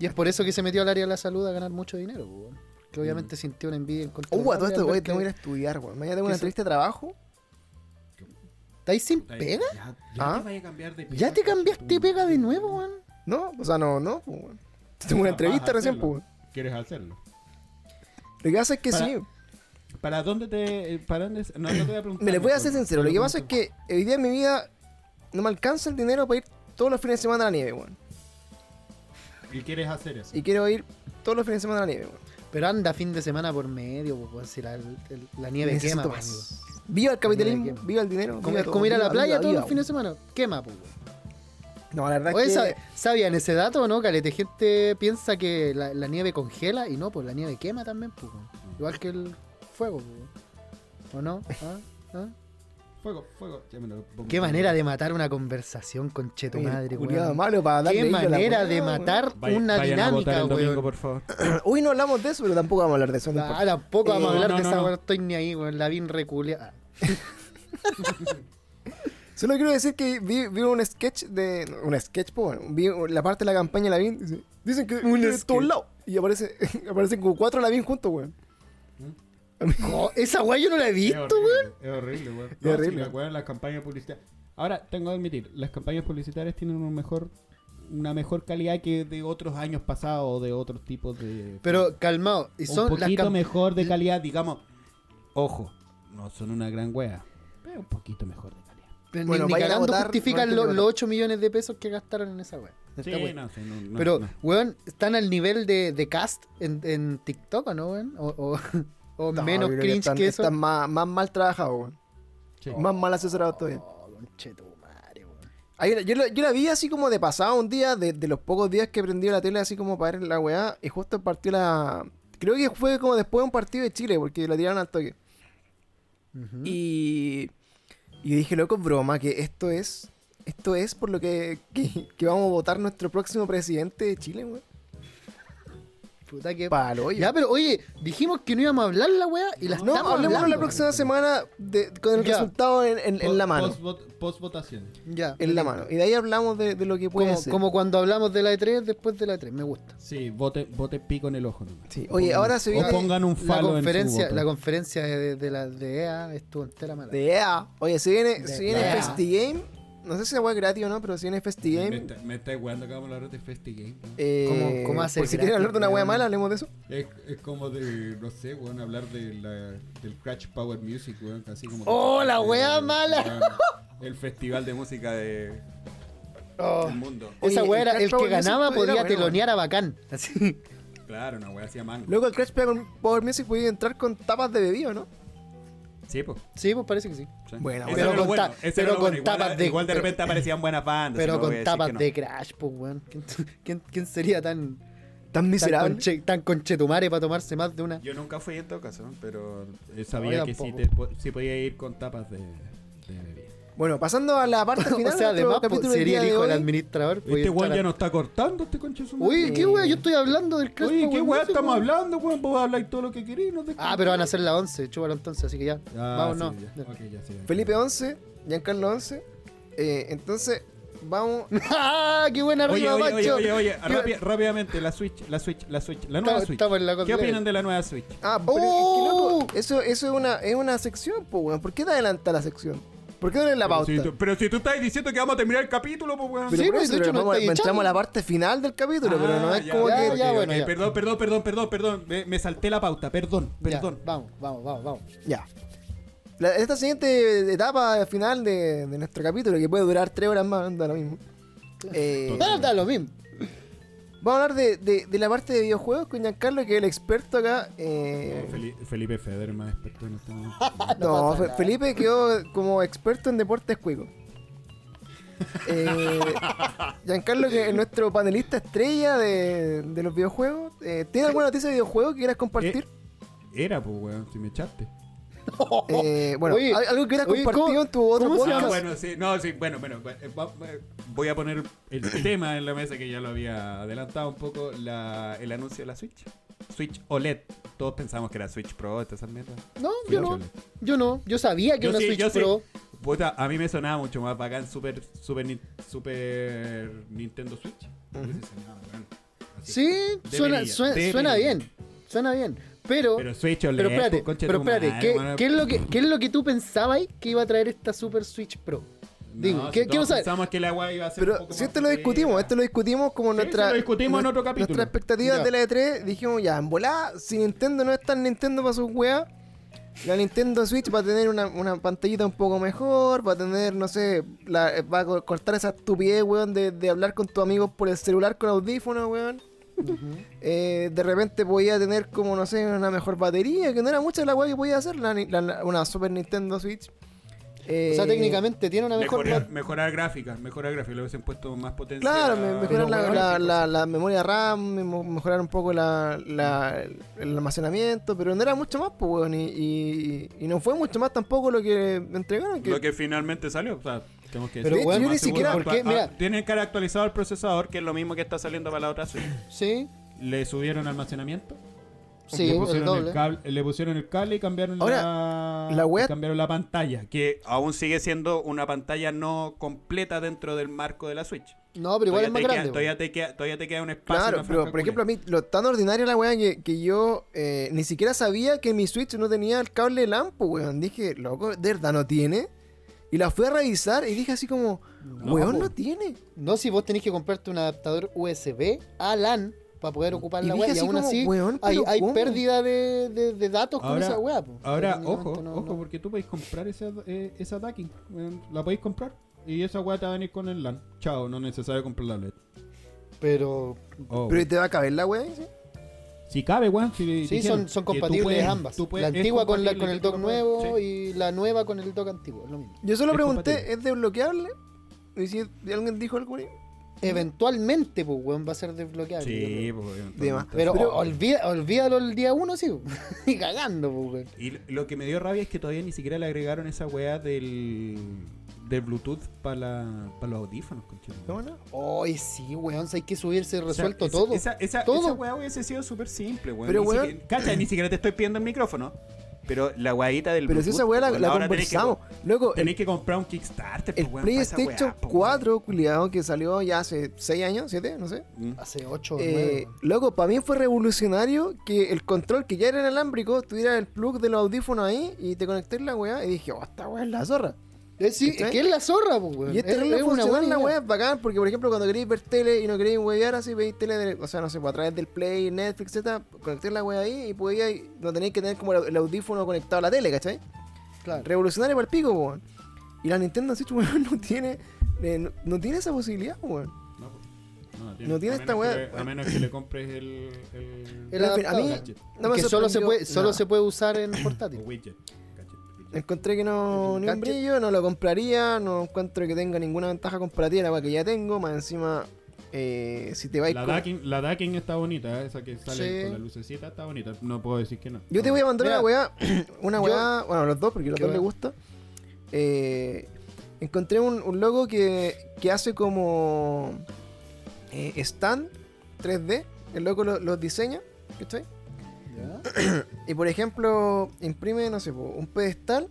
Y es por eso que se metió al área de la salud a ganar mucho dinero, pues, weón. Que obviamente sintió una envidia Uh, a todo esto, tengo que ir a estudiar, weón. Mañana tengo una entrevista de trabajo. ¿Estáis sin pega? Ya, ya ¿Ah? te vaya a cambiar de ¿Ya te pega, cambiaste tú. pega de nuevo, weón? No, o sea, no, no, weón. Tengo una entrevista recién, pues. weón. ¿Quieres hacerlo? Lo que pasa es que Para- sí. ¿Para dónde te.? Para dónde, no, no te voy a preguntar. Me les voy a ser sincero. Lo que pasa es que hoy día en mi vida no me alcanza el dinero para ir todos los fines de semana a la nieve, weón. ¿Y quieres hacer eso? Y quiero ir todos los fines de semana a la nieve, weón. Pero anda fin de semana por medio, pues, weón, si la, el- la nieve Necesito quema, más. pues, amigo. Viva el capitalismo, quema. viva el dinero. Como, viva es todo, como ir a la viva, playa viva, todos viva, los fines de semana. Quema, pues, weón. No, la verdad Oye, es que... ¿sabe- ¿sabían ese dato o no? Calete, gente piensa que la, la nieve congela y no, pues la nieve quema también, pues. weón. Igual que el fuego, pues. weón. ¿O no? ¿Ah? ¿Ah? Fuego, fuego. Ya me lo pongo. Qué manera de matar una conversación con cheto Oye, madre, weón. malo para darle Qué la manera de weón. matar Vaya- una vayan a votar dinámica, el domingo, weón. por favor. Hoy no hablamos de eso, pero tampoco vamos a hablar de eso. no Ah, importa. tampoco vamos a Eh, hablar no, de no, esa no. weón, estoy ni ahí, weón. La vi reculia. Solo quiero decir que vi, vi un sketch de... Un sketch, bueno, vi la parte de la campaña de Lavín. dice, Dicen que Un de todos sketch. lados. Y aparece, aparecen como cuatro Lavín juntos, weón. Esa weá yo no la he visto, weón. Es horrible, weón. Es No, horrible. si la weá, las campañas publicitarias. Ahora, tengo que admitir, las campañas publicitarias tienen un mejor, una mejor calidad que de otros años pasados o de otros tipos de. Pero calmado, y son un poquito mejor de calidad, digamos. Ojo, no son una gran wea, pero un poquito mejor de calidad. Ni- Bueno, ni, cagando votar, justifican no hay que lo- votar. los 8 millones de pesos que gastaron en esa weá. Sí, no, sí, no, no, Pero, no. weón, ¿están al nivel de, de cast en, en TikTok o no, weón? O, o, o No, menos cringe están, que eso. Están más, más mal trabajados, weón. Sí. Más mal todavía. Oh, weón. Hay una- yo, la, yo la vi así como de pasado un día, de, de los pocos días que prendió la tele así como para ver la weá, y justo partió la... Creo que fue como después de un partido de Chile, porque la tiraron al toque. Y, y dije, loco, broma, que esto es... Esto es por lo que, que, que vamos a votar nuestro próximo presidente de Chile, weón. Puta que... Palo, oye. Ya, pero oye, dijimos que no íbamos a hablar la weá y la no, estamos hablemos hablando. la próxima semana de- con el Ya. resultado en, en- en la mano. Post votación. Ya. En la mano. Y de ahí hablamos de, de lo que puede Como, ser. como cuando hablamos de la E3 después de la E3, me gusta. Sí, vote, vote pico en el ojo. nomás. Sí. Oye, pongan- ahora se viene- O pongan un La falo en su conferencia, voto. la conferencia de, de la de EA estuvo entera mala. De EA. Oye, se viene, De se viene EA. No sé si es weá gratis o no, pero si en Me, FestiGame. está- me estáis jugando que vamos a hablar de FestiGame. ¿no? Eh, ¿Cómo- cómo hace por si quieren hablar de una weá weón? mala, hablemos de eso. Es, es como de, no sé, weón, hablar de la, del Crash Power Music, weón, así como... ¡Oh, la eh, weá mala! weón, El festival de música de, Oh, del mundo. esa Oye, weá el era el que ganaba podía bueno, telonear a bacán. Así. Claro, una weá hacía mango. Luego el Crash Power Music podía entrar con tapas de bebida, ¿no? Sí, pues. Sí, pues parece que sí. Sí. Era Pero lo con bueno, ta- ese pero era lo con bueno. Igual, tapas de- igual de pero- repente aparecían buenas bandas. Pero no voy a con decir tapas que no. de Crash, pues weón. ¿Quién, quién, sería tan, Tan tan, miserable. conche, tan conchetumare para tomarse más de una? Yo nunca fui en todo caso, pero eh, No, sabía yo que sí, tampoco. te, po- sí podía ir con tapas de, de bebida. Bueno, pasando a la parte final o sea, además, pues, capítulo sería el hijo del administrador. Este weón ya no está cortando este conche su Uy, qué weón, yo estoy hablando del Oye, Power ¿qué weá Music, estamos weón. hablando, weón? Vos habláis todo lo que queréis. No te Ah, pero van a ser las 11, chúpalo entonces, así que ya. Ah, Vamos, sí, no. ya. Ok, ya, sí, ya. Felipe 11, Giancarlo 11. Eh, entonces, vamos. ¡Ah! ¡Qué buena Oye, arriba, oye, oye, macho! oye, oye, rápidamente, la Switch, la Switch, la Switch, la nueva Switch. la ¿Qué opinan de la nueva Switch? Ah, pero es que, loco, eso, eso es, una, es una sección, pues, weón. ¿Por qué te adelanta la sección? ¿Por qué no la Pero pauta? si, tú, pero si tú estás diciendo que vamos a terminar el capítulo, pues weón. Pero Sí, por pues, eso, de hecho, pero nos vamos- estáis entramos a la parte final del capítulo, pero no Ah, es ya, como ya, que. ya, bueno, ya. Perdón, perdón, perdón, perdón, perdón. Me, me salté la pauta, perdón, Ya, perdón. vamos, vamos, vamos, vamos. Ya. La- esta siguiente etapa final de, de nuestro capítulo, que puede durar tres horas más, da lo mismo. Eh, Da, da lo mismo. Vamos a hablar de, de- de la parte de videojuegos con Giancarlo, que es el experto acá. eh, Feli- Felipe Feder, más experto en este momento. no. Felipe quedó como experto en deportes cuicos. Eh, Giancarlo, que es nuestro panelista estrella de, de los videojuegos, eh, ¿tiene alguna noticia de videojuegos que quieras compartir? Era, pues weón, si me echaste. Eh, bueno, Oye, ¿al- ¿algo que quieras oye, compartir ¿cómo- en tu otro podcast? Ah, bueno, sí, no, sí, bueno, bueno, eh, eh, voy a poner el tema en la mesa que ya lo había adelantado un poco, la, el anuncio de la Switch. Switch OLED. Todos pensamos que era Switch Pro, esas mierdas. No, Switch yo no. OLED. Yo no. Yo sabía que Yo una sí, Switch yo sí. Pro. Puta, a mí me sonaba mucho más bacán Super, Super, Super Nintendo Switch. Weón. Así. Sí, suena, suena, suena bien. Suena bien. Pero, Pero Switch OLED. pero espérate, pues, concha pero tu espérate, madre, ¿qué, qué es lo que, ¿qué es lo que tú pensabas que iba a traer esta Super Switch Pro? Digo, No, ¿qué- si saber? Pensamos que la weá iba a ser un Pero poco si esto lo discutimos, esto lo discutimos como Sí, nuestra. lo discutimos en otro capítulo. Nuestra expectativa Ya. de la E3, dijimos ya, en volada, si Nintendo no es tan Nintendo para sus weas, la Nintendo Switch va a tener una, una pantallita un poco mejor, va a tener, no sé, la, va a co- cortar esa estupidez, weón, de, de hablar con tus amigos por el celular con audífonos, weón. Eh, de repente podía tener como, no sé, una mejor batería, que no era mucha la wea que podía hacer la, ni- la- la- una Super Nintendo Switch. Eh, O sea, técnicamente tiene una mejor. Mejorar, mejorar gráficas, mejorar gráficas, le hubiesen puesto más potencia. Claro, me- mejorar la, weón, la- gráficos. la- la memoria RAM, me- mejorar un poco la, la- el almacenamiento, pero no era mucho más, pues, weón, y, y- y no fue mucho más tampoco lo que entregaron. Que, Lo que finalmente salió, o sea, tenemos que Pero, decir, yo ni siquiera- seguro. ¿por qué? Ah, Mira. tienen que haber actualizado el procesador, que es lo mismo que está saliendo para la otra Switch. Sí, Le subieron almacenamiento. sí, le el pusieron doble. el, cable, le pusieron el cable y cambiaron Ahora, la, la wea- y cambiaron la pantalla, que aún sigue siendo una pantalla no completa dentro del marco de la Switch. No, pero igual todavía, es más te grande. queda, todavía, te queda, todavía te queda un espacio. Claro, una pero franja por ejemplo, a culia. mí, lo tan ordinaria la weá que, que yo eh, ni siquiera sabía que mi Switch no tenía el cable LAN, pues, weón. Dije, loco, ¿de verdad no tiene? Y la fui a revisar y dije así como, No, weón, no tiene. No, si vos tenés que comprarte un adaptador USB a LAN para poder ocupar Y la web y aún como, así weón, hay, pérdida de, de- de datos con Ahora- esa weá. po. Ahora, Técnicamente ojo, no- ojo, no. porque tú podéis comprar esa, eh, esa weón, La podéis comprar. Y esa weá te va a venir con el LAN. Chao, no es necesario comprar la LED. Pero Oh, Pero ¿y te va a caber la weá? ¿sí? Si cabe, weón. Si sí, dijeron son, compatibles puedes- ambas. puedes- la antigua con, la, con el dock nuevo sí. y la nueva con el dock antiguo. Es lo mismo. Yo solo Es pregunté, compatible. ¿es desbloqueable? Y si alguien dijo algo ahí. Eventualmente, pues, weón, va a ser desbloqueable. Sí, pues, De. Pero, Pero- olvida- olvídalo el día uno, sí. y cagando, pues, weón. Y lo que me dio rabia es que todavía ni siquiera le agregaron esa weá del, del Bluetooth para para los audífonos, conchito. ¿Cómo no? Ay, sí, weón, hay que subirse O sea, resuelto esa- todo. Esa, esa, Todo. esa weá hubiese sido súper simple, weón. Pero, Ni weón- siquiera- Cacha, ni siquiera te estoy pidiendo el micrófono. Pero la weadita del Pero si esa weá la, la ahora tenés que conversamos. co- Luego, el, Tenéis que comprar un Kickstarter, el pues, weón, pa' esa PlayStation weá, po, weón. 4, culiado, que salió ya hace 6 años, 7, no sé. Mm. Hace 8 o Eh, 9. loco, para mí fue revolucionario que el control que ya era inalámbrico tuviera el plug de los audífonos ahí y te conecté la weá y dije, oh, esta weá es la zorra. Eh, sí, ¿Cachai? que es la zorra, pues, weón. Y es terrible una funcional buena weá, es bacán, porque por ejemplo cuando queréis ver tele y no queréis wear así, veis tele, de- o sea, no sé, pues, a través del Play, Netflix, etc., conectáis la weá ahí y podíais, no tenéis que tener como el, audífono conectado a la tele, ¿cachai? Claro. Revolucionario para el pico, weón. Y la Nintendo Switch, weón, no tiene, eh, no, no tiene esa posibilidad, weón. No, pues. No tiene esta weá. A menos que le compres el. a mí no me que solo se puede, solo se puede usar en o portátil. Gadget, widget. Encontré que no, ni un brillo, no lo compraría, no encuentro que tenga ninguna ventaja comparativa la que ya tengo, más encima, eh, si te vais La con- Daking, la Daking está bonita, ¿eh? esa que sale Sí. con la lucecita está bonita. No puedo decir que no. Yo te voy a mandar Mira, una weá, una yo- weá, bueno, los dos, porque a los ¿Qué dos les weá? gusta. Eh, encontré un, un logo que, que hace como eh, stand 3D, el logo lo- los diseña, ¿cachai? Ya. Y por ejemplo, imprime, no sé, un pedestal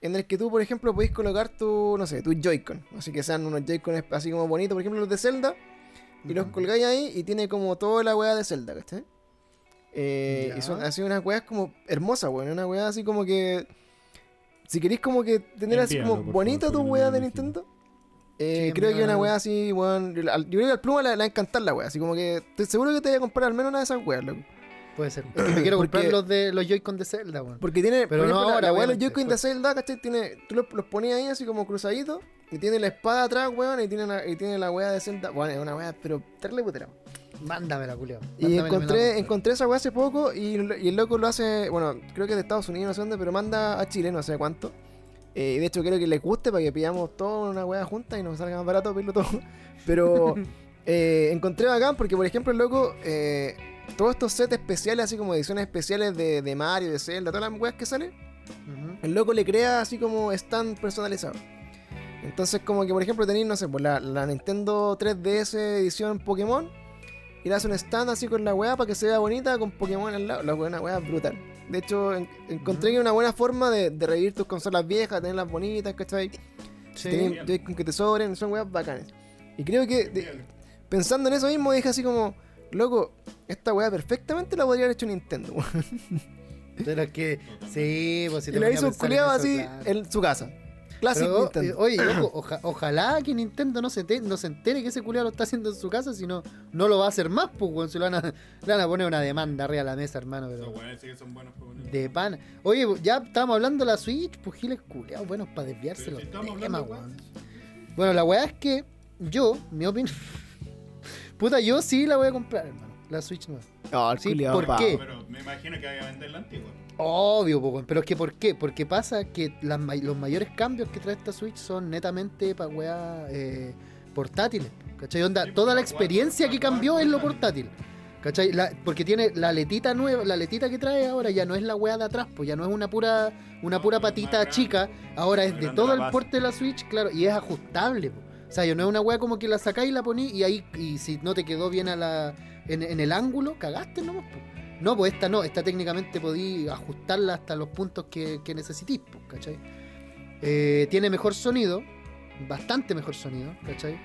en el que tú, por ejemplo, podéis colocar tu, no sé, tu Joy-Con. Así que sean unos Joy-Con así como bonitos, por ejemplo, los de Zelda. Y los colgáis ahí y tiene como toda la weá de Zelda, ¿cachai? Eh, y son así unas weas como hermosas, weón. Una weá así como que. Si queréis como que tener así como favor, tu me de. Nintendo. eh, creo que una weá así, weón. Yo creo que al pluma le, va a encantar la weá. Así como que estoy seguro que te voy a comprar al menos una de esas weas, loco. Puede ser. Me quiero comprar Porque- los de los Joy-Con de Zelda, weón. Porque tiene, Pero por no ejemplo, la- ahora, la de los Joy-Con de. Zelda, ¿cachai? Tiene, tú los, los ponías ahí así como cruzaditos. Y tiene la espada atrás, weón. Y tiene, la, y tiene la weá de Zelda. Bueno, es una weá, pero terrible putera. Mándamela, culiao. Y encontré, encontré esa weá hace poco y, el- y el loco lo hace, bueno, creo que es de Estados Unidos, no sé dónde, pero manda a Chile, no sé cuánto. Eh, y de hecho creo que le guste para que pillamos toda una weá junta y nos salga más barato pedirlo todo. Pero eh, encontré bacán porque, por ejemplo, el loco, eh, todos estos sets especiales, así como ediciones especiales de, de Mario, de Zelda, todas las weas que salen, el loco le crea así como stand personalizado. Entonces, como que por ejemplo tenéis, no sé, pues la, la Nintendo 3DS edición Pokémon. Y le hace un stand así con la weá para que se vea bonita con Pokémon al lado. La weá, una brutal. De hecho, en- encontré que una buena forma de, de revivir tus consolas viejas, tenerlas bonitas, ¿cachai? Sí. Joy-Con que te sobren, son weas bacanes. Y creo que de- pensando en eso mismo dije así como, loco, esta weá perfectamente la podría haber hecho Nintendo. weón. Pero es que, sí, pues si y te la ponía a hizo un culiado así claro. en su casa. Classic Pero, Nintendo. eh, oye, loco, oja- ojalá que Nintendo no se, te- no se entere que ese culiado lo está haciendo en su casa, si no, no lo va a hacer más, pues, weón. Se lo van a, le van a poner una demanda arriba de la mesa, hermano, pero Los weones sí que son buenos para de pan. Oye, ya estábamos hablando de la Switch, pues giles culiados, buenos para desviarse los si estamos temas, hablando, weón. Bueno, la weá es que yo, mi opinión. Puta, yo sí la voy a comprar, hermano. La Switch nueva. Oh, el Sí, ¿por pavo. qué? Pero me imagino que vaya a vender la antigua. Obvio, po, pero es que ¿por qué? Porque pasa que las los mayores cambios que trae esta Switch son netamente para weá eh, portátiles. ¿Cachai? Onda, Sí, toda la experiencia que cambió es lo portátil. ¿Cachai? La- porque tiene la letita nueva, la letita que trae ahora ya no es la weá de atrás, pues ya no es una pura, una No, pura patita grande, chica, ahora es de todo el porte de la Switch, claro, y es ajustable. po. O sea, ya no es una weá como que la sacáis y la ponís y ahí, y si no te quedó bien a la, en, el ángulo, cagaste nomás. po. No, pues esta no, esta técnicamente podí ajustarla hasta los puntos que, que necesitís, po, ¿cachai? Eh, tiene mejor sonido, bastante mejor sonido, ¿cachai?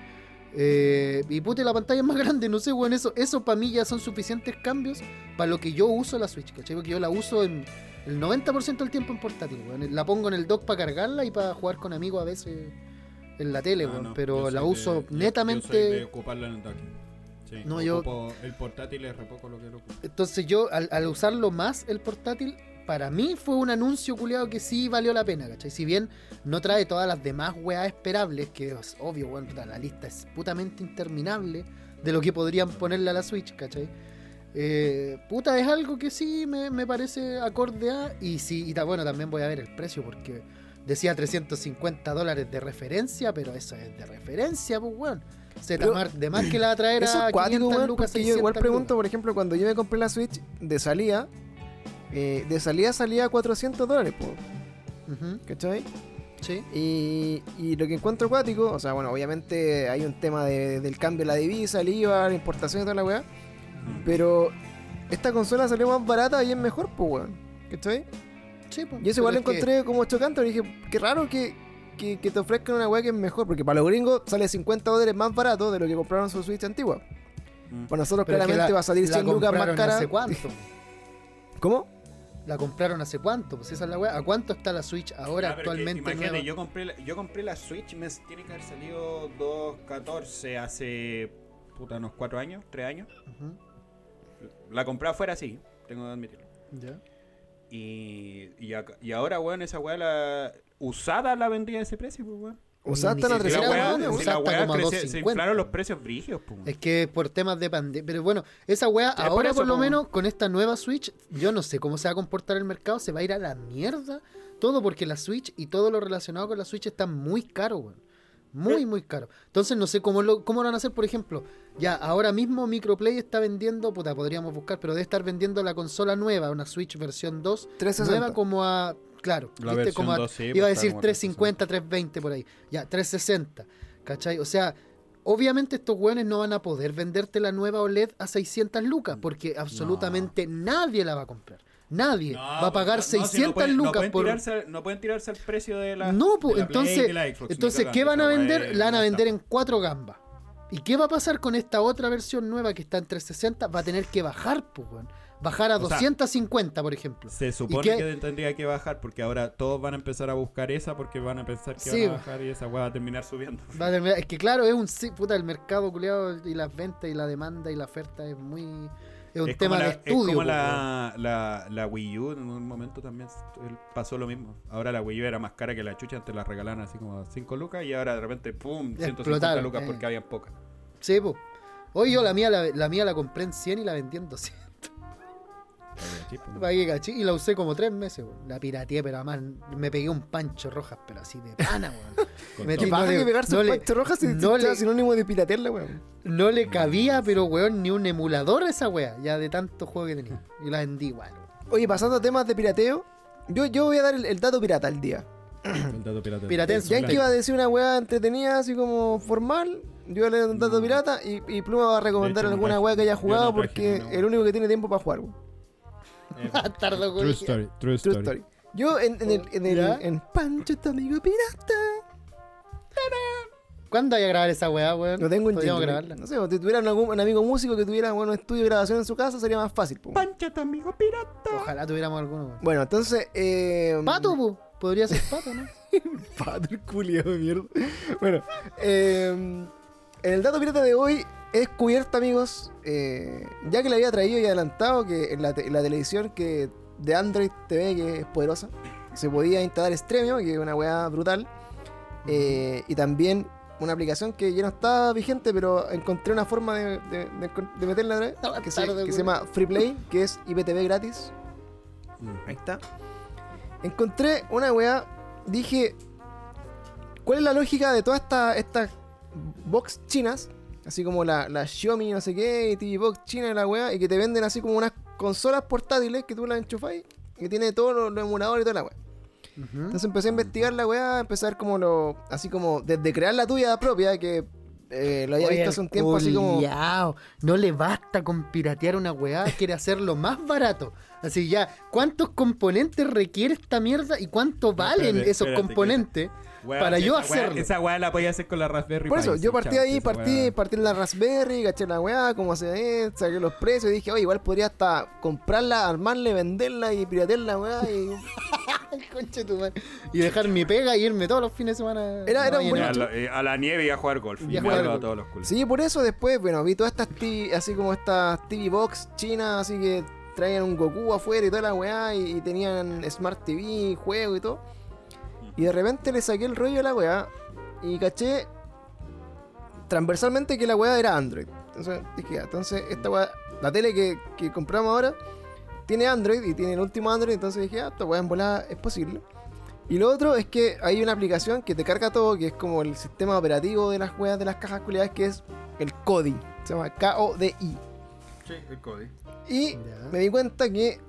Eh, y pute, la pantalla es más grande, no sé, weón, eso, eso para mí ya son suficientes cambios para lo que yo uso la Switch, ¿cachai? Porque yo la uso en el 90% del tiempo en portátil, weón. La pongo en el dock para cargarla y para jugar con amigos a veces en la tele, Ah, weón. no, pero yo la uso de- yo- netamente... Yo soy de ocuparla en el docking. Sí, No, yo- el portátil es re poco lo que lo ocupo. Entonces yo, al, al usarlo más el portátil, para mí fue un anuncio culiado que sí valió la pena, ¿cachai? Si bien no trae todas las demás weas esperables, que es obvio, puta, la lista es putamente interminable de lo que podrían ponerle a la Switch, ¿cachai? Eh, puta, es algo que sí me, me parece acorde a. Y sí, y ta- bueno, también voy a ver el precio porque decía 350 dólares de referencia, pero eso es de referencia, pues weón. Zmart de más que la va a traer Eso a es cuático, 500 weón, lucas, yo igual 600 pregunto, lucas. por ejemplo, cuando yo me compré la Switch de salida, eh, de salida salía a 400 dólares, Ujú, ¿cachai? sí. Y, y lo que encuentro acuático, o sea, bueno, obviamente hay un tema de- del cambio de la divisa, el IVA, la importación y toda la weá, pero esta consola salió más barata y es mejor, pues, weón, ¿cachai? Sí, pues, Y eso igual lo es que- encontré como chocante, dije, qué raro que, que, que te ofrezcan una weá que es mejor, porque para los gringos sale 50 dólares más barato de lo que compraron su Switch antigua. Mm. Para nosotros pero es que claramente la- va a salir la 100 lucas más cara. ¿Hace cuánto? ¿Cómo? La compraron hace cuánto, pues esa es la weá. ¿A cuánto está la Switch ahora Ah, que actualmente? imagínate, nueva? yo compré, la, yo compré la Switch, me tiene que haber salido 2.14 hace puta unos 4 años, 3 años. La compré afuera, sí, tengo que admitirlo. ya. Y, y, acá- y ahora, weón, esa weá la, usada la vendía a ese precio, pues, weón. Usaste Ni la siquiera, Si la 300 weá, si hasta se 250. inflaron los precios brígidos, pues. Es que por temas de pandemia. Pero bueno, esa weá, por ahora eso, por lo po. menos con esta nueva Switch, yo no sé cómo se va a comportar el mercado. Se va a ir a la mierda todo porque la Switch y todo lo relacionado con la Switch está muy caro, weón. Muy, muy caro. Entonces no sé cómo lo, cómo lo van a hacer, por ejemplo. Ya, ahora mismo Microplay está vendiendo, puta, podríamos buscar, pero debe estar vendiendo la consola nueva, una Switch versión 2, 360. nueva como a. Claro, La ¿viste? versión Como a- 2, sí, iba a pues, decir como 350, 320 por ahí. Ya, 360. ¿Cachai? O sea, obviamente estos weones no van a poder venderte la nueva OLED a 600 lucas, porque absolutamente nadie la va a comprar. Nadie va a pagar 600 lucas pueden por. tirarse, no pueden tirarse el precio de la. No, pues de la Play y entonces, de la entonces ¿qué van a vender? es- La van a no vender en cuatro gambas. ¿Y qué va a pasar con esta otra versión nueva que está en 360? Va a tener que bajar, pues. Bajar a O sea, 250, por ejemplo. Se supone que tendría que bajar porque ahora todos van a empezar a buscar esa porque van a pensar que Sí, van a bajar y esa weá va a terminar subiendo. Va a terminar- es que claro, es un sí, puta el mercado culiado y las ventas y la demanda y la oferta es muy es un es tema de estudio. es como la, la, la Wii U en un momento también pasó lo mismo. Ahora la Wii U era más cara que la chucha, antes la regalaban así como 5 lucas y ahora de repente, pum, 150 Explotaron, lucas eh. porque habían pocas. Sí, po. Hoy yo la mía la, la mía la compré en 100 y la vendí en 200. Pagué cachí y la usé como tres meses, weón. La pirateé, pero además me pegué un pancho rojas, pero así de pana, weón. Me no que pegarse no un le- pancho roja si no le- es sinónimo de piratearla, weón. No le cabía, pero weón, ni un emulador a esa wea, ya de tantos juegos que tenía. Y la vendí igual. weón. Oye, pasando a temas de pirateo, yo, yo voy a dar el, el dato pirata al día. El dato pirata. Piratense. Ya que iba a decir una weá entretenida, así como formal, yo voy a leer un dato pirata y, y Pluma va a recomendar hecho, no alguna weá que haya jugado no porque weá. el único que tiene tiempo para jugar, weón. Bastardo, True story, true True story. story. Yo en, en el, en el en Pancho tu amigo pirata. ¿Cuándo hay a grabar esa weá, weón? No tengo un grabarla. No sé, si tuviera algún, un amigo músico que tuviera bueno, un estudio de grabación en su casa, sería más fácil. po. Pancha, tu amigo pirata. Ojalá tuviéramos alguno, weón. Bueno, entonces. Eh, Pato, po. Podría ser pato, ¿no? Pato, el culiao de mierda. Bueno, eh, en el dato pirata de hoy he descubierto, amigos, eh, ya que le había traído y adelantado que en la, te- en la televisión que de Android TV, que es poderosa, se podía instalar Stremio, que es una weá brutal, eh, y también una aplicación que ya no está vigente, pero encontré una forma de, de- de- de meterla otra vez, que, se, que se llama Freeplay, que es IPTV gratis. Ahí está. Encontré una weá. Dije. ¿Cuál es la lógica de todas estas estas box chinas? Así como la, la Xiaomi, no sé qué, y TV Box china y la weá. Y que te venden así como unas consolas portátiles que tú las enchufas y que tiene todos los, los emuladores y toda la weá. Entonces empecé a investigar la weá, empecé a ver como lo. Así como desde crear la tuya propia, que eh, lo había Oye, visto hace un tiempo, así como. No le basta con piratear una weá, quiere hacerlo más barato. Así ya, ¿cuántos componentes requiere esta mierda y cuánto valen espérate, esos espérate, componentes Weá, para yo weá- hacerlo? Esa weá la podía hacer con la Raspberry Por eso, Pi, yo partí ahí, partí, weá. partí en la Raspberry, caché la weá, cómo se ve, saqué los precios y dije, oye, igual podría hasta comprarla, armarla, y venderla y piratear la weá. Y... Ay, concha tu madre. Y dejar mi pega y irme todos los fines de semana. Era- era No, un y buen no. a, la, eh, a la nieve y a jugar golf. Y Y a jugar a todos los culos. Sí, por eso después, bueno, vi todas estas TV, así como estas TV Box chinas, así que traían un Goku afuera y toda la weá, y, y tenían Smart TV, juego y todo. Y de repente le saqué el rollo a la weá y caché transversalmente que la weá era Android. Entonces dije, ya, entonces esta weá, la tele que, que compramos ahora tiene Android y tiene el último Android, entonces dije, ah, esta weá en volada es posible. Y lo otro es que hay una aplicación que te carga todo, que es como el sistema operativo de las weas de las cajas culiadas, que es el Kodi. Se llama K-O-D-I. Sí, el Cody. Y me di cuenta que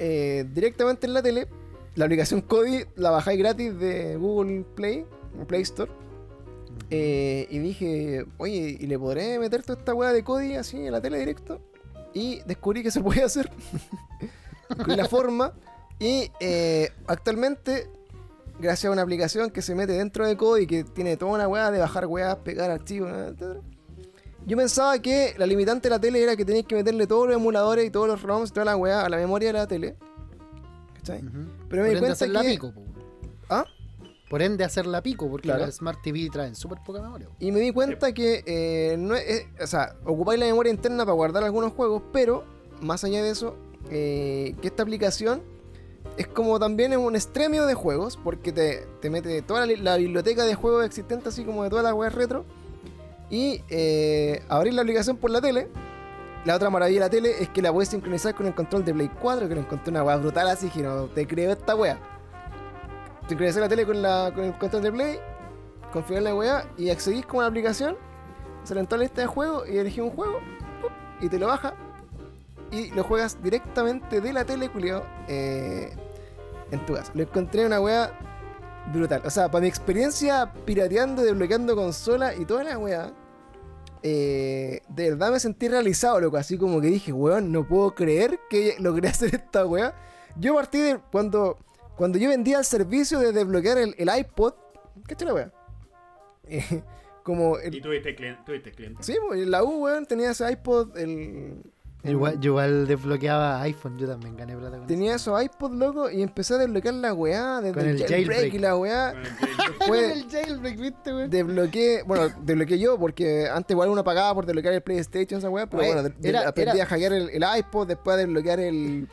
eh, directamente en la tele, la aplicación Kodi la bajáis gratis de Google Play, Play Store. Eh, y dije, oye, ¿y le podré meter toda esta weá de Kodi así en la tele directo? Y descubrí que se puede hacer. Descubrí la forma. Y eh, actualmente, gracias a una aplicación que se mete dentro de Kodi, que tiene toda una weá de bajar weas, pegar archivos, etc. Yo pensaba que la limitante de la tele era que tenías que meterle todos los emuladores y todos los ROMs y toda la weá a la memoria de la tele. ¿cachai? Ujú. Pero me Por di cuenta que- pico. ¿Ah? Por ende hacerla pico, porque Claro. las Smart TV traen súper poca memoria. Y me di cuenta que eh, no es, es- o sea, ocupáis la memoria interna para guardar algunos juegos, pero más allá de eso, eh, que esta aplicación es como también es un extremio de juegos, porque te, te mete toda la, li- la biblioteca de juegos existentes, así como de todas las webs retro, y eh, abrir la aplicación por la tele. La otra maravilla de la tele es que la puedes sincronizar con el control de Play 4, que lo encontré una wea brutal así, que no te creo esta wea. Sincronizar la tele con, la, con el control de Play, configurar la weá y accedís con la aplicación, salen la lista de juegos y elegís un juego y te lo baja y lo juegas directamente de la tele, culiao, eh, en tu casa. Lo encontré una weá brutal. O sea, para mi experiencia pirateando, desbloqueando consola y toda la weá, eh, de verdad me sentí realizado, loco. Así como que dije, weón, no puedo creer que logré hacer esta weá. Yo partí de cuando, cuando yo vendía el servicio de desbloquear el, el iPod. ¿Qué la weá? Eh, como el, Y tuviste cliente. Tuviste cliente. Sí, pues, en la U, weón, tenía ese iPod, el... el- Igual, yo igual desbloqueaba iPhone, yo también gané plata con Tenía esos iPod, loco, y empecé a desbloquear la weá desde Con el, el jailbreak, jailbreak. y la weá. Después el jailbreak, ¿viste, weón? desbloqueé, bueno, desbloqueé yo, porque antes igual uno pagaba por desbloquear el PlayStation, esa weá, pero Oye, bueno, era- aprendí era- a hackear el, el iPod, después a desbloquear el...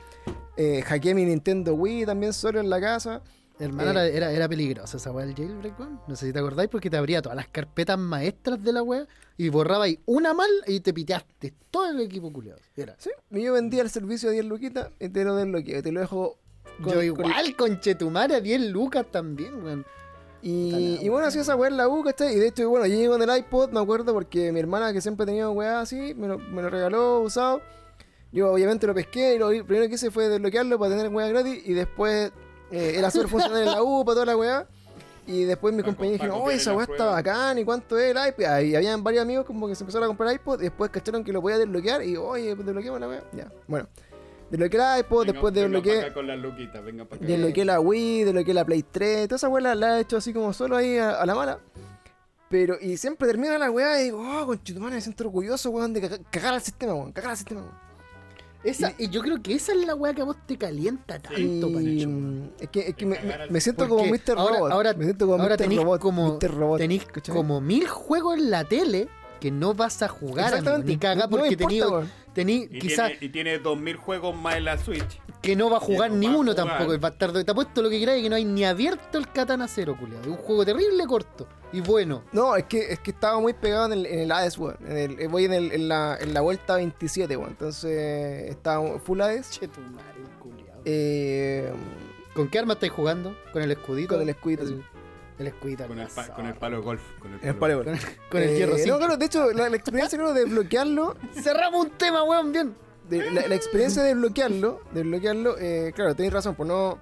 Eh, hackeé mi Nintendo Wii también solo en la casa. Hermano, Eh. era, era, peligrosa esa weá del jailbreak, weón. No sé si te acordáis porque te abría todas las carpetas maestras de la weá y borraba ahí una mal y te piteaste todo el equipo culiado. Era. Sí, yo vendía el servicio a 10 luquitas y te lo desbloqueé, y te lo dejo... con- Yo con- igual, conchetumare, a 10 lucas también, weón. Y, bueno, así esa weá en la U, ¿cachai? Y de hecho, bueno, yo llegué con el iPod, me acuerdo, porque mi hermana, que siempre tenido weá así, me lo, me lo regaló usado. Yo obviamente lo pesqué y lo primero que hice fue desbloquearlo para tener weá gratis y después eh, era súper funcional en la U para toda la weá. Y después mis Pa' compañeros co- pa' dijeron, oh, esa la weá está prueba". bacán, ¿y cuánto es el iPod? Y habían varios amigos como que se empezaron a comprar iPod y después cacharon que lo podía desbloquear y, oye, pues desbloqueamos la weá. Ya, bueno. Desbloqueé el iPod, después desbloqueé... con las luquitas, venga para acá. Desbloqueé la Wii, desbloqueé la Play 3, toda esa weá la, la he hecho así como solo ahí a, a la mala. Pero, y siempre termina la weá y digo, oh, conchetumare, me siento orgulloso, weón, de caga- cagar al sistema, weón, cagar al sistema, weón. Esa, y yo creo que esa es la weá que a vos te calienta tanto, Y Pancho. mm, es que, es que me, siento como Mr. ahora- Robot. ahora- me siento como Ahora Mr. tenéis Robot. como, Mr. Robot, como mil juegos en la tele que no vas a jugar, amigo, ni cagar no me porque importa, weón. Tení, Y quizás tiene, y tiene 2000 juegos más en la Switch. que no va a jugar no ni va a uno jugar. tampoco el bastardo. Te apuesto lo que queráis que no hay ni abierto el Katana Zero, culiado. Es un juego terrible corto y bueno. No, es que, es que estaba muy pegado en el, en el Hades, weón. En el- voy en, el- en la, en la vuelta 27, weón. Entonces, estaba full Hades. Che, tu madre, culiao. Eh, ¿Con qué arma estáis jugando? ¿Con el escudito? Con el escudito, El, sí. El escudito. Con el, pa- pasado. con el palo de golf. Con el en palo de Paleo. golf. Con el Eh, hierro No, simple. claro, de hecho, la, la experiencia creo, de desbloquearlo Cerramos un tema, weón, bien. de- la, la experiencia de desbloquearlo, de desbloquearlo, eh, claro, tenéis razón, pues no.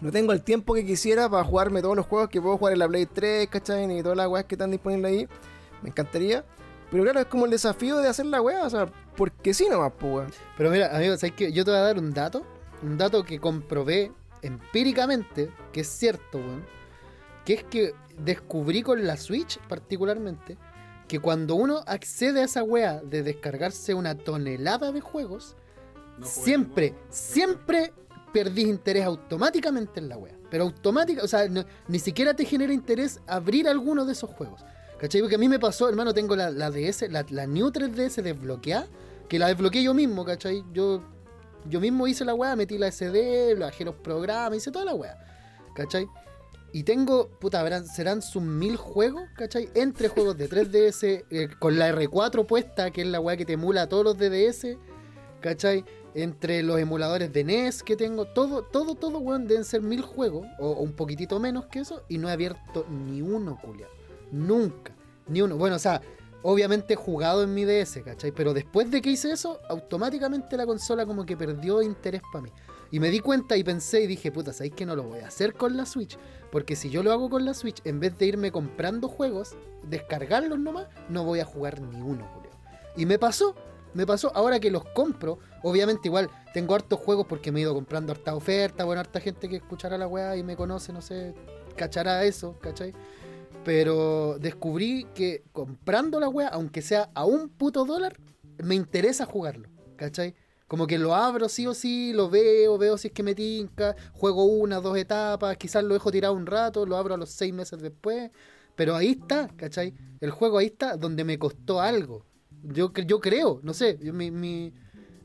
No tengo el tiempo que quisiera para jugarme todos los juegos que puedo jugar en la Play 3, ¿cachai? Ni todas las weas que están disponibles ahí. Me encantaría. Pero claro, es como el desafío de hacer la wea, o sea, porque sí nomás, pues weón. Pero mira, amigo, ¿sabes qué? Yo te voy a dar un dato. Un dato que comprobé empíricamente que es cierto, weón. Que es que descubrí con la Switch, particularmente, que cuando uno accede a esa wea de descargarse una tonelada de juegos, No siempre, siempre perdís interés automáticamente en la wea. Pero automática, o sea, no- ni siquiera te genera interés abrir alguno de esos juegos. ¿Cachai? Porque a mí me pasó, hermano, tengo la, la DS, la, la New 3DS desbloqueada, que la desbloqueé yo mismo, ¿cachai? Yo, yo mismo hice la weá, metí la SD, bajé los programas, hice toda la weá, ¿cachai? Y tengo, puta, serán sus mil juegos, ¿cachai? Entre juegos de 3DS, eh, con la R4 puesta, que es la weá que te emula todos los DDS, ¿cachai? Entre los emuladores de NES que tengo, todo, todo, todo, weón, deben ser mil juegos, o, un poquitito menos que eso, y no he abierto ni uno, culiao. Nunca, ni uno. Bueno, o sea, obviamente jugado en mi DS, ¿cachai? Pero después de que hice eso, automáticamente la consola como que perdió interés para mí. Y me di cuenta y pensé y dije, puta, ¿sabéis que no lo voy a hacer con la Switch? Porque si yo lo hago con la Switch, en vez de irme comprando juegos, descargarlos nomás, no voy a jugar ni uno, Julio. Y me pasó, me pasó, ahora que los compro, obviamente igual tengo hartos juegos porque me he ido comprando harta oferta, bueno, harta gente que escuchará la weá y me conoce, no sé, cachará eso, ¿cachai? Pero descubrí que comprando la weá, aunque sea a un puto dólar, me interesa jugarlo, ¿cachai? Como que lo abro sí o sí, lo veo, veo si es que me tinca, juego una, dos etapas, quizás lo dejo tirado un rato, lo abro a los seis meses después. Pero ahí está, ¿cachai? El juego ahí está donde me costó algo. Yo, yo creo, no sé, yo- mi, mi,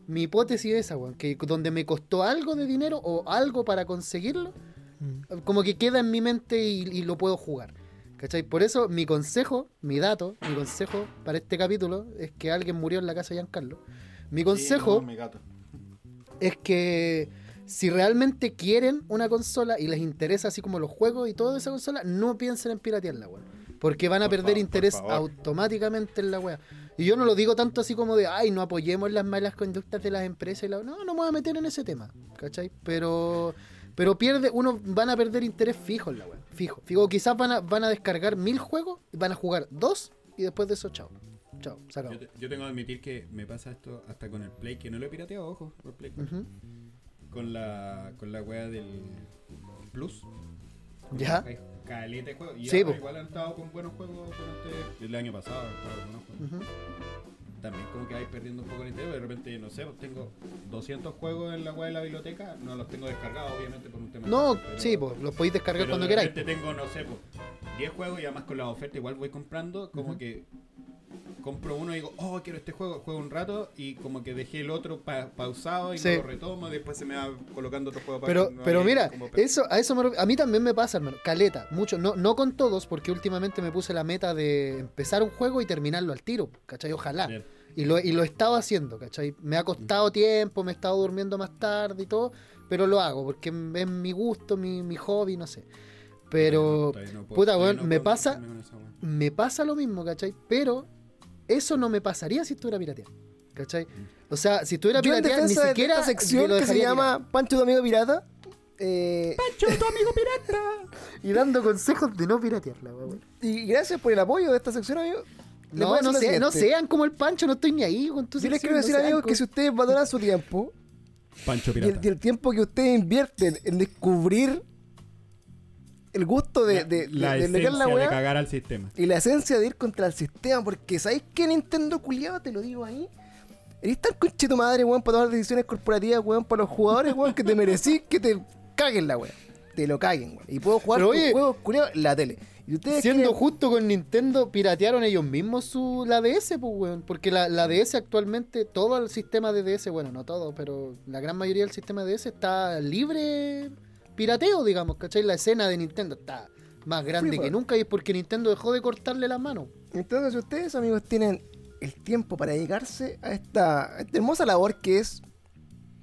mi hipótesis es esa, weón, que donde me costó algo de dinero o algo para conseguirlo, Mm. como que queda en mi mente y, y lo puedo jugar. ¿Cachai? Por eso mi consejo, mi dato, mi consejo para este capítulo es que alguien murió en la casa de Giancarlo. Mi consejo Sí, no, es que si realmente quieren una consola y les interesa así como los juegos y toda esa consola, no piensen en piratearla, weón. Porque van a Por perder favor, interés automáticamente en la weá. Y yo no lo digo tanto así como de, ay, no apoyemos las malas conductas de las empresas y la... No, no me voy a meter en ese tema, ¿cachai? Pero... Pero pierde, uno van a perder interés fijo en la web. Fijo. Fijo, quizás van a, van a descargar mil juegos y van a jugar dos y después de eso, chao. Chao, se acabó. Yo, te- yo tengo que admitir que me pasa esto hasta con el Play, que no lo he pirateado, ojo, por Play con la con la wea del Plus. Ya. Caleta de juegos. Y Sí, ahora igual han estado con buenos juegos durante el año pasado. han estado con buenos juegos. Ujú. También como que vais perdiendo un poco el interés. De repente, no sé, pues tengo 200 juegos en la web de la biblioteca. No los tengo descargados, obviamente, por un tema. de No, precio, pero- sí, pues los podéis descargar pero cuando de queráis. repente tengo, no sé, pues 10 juegos y además con la oferta igual voy comprando. Como que compro uno y digo, oh, quiero este juego, juego un rato y como que dejé el otro pa- pausado y Sí. lo retomo. Después se me va colocando otro juego para Pero, no pero mira, eso, a eso me a mí también me pasa, hermano. Caleta, mucho. No, no con todos, porque últimamente me puse la meta de empezar un juego y terminarlo al tiro, ¿cachai? Ojalá. Bien. Y lo, y lo he estado haciendo, ¿cachai? Me ha costado tiempo, me he estado durmiendo más tarde y todo, pero lo hago, porque es mi gusto, mi, mi hobby, no sé. Pero Todavía no puedo- puta, weón, no me pasa- me pasa lo mismo, ¿cachai? Pero eso no me pasaría si estuviera pirateado, ¿cachai? O sea, si estuviera pirateado, ni defensa de siquiera esta sección que se llama Pancho tu amigo pirata. eh, tirado. Y dando consejos de no piratearla, weón. y gracias por el apoyo de esta sección, amigo. No, no, no sean como el Pancho, no estoy ni ahí con tu Yo les quiero no decir, sean amigos, que si ustedes valoran su tiempo Pancho y el, Pirata. y el tiempo que ustedes invierten en descubrir el gusto de, la, de, la de, cagar al sistema. y la esencia de ir contra el sistema, porque ¿sabéis qué Nintendo culiado? Te lo digo ahí. Eres tan conche tu madre, weón, para tomar decisiones corporativas, weón, para los jugadores, weón, que te merecís que te caguen la weá. Te lo caguen, weón. Y puedo jugar oye, juegos culiados en la tele. Y ustedes Siendo quieren- justo con Nintendo, piratearon ellos mismos su la DS, pues, weón. Porque la, la DS actualmente, todo el sistema de DS, bueno, no todo, pero la gran mayoría del sistema de DS está libre pirateo, digamos, ¿cachai? La escena de Nintendo está más grande Free que fire. nunca y es porque Nintendo dejó de cortarle las manos. Entonces, si ustedes, amigos, tienen el tiempo para dedicarse a esta, a esta hermosa labor que es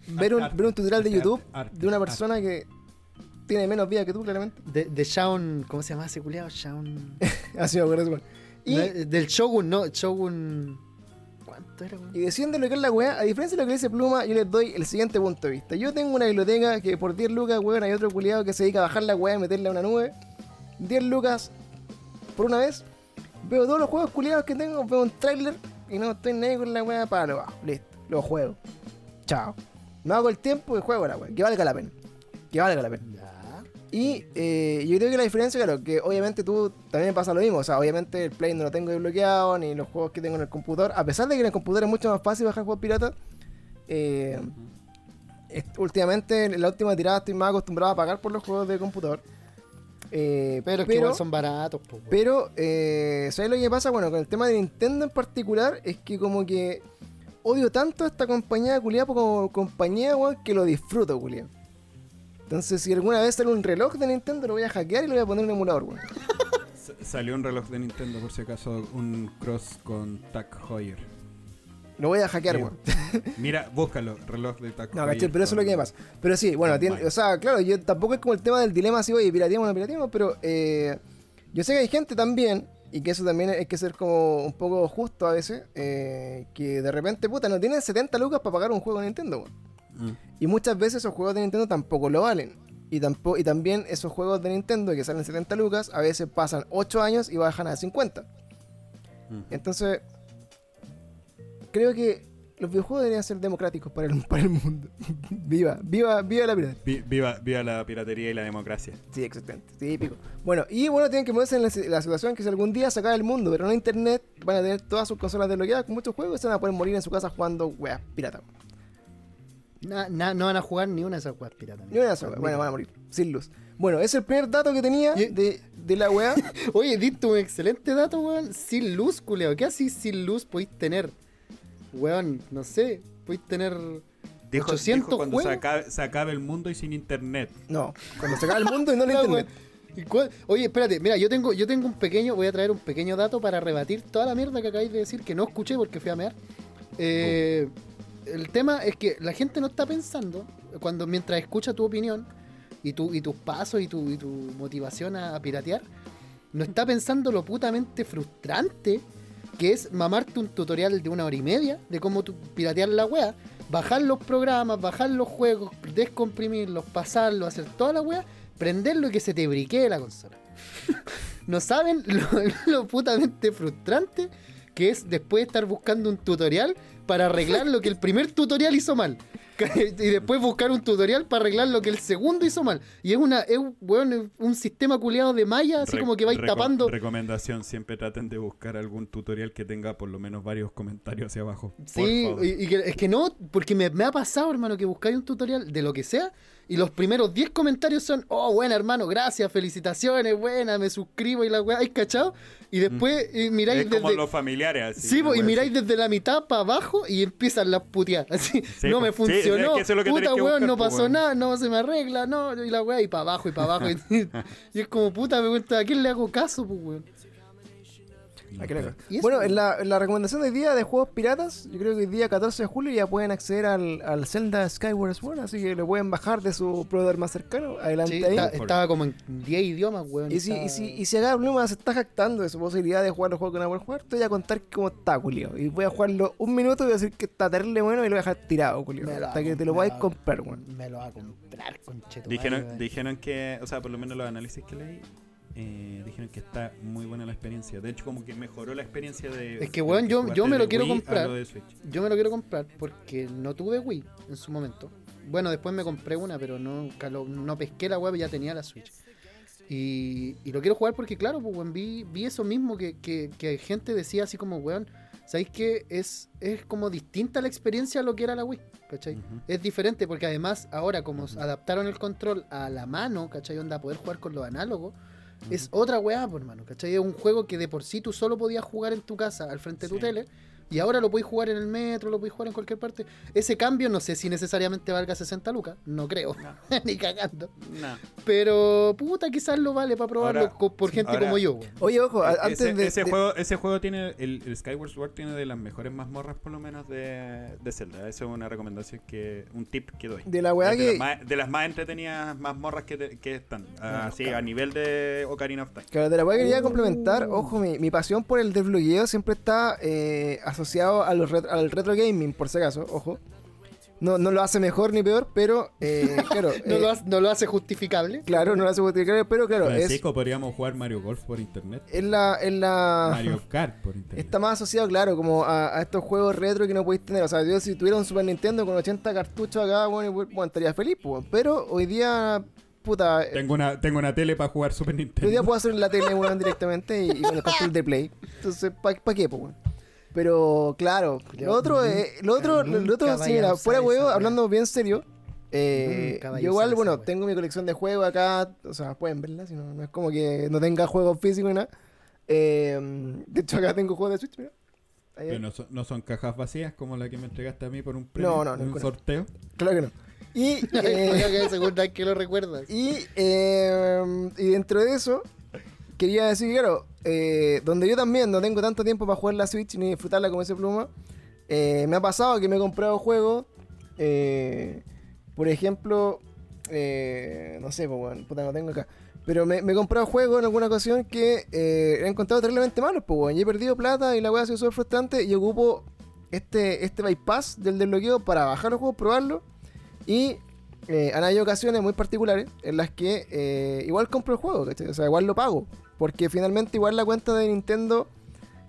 ver un, Arte, ver un tutorial de arte, YouTube arte, de una arte. persona que tiene menos vida que tú, claramente. De, de Shaun, ¿cómo se llama ese culiado? Shaun. Así me acuerdo. Y, No, del Shogun, no, Shogun. ¿Cuánto era, weón? y deciden lo que es la weá, a diferencia de lo que dice Pluma, yo les doy el siguiente punto de vista. Yo tengo una biblioteca que por 10 lucas, weón, hay otro culiado que se dedica a bajar la weá y meterla a una nube. 10 lucas por una vez. Veo todos los juegos culiados que tengo, veo un trailer y no estoy ahí con la weá para lo bajo. Listo, lo juego. Chao. Me hago el tiempo y juego la weá. Que valga la pena. Que valga la pena. Y eh, yo creo que la diferencia, claro, que obviamente tú también me pasa lo mismo. O sea, obviamente el Play no lo tengo desbloqueado, ni los juegos que tengo en el computador. A pesar de que en el computador es mucho más fácil bajar juegos piratas. eh, últimamente, en la última tirada, estoy más acostumbrado a pagar por los juegos de computador. Eh, Pero es que igual son baratos, po, pero, ¿sabes lo que pasa? Bueno, con el tema de Nintendo en particular, es que como que odio tanto a esta compañía culiada como compañía, weón, que lo disfruto, culiado. Entonces, si alguna vez sale un reloj de Nintendo, lo voy a hackear y lo voy a poner en un emulador, weón. Salió un reloj de Nintendo, por si acaso, un cross con Tag Heuer. Lo voy a hackear, weón. Mira, búscalo, reloj de Tag No, caché, pero eso es lo que me pasa. Pero sí, bueno, tiene, o sea, claro, yo tampoco es como el tema del dilema así, oye, pirateamos o no pirateamos, pero eh, yo sé que hay gente también, y que eso también hay que ser como un poco justo a veces, eh, que de repente, puta, no tienen 70 lucas para pagar un juego de Nintendo, weón. Mm. Y muchas veces esos juegos de Nintendo tampoco lo valen. Y, tampoco, y también esos juegos de Nintendo que salen 70 lucas, a veces pasan 8 años y bajan a 50. Mm. Entonces, creo que los videojuegos deberían ser democráticos para el, para el mundo. viva, viva, viva la piratería. Vi- Viva, viva la piratería y la democracia. Sí, exactamente. Típico. Bueno, y bueno, tienen que ponerse en la, la situación que si algún día se acaba el mundo, pero no internet, van a tener todas sus consolas desbloqueadas con muchos juegos y se van a poder morir en su casa jugando weas pirata. Na- na- no van a jugar ni una de esas weas piratas. Ni una de esas weas. Bueno, van a morir. Sin luz. Bueno, ese es el primer dato que tenía de, de la weá. Oye, diste un excelente dato, weón. Sin luz, culeo. ¿Qué así sin luz podéis tener? Weón, no sé. Podéis tener Dijo, 800 dijo cuando se acabe, se acabe el mundo y sin internet. No, cuando se acaba el mundo y no Ah, internet. weón. ¿Y cuál- Oye, espérate, mira, yo tengo, yo tengo un pequeño, voy a traer un pequeño dato para rebatir toda la mierda que acabáis de decir, que no escuché porque fui a mear. Eh, el tema es que la gente no está pensando, cuando mientras escucha tu opinión y, tu, y tus pasos y tu, y tu motivación a, piratear, no está pensando lo putamente frustrante que es mamarte un tutorial de una hora y media de cómo piratear la wea, bajar los programas, bajar los juegos, descomprimirlos, pasarlos, hacer toda la wea, prenderlo y que se te briquee la consola. no saben lo, lo putamente frustrante que es después estar buscando un tutorial para arreglar lo que el primer tutorial hizo mal. Y después buscar un tutorial para arreglar lo que el segundo hizo mal. Y es una, es, es un sistema culeado de malla, así Re- como que vais reco- tapando. Recomendación, siempre traten de buscar algún tutorial que tenga por lo menos varios comentarios hacia abajo. Sí, y que- es que no, porque me, me ha pasado, hermano, que buscáis un tutorial de lo que sea y los primeros 10 comentarios son, oh, buena, hermano, gracias, felicitaciones, buena, me suscribo y la weá, ¿hay cachado? Y después y miráis es como los familiares. así, Sí, po, y miráis así. desde la mitad para abajo y empiezan las puteadas. Así, Sí, no po. me Sí, funcionó. es que es puta weón, no po, pasó weón. nada, no se me arregla, no, y la weá, y para abajo, y para abajo. y, y es como puta, me cuenta, ¿a quién le hago caso, pues weón? Bueno, en la, en la recomendación de hoy día de juegos piratas, yo creo que hoy día 14 de julio ya pueden acceder al, al Zelda Skyward Sword, así que lo pueden bajar de su proveedor más cercano. Adelante Sí, ahí. está- estaba como en 10 idiomas, weón. Y si, y, si, y si acá Bluma se está jactando de su posibilidad de jugar los juegos que no puede jugar, te voy a contar cómo está, Julio. Y voy a jugarlo un minuto y voy a decir que está terrible bueno y lo voy a dejar tirado, Julio. Me lo Hasta a que te lo podáis a- comprar, weón. Me lo va a comprar, concheto. Dijeron, dijeron que, o sea, por lo menos los análisis que leí, eh, dijeron que está muy buena la experiencia. De hecho, como que mejoró la experiencia de. Es que, weón, yo- yo me lo quiero Wii comprar. lo. Yo me lo quiero comprar porque no tuve Wii en su momento. Bueno, después me compré una, pero no, no pesqué la web, ya tenía la Switch. Y, y lo quiero jugar porque, claro, pues, weón, vi, vi eso mismo que, que, que gente decía así como, weón, ¿sabéis que es, es como distinta la experiencia a lo que era la Wii? ¿Cachai? Es diferente porque además ahora como adaptaron el control a la mano, ¿cachai? Onda poder jugar con los análogos, es otra weá, por hermano, ¿cachai? Es un juego que de por sí tú solo podías jugar en tu casa, al frente de tu tele, y ahora lo podéis jugar en el metro, lo podéis jugar en cualquier parte. Ese cambio no sé si necesariamente valga 60 lucas, no creo, ni cagando. No. Pero puta, quizás lo vale para probarlo Ahora- por gente ahora- como yo. Oye, ojo, antes ese, de. ese de- juego, ese juego tiene, el, el Skyward Sword tiene de las mejores mazmorras por lo menos de, de Zelda. Eso es una recomendación que, un tip que doy. De la weá de, que- las más, de las más entretenidas mazmorras que, te- que están. Así, a nivel de Ocarina of Time. Claro, de la weá que quería Uh. complementar, ojo, mi, mi pasión por el desbloqueo siempre está eh, asociado a los ret- al retro gaming, por si acaso, ojo. No, no lo hace mejor ni peor, pero eh, claro. No, eh, lo hace, no lo hace justificable. Claro, no lo hace justificar, pero claro, es, Francisco, podríamos jugar Mario Golf por internet. es la, es la Mario Kart por internet. está más asociado, claro, como a, a estos juegos retro que no podéis tener. O sea, yo si tuviera un Super Nintendo con 80 cartuchos acá, bueno, bueno, estaría feliz, pues, pero hoy día, puta, eh, Tengo una, tengo una tele para jugar Super Nintendo. hoy día puedo hacer en la tele weón, directamente y, y con el control de play. Entonces, ¿para qué, pues, weón? Pero claro, Yo lo otro, eh, lo otro, lo otro, sí, mira, fuera huevo, hablando bien serio, eh, yo igual, bueno, tengo mi colección de juegos acá, o sea, pueden verla, si no, no es como que no tenga juegos físicos ni nada. Eh, de hecho, acá tengo juegos de Switch, mira. Ahí, Pero no son, no son cajas vacías como la que me entregaste a mí por un premio. No, no, no, un ninguna. sorteo. Claro que no. Y, eh, que lo recuerdas. Y, eh, y dentro de eso, quería decir, claro, eh, donde yo también no tengo tanto tiempo para jugar la Switch ni disfrutarla como ese pluma, eh, me ha pasado que me he comprado juegos, eh, por ejemplo, no sé, pues bueno, puta, no tengo acá. Pero me, he comprado juegos en alguna ocasión que he encontrado terriblemente malos, pues bueno, y he perdido plata y la weá ha sido súper frustrante y ocupo este, este bypass del desbloqueo para bajar los juegos, probarlos y eh, han habido ocasiones muy particulares en las que eh, igual compro el juego, ¿cachai? O sea, igual lo pago. Porque finalmente igual la cuenta de Nintendo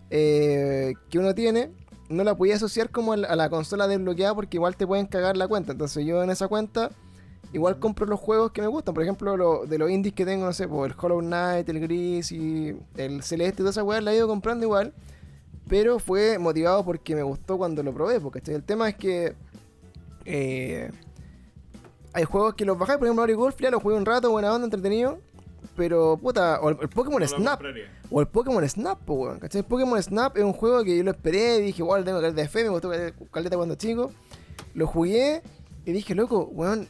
eh, que uno tiene no la podía asociar como a la, consola desbloqueada porque igual te pueden cagar la cuenta. Entonces yo en esa cuenta igual compro los juegos que me gustan. Por ejemplo, lo- de los indies que tengo, no sé, pues, el Hollow Knight, el Gris y el Celeste y toda esa weá la he ido comprando igual. Pero fue motivado porque me gustó cuando lo probé. Porque el tema es que eh, hay juegos que los bajáis, por ejemplo Mario Golf, ya lo jugué un rato, buena onda, entretenido. Pero, puta, o el, el Pokémon No Snap. O el Pokémon Snap, po, weón. ¿Cachai? Pokémon Snap es un juego que yo lo esperé, dije, igual tengo caleta de fe, me gustó caleta cuando chico. Lo jugué y dije, loco, weón,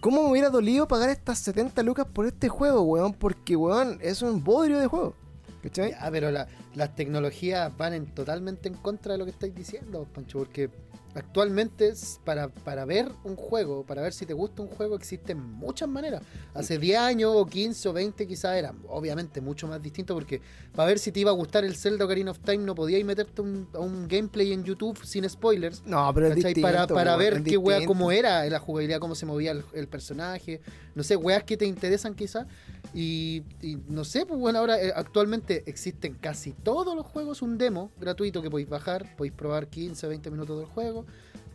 ¿cómo me hubiera dolido pagar estas 70 lucas por este juego, weón? Porque, weón, es un bodrio de juego. ¿Cachai? Ya, pero la- las tecnologías van en, totalmente en contra de lo que estáis diciendo, Pancho, porque actualmente para, para ver un juego, para ver si te gusta un juego, existen muchas maneras. Hace 10 años o 15 o 20 quizás era obviamente mucho más distinto porque para ver si te iba a gustar el Zelda Ocarina of Time no podíais meterte un- a un gameplay en YouTube sin spoilers. No, pero es distinto, para para ver qué wea, cómo era la jugabilidad, cómo se movía el, el personaje, no sé, weas que te interesan quizás. Y, y no sé, pues bueno, ahora eh, actualmente existen casi todos los juegos un demo gratuito que podéis bajar, podéis probar 15, 20 minutos del juego.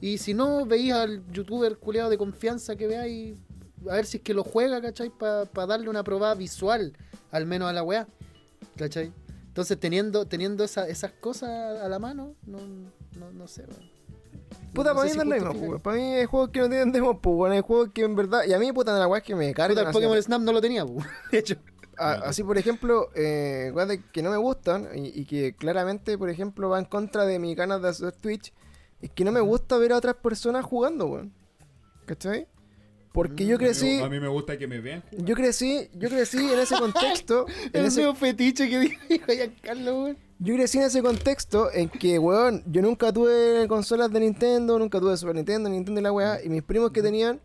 Y si no, veis al youtuber culeado de confianza que veáis, a ver si es que lo juega, ¿cachai? Para darle una probada visual, al menos a la wea, ¿cachai? Entonces teniendo, teniendo esa- esas cosas a la mano, no, no, no sé, weón. Puta, para mí no es lo mismo, pues. Para mí hay juegos que no tienen demos, pues, weón. Hay juegos que en verdad. Y a mí, puta, la weá es que me cargan. Puta, el Pokémon Snap no lo tenía, pu. de hecho. a- así, por ejemplo, eh, weas que no me gustan y, y que claramente, por ejemplo, va en contra de mi ganas de hacer Twitch. Es que no me gusta ver a otras personas jugando, weón. ¿Cachai? Porque yo crecí. A mí me gusta que me vean. Yo crecí, yo crecí en ese contexto. en El ese, fetiche que dijo Giancarlo, weón. Yo crecí en ese contexto en que, weón, yo nunca tuve consolas de Nintendo, nunca tuve Super Nintendo, Nintendo y la weá, y mis primos que tenían,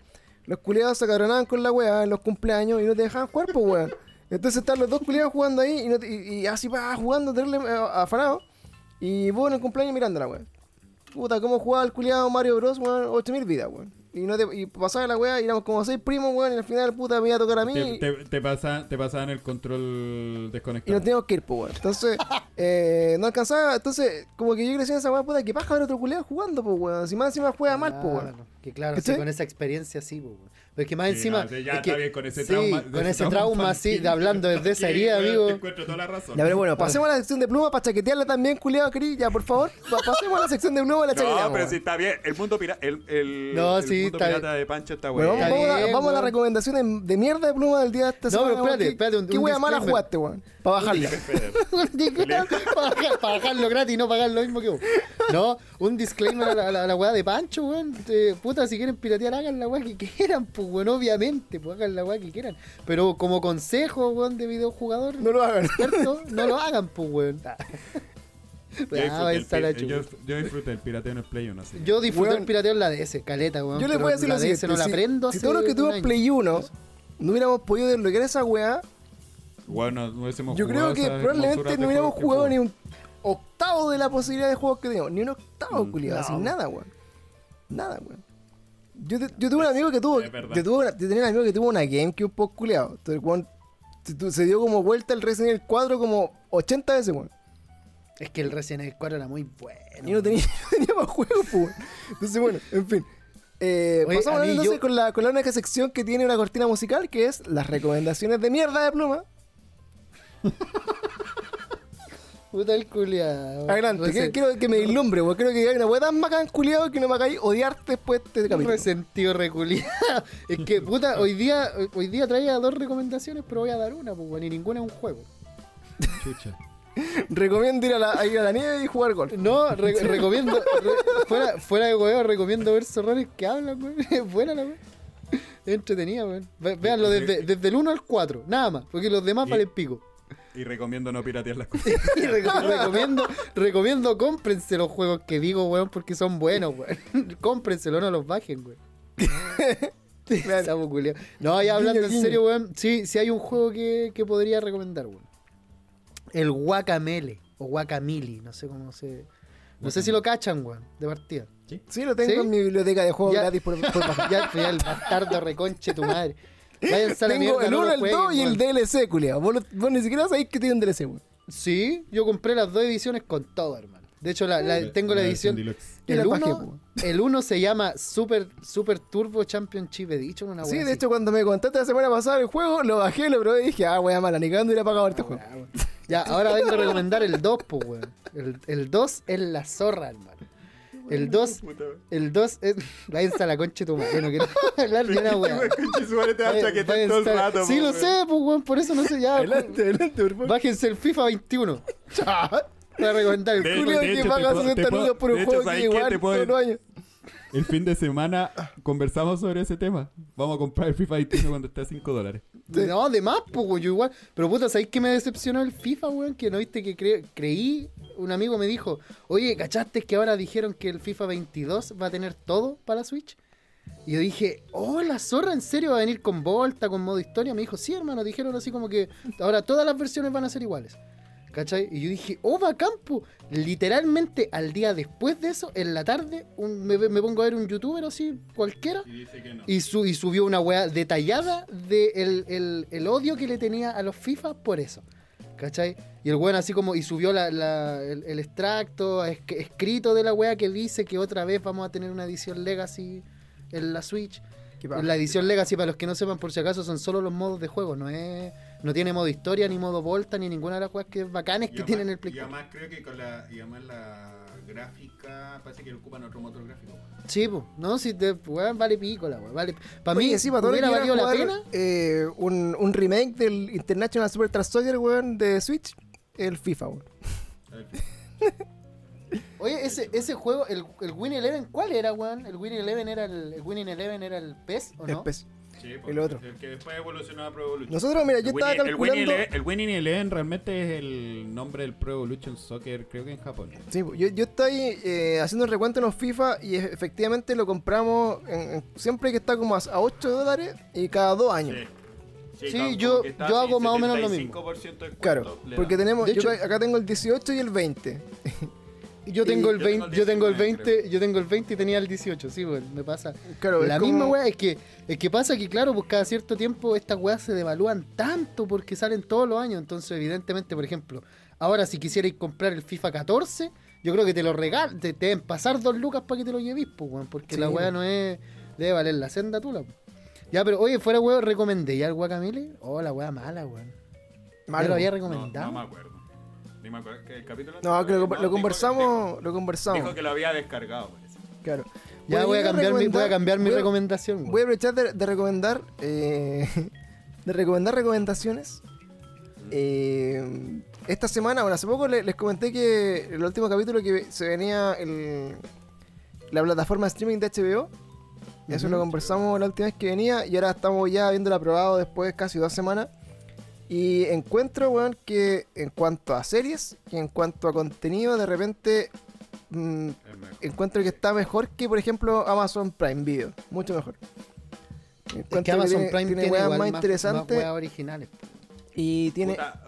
los culiados se acabronaban con la weá en los cumpleaños y no te dejaban jugar, pues weón. Entonces están los dos culiados jugando ahí y, no te- y- y así va jugando, tenerle afanado, y vos en el cumpleaños mirando la weá. Puta, cómo jugaba el culiado Mario Bros, weón, 8000 vidas, weón. Y, no te, y pasaba la weá y éramos como seis primos, weón, y al final, puta, me iba a tocar a mí. Te, y- te, te pasa, te pasaban el control y desconectado. nos teníamos que ir, pues, weón. Entonces, eh, no alcanzaba. Entonces, como que yo crecí en esa weá, puta, que paja ver otro culeado jugando, pues, weón. Si más encima juega mal, pues, weón. Que claro, sí, ¿Cachai? con esa experiencia sí, po, weón. Pero es que más Sí, encima. no, ya es que- está bien con ese sí, trauma- con ese trauma sí, de hablando desde esa herida, amigo. Te encuentro toda la razón. Ya, pero bueno, pasemos a la sección de pluma para chaquetearla también, culiado. Ya, por favor, pa- pasemos a la sección de pluma y la chaqueteamos. No, pero sí está bien. El mundo, pira el, el, No, el sí, mundo está pirata de Pancho está Bueno, vamos, a, vamos a las recomendaciones de mierda de pluma del día de esta No, semana. pero espérate, weón. ¿Qué- espérate, un- ¿Qué wea mala jugaste, weón? Para bajarla. para, bajar- para bajarlo gratis y no pagar lo mismo que vos. No, un disclaimer a la, a la, de Pancho, weón. Eh, puta, si quieren piratear, hagan la weá que quieran, pues, weón, obviamente, pues hagan la weá que quieran. Pero como consejo, weón, de videojugador, No lo hagan. ¿cierto? No lo hagan, pues, weón. Ah, Yo Ah, disfruté, yo, yo disfruté el pirateo en el Play 1. así. Yo disfruté Weón. el pirateo en la DS, caleta, weón. Yo les voy a decir la lo DS siguiente. no la si, aprendo si hace todos los que tuvimos año. Play 1 no hubiéramos podido desbloquear esa weá, Bueno, no hubiésemos Yo creo que probablemente no hubiéramos jugado ni un octavo de la posibilidad de juegos que teníamos. Ni un octavo, Mm, culiado. no. Sin nada, weón. Nada, weón. Yo, te- yo tuve un amigo que tuvo. Yo, tuve una- yo tenía un amigo que tuvo una GameCube post culiado. Entonces, se, dio como vuelta el Resident Evil 4 como 80 veces, weón. Es que el Resident Evil 4 era muy bueno. Y no tenía, no tenía más juegos, pues, weón. Entonces, bueno, en fin. Eh, Oye, pasamos entonces yo- con, la, con la única sección que tiene una cortina musical, que es las recomendaciones de mierda de pluma. Puta el culiado. Adelante, quiero que me dislumbre, weón. Quiero que hay una weá tan bacán, culiado, que no me hagáis odiarte después de este capítulo. resentido reculiado. Es que, puta, hoy día, hoy día traía dos recomendaciones, pero voy a dar una, pues, weón, y ninguna es un juego. Chucha. Recomiendo ir a, la, a ir a la nieve y jugar golf. No, re- recomiendo, re- fuera, fuera de huevo, recomiendo ver errores que hablan, weón. Es buena la weón. Es entretenida, weón. Ve- Véanlo desde, desde el 1 al 4, nada más, porque los demás valen pico. Y recomiendo no piratear las cosas. Y reco- recomiendo, recomiendo, cómprense los juegos que digo, weón, porque son buenos, weón. Cómprenselo, no los bajen, weón. Culiao. No, ya hablando en serio, weón. Sí, sí hay un juego que, que podría recomendar, weón. El Guacamele. O Guacamili, no sé cómo se. No sé si lo cachan, weón, de partida. Sí, lo tengo ¿Sí? en mi biblioteca de juegos Ya. gratis por, por. Ya, al final, bastardo reconche tu madre. Tengo el no 1, lo el 2 jueguen, y el. DLC, culiado. Vos, ni siquiera sabéis que tiene un DLC, weón. Sí, yo compré las dos ediciones con todo, hermano. De hecho, la, la- tengo la edición. El la bajé, 1 el uno se llama Super, Super Turbo Championship Edition. Una Sí, de así. hecho, cuando me contaste la semana pasada el juego, lo bajé, lo probé y dije, ah, wea mala, ni cagando ir a pagar este juego. Ah, weón. Ya, ahora vengo a recomendar el 2, pues, weón. El, el 2 es la zorra, hermano. El 2, el 2 es. Váyanse a la concha de tu madre, no quiero hablar de una weá. Váyanse- váyanse a- Sí, lo sé, pues weón, por eso no sé ya. Adelante, adelante, por favor. Bájense el FIFA 21. Voy a recomendar el culo. Que paga te puedo- 60 te puedo- lucas por un juego ¿sabes que igual Te todos los años. El fin de semana conversamos sobre ese tema. Vamos a comprar el FIFA 21 cuando esté a 5 dólares. No, de más, pues, yo igual. Pero puta, ¿sabéis que me decepcionó el FIFA, weón? Que no viste que cre- creí. Un amigo me dijo, oye, ¿cachaste que ahora dijeron que el FIFA 22 va a tener todo para la Switch? Y yo dije, oh, la zorra, ¿en serio va a venir con Volta, con modo historia? Me dijo, sí, hermano, dijeron así como que ahora todas las versiones van a ser iguales. ¿Cachai? Y yo dije, oh, va campo. Literalmente al día después de eso, en la tarde, un- me, me pongo a ver un youtuber así, cualquiera, Y dice que no. y, su- y subió una weá detallada de el, el- el odio que le tenía a los FIFA por eso. ¿Cachai? Y el weón así como, y subió la- la- el, el extracto es- escrito de la weá que dice que otra vez vamos a tener una edición Legacy en la Switch. La edición Legacy, para los que no sepan por si acaso, son solo los modos de juego, no es no tiene modo historia, ni modo Volta, ni ninguna de las weas que bacanes que tienen el Play Y 4. además creo que con la, y además la gráfica parece que ocupan otro motor gráfico. Sí, pues, no, si te, weón, vale pico la wea, vale. Para mí, sí, para hubiera valido la pena. eh, un, un remake del International Super Soccer, weón, de Switch, el FIFA, weón. Oye, ese, ese juego, el, el Win Eleven, ¿cuál era, weón? ¿El Win Eleven era el, el Winning Eleven era el PES o El no? PES. Sí, El otro. El que después evolucionó a Pro Evolution. Nosotros, mira, yo El estaba Winning- el Winning calculando... El Winning Eleven realmente es el nombre del Pro Evolution Soccer, creo que en Japón. Sí, yo, yo estoy eh, haciendo el recuento en los FIFA y efectivamente lo compramos en- siempre que está como a, a 8 dólares y cada dos años. Sí, yo- yo hago más o menos lo mismo. 75% de descuento Claro, porque tenemos, De yo hecho- acá tengo el 18 y el 20. Yo tengo el yo tengo 20, el yo tengo el 19, 20, yo tengo el 20 y tenía el 18, sí, weón, me pasa. Claro, la es misma como- weá, es que, es que pasa que claro, pues cada cierto tiempo estas weas se devalúan tanto porque salen todos los años, entonces evidentemente, por ejemplo, ahora si quisierais comprar el FIFA 14, yo creo que te lo regal, te, te deben pasar dos lucas para que te lo lleves, pues, weón, porque Sí, la weá no es, debe valer la senda tula, pues. Ya, pero oye, fuera weón, recomendé ya el Guacamele. Oh, la weá mala, weón. Malo. Ya lo había No, recomendado. no me acuerdo. Ni me acuerdo que el capítulo. No, que lo, no, lo dijo- conversamos, lo Dijo, conversamos. dijo que lo había descargado, parece. Claro. ya voy a cambiar mi, voy a cambiar mi voy recomendación. Voy a aprovechar de, de recomendar eh, de recomendar recomendaciones. Eh, esta semana, bueno, hace poco le- les, comenté que el último capítulo que se venía el, la plataforma de streaming de HBO. Eso Ujú. lo conversamos la última vez que venía y ahora estamos ya viéndolo aprobado después de casi dos semanas. Y encuentro, weón, que en cuanto a series, que en cuanto a contenido, de repente mm, Es encuentro que está mejor que, por ejemplo, Amazon Prime Video. Mucho mejor. Es Encuentro que Amazon tiene, Prime tiene tiene, weas igual más más, interesantes más weas originales. y tiene... Puta,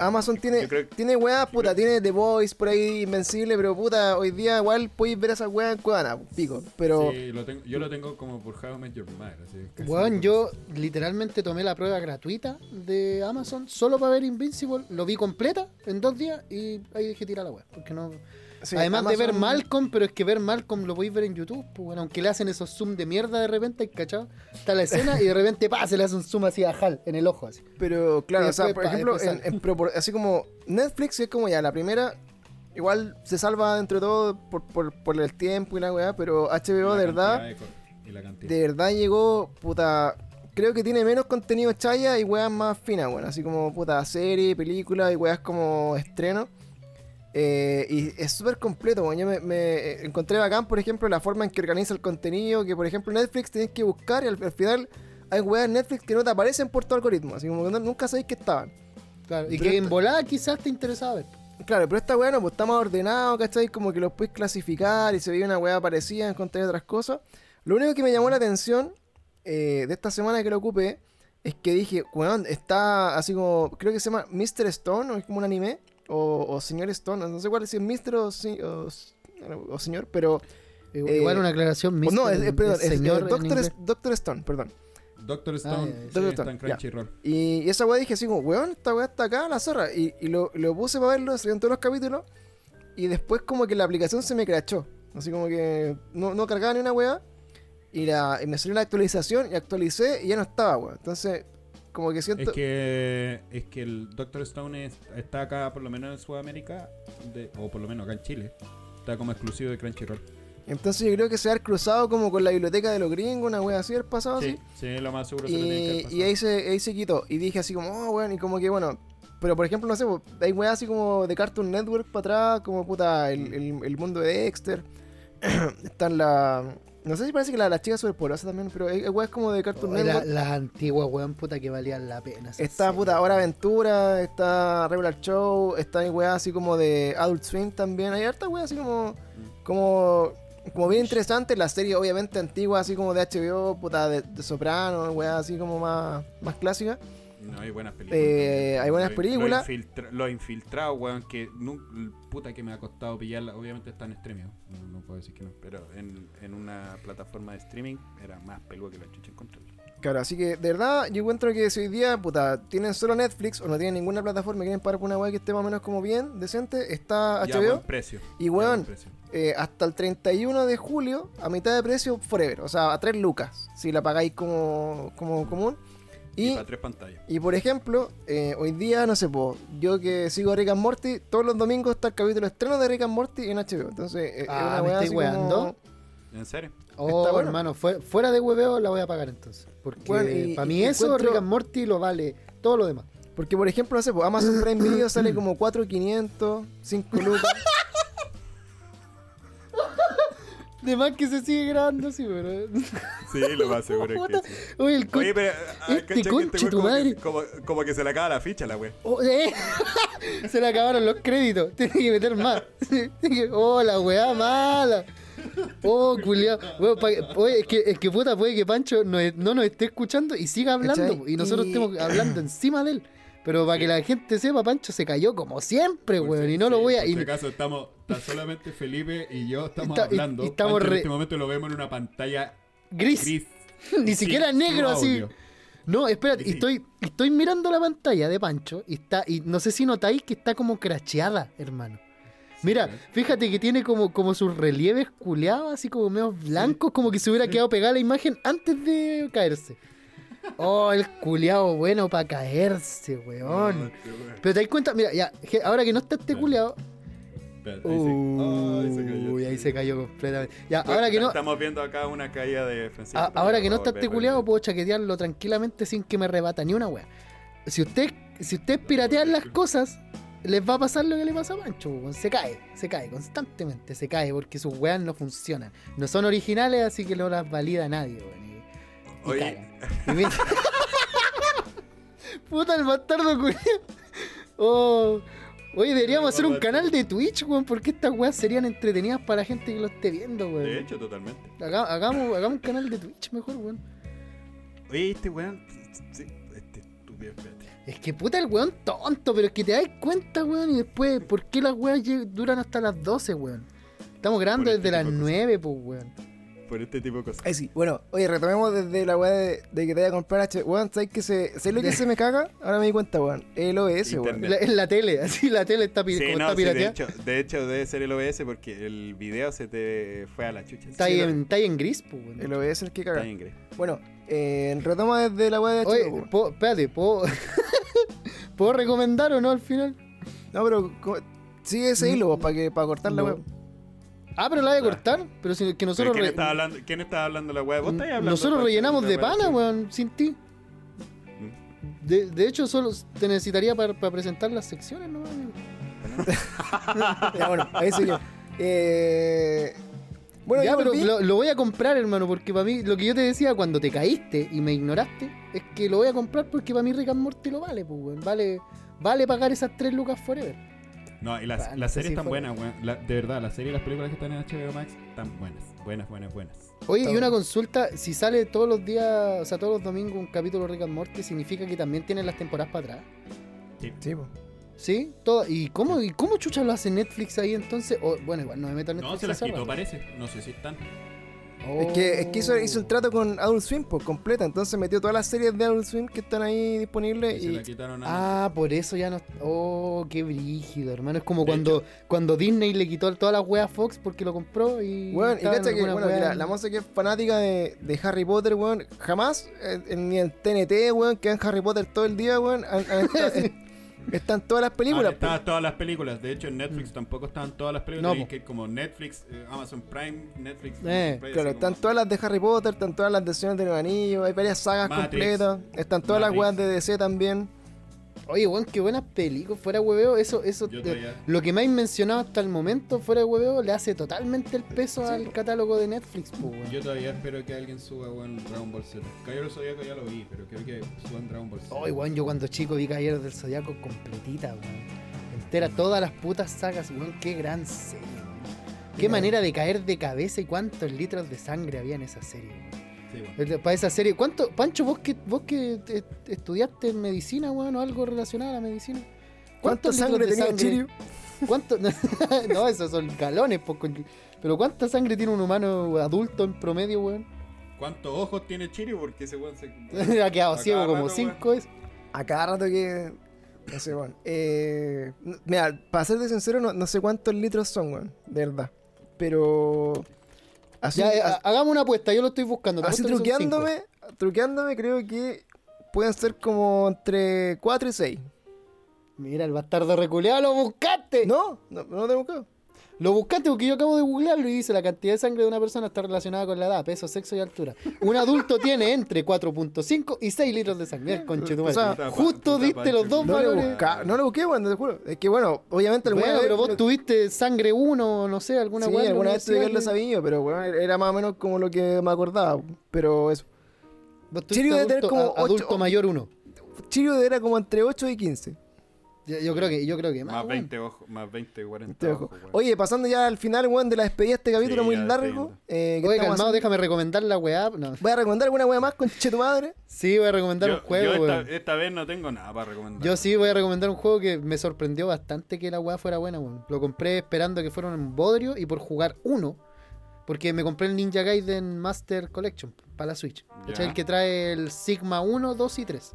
Amazon tiene, que- tiene weas, yo puta, creo- tiene The Voice por ahí invencible, pero puta, hoy día igual podéis ver esas weas en Cuevana, pico. Pero Sí, lo tengo, yo lo tengo como por How I Met Your Mother. Así, Weón, yo literalmente tomé la prueba gratuita de Amazon solo para ver Invincible, lo vi completa en dos días y ahí dejé tirar la web. Porque no. Sí, Además de ver Malcolm, pero es que ver Malcolm lo podéis ver en YouTube, pues bueno, aunque le hacen esos zoom de mierda de repente, ¿cachado? Está la escena y de repente pa, se le hace un zoom así a Hal en el ojo así. Pero claro, o sea, por pa, ejemplo, en, así como Netflix es como ya la primera, igual se salva dentro de todo por, por, por el tiempo y la weá, pero HBO de verdad, de verdad llegó, puta, creo que tiene menos contenido chaya y weas más finas, bueno, así como puta serie, película y weas como estreno. Eh, y es súper completo, bueno, yo me, me encontré bacán, por ejemplo, la forma en que organiza el contenido, que por ejemplo Netflix tenés que buscar y al, al final hay weas en Netflix que no te aparecen por tu algoritmo, así como que no- nunca sabéis que estaban. Claro, y Pero que en volada quizás te interesaba ver. Claro, pero esta weá no, pues está más ordenado, ¿cachai? Como que los puedes clasificar y se ve una weá parecida, encontrar otras cosas. Lo único que me llamó la atención eh, de esta semana que lo ocupé es que dije, weón, está así como, creo que se llama Mr. Stone, o es como un anime, o, o Señor Stone, no sé cuál es, si es Mr. o, si- o, o Señor, pero... Igual Eh, Igual una aclaración, Mr. no, es, es- perdón, es, señor eh, en Doctor, Doctor Stone, perdón. Doctor Stone Ah, sí, está Stone, en. Y, y esa weá dije así como, weón, esta weá está acá, la zorra. Y, y lo, lo puse para verlo, salieron todos los capítulos. Y después como que la aplicación se me crachó. Así como que no, no cargaba ni una weá. Y, la, y me salió la actualización y actualicé y ya no estaba, weón. Entonces, como que siento... Es que, es que el Doctor Stone es- está acá, por lo menos en Sudamérica, de- o por lo menos acá en Chile. Está como exclusivo de Crunchyroll. Entonces yo creo que se va a haber cruzado como con la biblioteca de los gringos, una wea así, el pasado Sí, así. sí, lo más seguro se lo tienen que haber Y, pasado. y ahí, se, ahí se quitó. Y dije así como, oh, weón, y como que bueno. Pero por ejemplo, no sé, po, hay weas así como de Cartoon Network para atrás, como puta, el, el, el mundo de Dexter. Están la. No sé si parece que la, la chica superpoderosa también, pero hay weas como de Cartoon Oh, la- Network. las antiguas, weón, puta, que valían la pena. Está puta Hora Aventura, está Regular Show, está weas así como de Adult Swim también. Hay harta weas así como. como. como bien interesante. La serie obviamente antigua, así como de HBO, puta de, de Soprano, weas así como más, más clásicas. No, hay buenas películas. Eh, hay buenas Lo- películas. Lo, infiltra- lo infiltrado, weón, que nu- puta que me ha costado pillarla. Obviamente está en streaming. No, no puedo decir que no. Pero en, en una plataforma de streaming era más peludo que la chucha encontrarla. Claro, así que de verdad yo encuentro que si hoy día, puta, tienen solo Netflix o no tienen ninguna plataforma y quieren pagar por una wea que esté más o menos como bien, decente, está Ya, HBO. buen precio. Y, Ya, weón, precio. eh, hasta el 31 de julio a mitad de precio forever, o sea, a 3 lucas, si la pagáis como, como común. Y, Y, para tres pantallas. y por ejemplo, eh, hoy día, no sé, po, yo que sigo a Rick and Morty, todos los domingos está el capítulo estreno de Rick and Morty en HBO. Entonces, eh, Ah, es una ¿me estáis como... ¿En serio? Oh, Está bueno. hermano, fue- fuera de hueveo la voy a pagar entonces. Porque Bueno, y- para y mí eso, encuentro- Rick and Morty lo vale todo lo demás. Porque, por ejemplo, no sé, po, Amazon Prime Video sale como 4.500, 5 lucas. De más que se sigue grabando así, pero. Sí, lo más seguro es que sí. Oye, el co- Oye, pero. ah, Este ¿cachai que conche tu como que- madre. Como, como que se le acaba la ficha la wea. Oh, eh. Se le acabaron los créditos. Tiene que meter más. oh, la weá mala. Oh, culiao. Weón, pa- Oye, es que, es que puta, puede que Pancho no, no nos esté escuchando y siga hablando. ¿Cachai? Y nosotros Y- estemos hablando encima de él. Pero para que la gente sepa, Pancho se cayó como siempre, Por weón. Y no lo voy a. Por y- si acaso estamos, está solamente Felipe y yo estamos Está- hablando. y estamos Pancho re- En este momento lo vemos en una pantalla gris. gris. Ni siquiera negro así. No, espérate, Sí. estoy, estoy mirando la pantalla de Pancho y está, y no sé si notáis que está como cracheada, hermano. Mira, fíjate que tiene como, como sus relieves culeados, así como medio blancos, como que se hubiera quedado pegada la imagen antes de caerse. Oh, el culeado bueno para caerse, weón. No, este weón. Pero te das cuenta, mira, ya, ahora que no está este culeado. Espérate, ahí se- ay, se cayó. Uy, ahí se cayó completamente. Ya, ahora que no. Estamos viendo acá una caída de Francisco. A- pero ahora que no está este volver. puedo chaquetearlo tranquilamente sin que me rebata ni una wea. Si usted, si ustedes piratean las cosas, les va a pasar lo que le pasa a Pancho, weón. se cae, se cae constantemente, se cae porque sus weas no funcionan. No son originales, así que no las valida nadie, weón. Y, Oye. Y Puta el bastardo culiao. Oh. Oye, deberíamos hacer un canal de Twitch, weón, porque estas weas serían entretenidas para la gente que lo esté viendo, weón. De hecho, totalmente. Haga- hagamos, hagamos un canal de Twitch mejor, weón. Oye, este weón. Sí, este estúpido, espérate. Es que puta el weón tonto, pero es que te das cuenta, weón, y después, ¿por qué las weas duran hasta las 12, weón? Estamos grabando desde las tipo de 9, pues, weón. Por este tipo de cosas. Ahí sí. Bueno, oye, retomemos desde la weá de, de que te vaya a comprar H. Weón, ¿sabes que se, ¿sabes lo que se me caga? Ahora me di cuenta, weón. El OBS, weón. La- en la tele, así la tele está, Sí, como no, está sí, de, hecho, de hecho debe ser el OBS porque el video se te fue a la chucha. está, ahí en, está ahí en gris, pues, weón. El OBS es el que Está caga. bien, Grey. Bueno, eh, retoma desde la weá de Oye, weón. ¿puedo- espérate, ¿puedo, ¿puedo recomendar o no al final? No, pero sigue ese hilo, para que para cortar la No. weá. Ah, pero la voy a Ah. cortar, pero si, que ¿Pero nosotros, ¿Quién re- está hablando, ¿Quién está hablando la weá? ¿Vos estás hablando? nosotros rellenamos de pana, weón, sin ti. De, de hecho, solo te necesitaría para, para presentar las secciones, ¿no? Ya, bueno, ahí sigue. Eh, bueno, ya, yo pero lo voy a comprar, hermano, porque para mí, lo que yo te decía cuando te caíste y me ignoraste, es que lo voy a comprar porque para mí Rick and Morty lo vale, pues, weón. Vale, vale pagar esas tres lucas forever. No, y las, Ah, las series están buenas, weón. La- de verdad, las series y las películas que están en HBO Max están buenas. Buenas, buenas, buenas. Oye, y una consulta, si sale todos los días, o sea, todos los domingos un capítulo de Rick and Morty, ¿significa que también tienen las temporadas para atrás? Sí, po. ¿Sí? Todo, ¿Y cómo, ¿Y cómo chucha lo hace Netflix ahí entonces? O, bueno, igual no me meto en Netflix. No, se las hace quitó, parece. No sé si están. Es que, es que hizo, hizo el trato con Adult Swim, pues completa. Entonces metió todas las series de Adult Swim que están ahí disponibles. Y se la quitaron a. Ah, por eso ya no. Oh, qué brígido, hermano. Es como cuando, cuando Disney le quitó todas las weas a Fox porque lo compró y. Weón, y cacha que, bueno, weas- la, moza que es fanática de, de Harry Potter, weón, jamás, eh, ni en TNT, weón, que en Harry Potter todo el día, weón, han, han estado, Están todas las películas. Ah, estaban todas las películas. De hecho, en Netflix tampoco estaban todas las películas. No, que como Netflix, eh, Amazon Prime, Netflix. Eh, Claro, están todas las de Harry Potter, están todas las de Señor de los Anillos, hay varias sagas Matrix. completas, están todas las weas de DC también. Oye, weón, qué buenas películas. Fuera de hueveo, eso, eso lo que me ha mencionado hasta el momento, fuera de hueveo, le hace totalmente el peso al catálogo de Netflix, po, weón. Yo todavía espero que alguien suba weón, Dragon Ball Z. Caballero Zodíaco ya lo vi, pero creo que suban Dragon Ball Z. Oye, weón, yo cuando chico vi Caballeros del Zodiaco completita, weón. Entera todas las putas sagas, weón. Qué gran serie, weón. Qué manera de caer de cabeza y cuántos litros de sangre había en esa serie, weón. Sí. Para esa serie, ¿cuánto, Pancho, vos que, vos que estudiaste en medicina, weón, o algo relacionado a la medicina? ¿Cuánta ¿Cuántos sangre litros de tenía Chirio? ¿Cuánto? no, esos son galones, po, con- pero ¿cuánta sangre tiene un humano adulto en promedio, weón? ¿Cuántos ojos tiene Chirio? Porque ese weón se. ha quedado A ciego cada como rato, cinco es. A cada rato que. No sé, weón. Eh, mira, para serte sincero, no, no sé cuántos litros son, weón. De verdad. Pero. Así, Ya, eh, hagamos una apuesta, yo lo estoy buscando. te así truqueándome, truqueándome, creo que pueden ser como entre 4 y 6. Mira, el bastardo reculeado, lo buscaste. No, no, no tengo que. Lo buscaste porque yo acabo de googlearlo y dice la cantidad de sangre de una persona está relacionada con la edad, peso, sexo y altura. Un adulto tiene entre 4.5 y 6 litros de sangre. Mira, conchetumare. O sea, justo pa- diste puta los dos No lo, valores. busca, no lo busqué, weón, te juro. Es que bueno, obviamente alguna Bueno, pero vos tuviste sangre 1, no sé, alguna sí, alguna vez tuve haberlo sabido, pero bueno, era más o menos como lo que me acordaba. Pero eso. Chirio debe tener adulto, como a- adulto ocho- mayor 1. Chirio era como entre 8 y 15. Yo, creo que, yo creo que más. Más weón. 20 ojos, más 20, 40 Te dejo. ojos, weón. Oye, pasando ya al final, weón, de la despedida de este capítulo Sí, muy largo. eh, ¿qué Oye, calmado, haciendo? déjame recomendar la weá. No. Voy a recomendar alguna weá más, conche tu madre. Sí, voy a recomendar Yo, un juego, yo weón. esta, esta vez no tengo nada para recomendar. Yo sí voy a recomendar un juego que me sorprendió bastante que la weá fuera buena, weón. Lo compré esperando que fuera un bodrio y por jugar uno. Porque me compré el Ninja Gaiden Master Collection para la Switch. Ya. El que trae el Sigma 1, 2 y 3.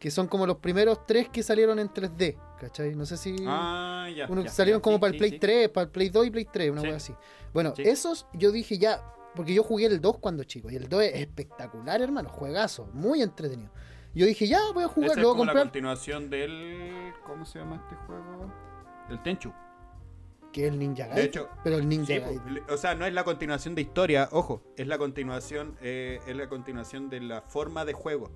Que son como los primeros tres que salieron en 3D. ¿Cachai? No sé si. Ah, ya. uno- ya, salieron ya, como sí, para el Play sí. 3, para el Play 2 y Play 3, una Sí. weá así. Bueno, esos yo dije ya. Porque yo jugué el 2 cuando chico. Y el 2 es espectacular, hermano. Juegazo. Muy entretenido. Yo dije, ya voy a jugar, a como la comprar. continuación del. ¿Cómo se llama este juego? El Tenchu. Que es el Ninja Gaiden. De hecho, pero el Ninja Gaiden. le- o sea, no es la continuación de historia, ojo, es la continuación, eh, es la continuación de la forma de juego.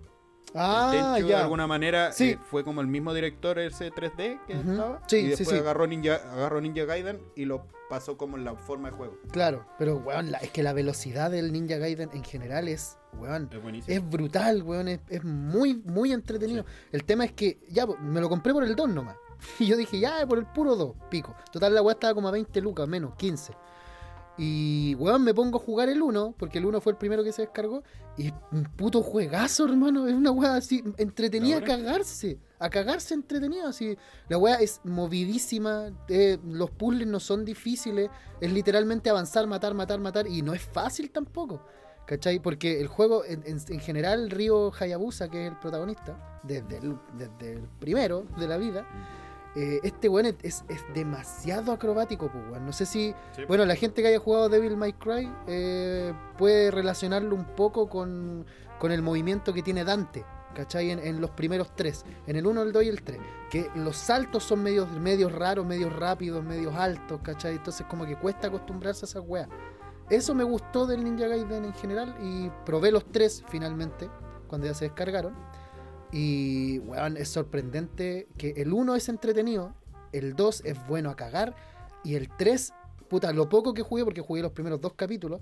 Ah, Tenchu, de alguna manera, Sí. eh, fue como el mismo director ese 3D que estaba. Sí, y sí, después sí. Agarró, Ninja, agarró Ninja Gaiden y lo pasó como en la forma de juego. Claro, pero weón, la- es que la velocidad del Ninja Gaiden en general es, weón, Es es brutal, weón, es, es muy, muy entretenido. El tema es que, ya, me lo compré por el 2 nomás. Y yo dije, ya, por el puro 2, pico. Total, la weá estaba como a 20 lucas, menos, 15. Y, weón, me pongo a jugar el 1, porque el 1 fue el primero que se descargó. Y es un puto juegazo, hermano. Es una weá así, entretenida a cagarse. A cagarse entretenida. Así. La weá es movidísima. eh, los puzzles no son difíciles. Es literalmente avanzar, matar, matar, matar. Y no es fácil tampoco. ¿Cachai? Porque el juego, en, en- en general, Ryo Hayabusa, que es el protagonista, desde el, desde el primero de la vida, eh, este weón es, es- es demasiado acrobático, pues, weón. No sé si. Sí. Bueno, la gente que haya jugado Devil May Cry eh, puede relacionarlo un poco con, con el movimiento que tiene Dante. ¿Cachai? En, en los primeros tres. En el 1, el 2 y el 3. Que los saltos son medios, medios raros, medios rápidos, medios altos. ¿Cachai? Entonces como que cuesta acostumbrarse a esas weas. Eso me gustó del Ninja Gaiden en general. Y probé los tres finalmente. Cuando ya se descargaron. Y, weón, es sorprendente que el 1 es entretenido. El 2 es bueno a cagar. Y el 3, puta, lo poco que jugué, porque jugué los primeros dos capítulos,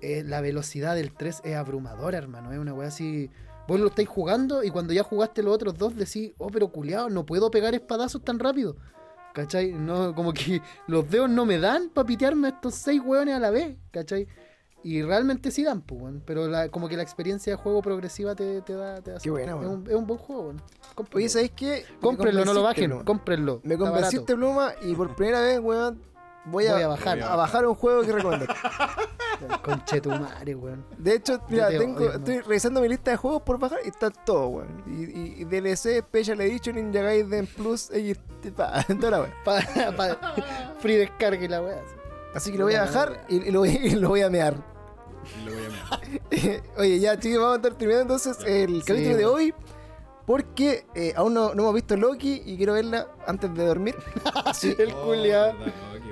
eh, la velocidad del 3 es abrumadora, hermano. Es una weá así. Vos lo estáis jugando y cuando ya jugaste los otros dos decís, oh, pero culiao, no puedo pegar espadazos tan rápido. ¿Cachai? No, como que los dedos no me dan para pitearme a estos seis hueones a la vez, ¿cachai? Y realmente sí dan, pues, weón. Pero la- como que la experiencia de juego progresiva te, te da. Te da Qué buena, es, weón. un, es un buen juego, weón. Cómprenlo. Oye, ¿sabéis qué? Cómprenlo, no lo bajen. Pluma. Cómprenlo. Me convenciste, Pluma, y por primera vez, weón, voy a, Voy a bajar. a bajar un juego que recomendar. barato. Conchetumare, weón. De hecho, mira, te tengo, odio, estoy revisando mi lista de juegos por bajar y está todo, weón. Y, y, y DLC, Special Edition, Ninja Gaiden Plus, y pa, toda la weón. Pa, pa- free descarga y la weá. Así que lo voy a bajar y, y lo, voy, y lo voy a mear. Y lo voy a mirar. Oye, ya, chicos, vamos a estar terminando entonces el Sí, capítulo de hoy. Porque eh, aún no, no hemos visto Loki y quiero verla antes de dormir. Así, El culiao.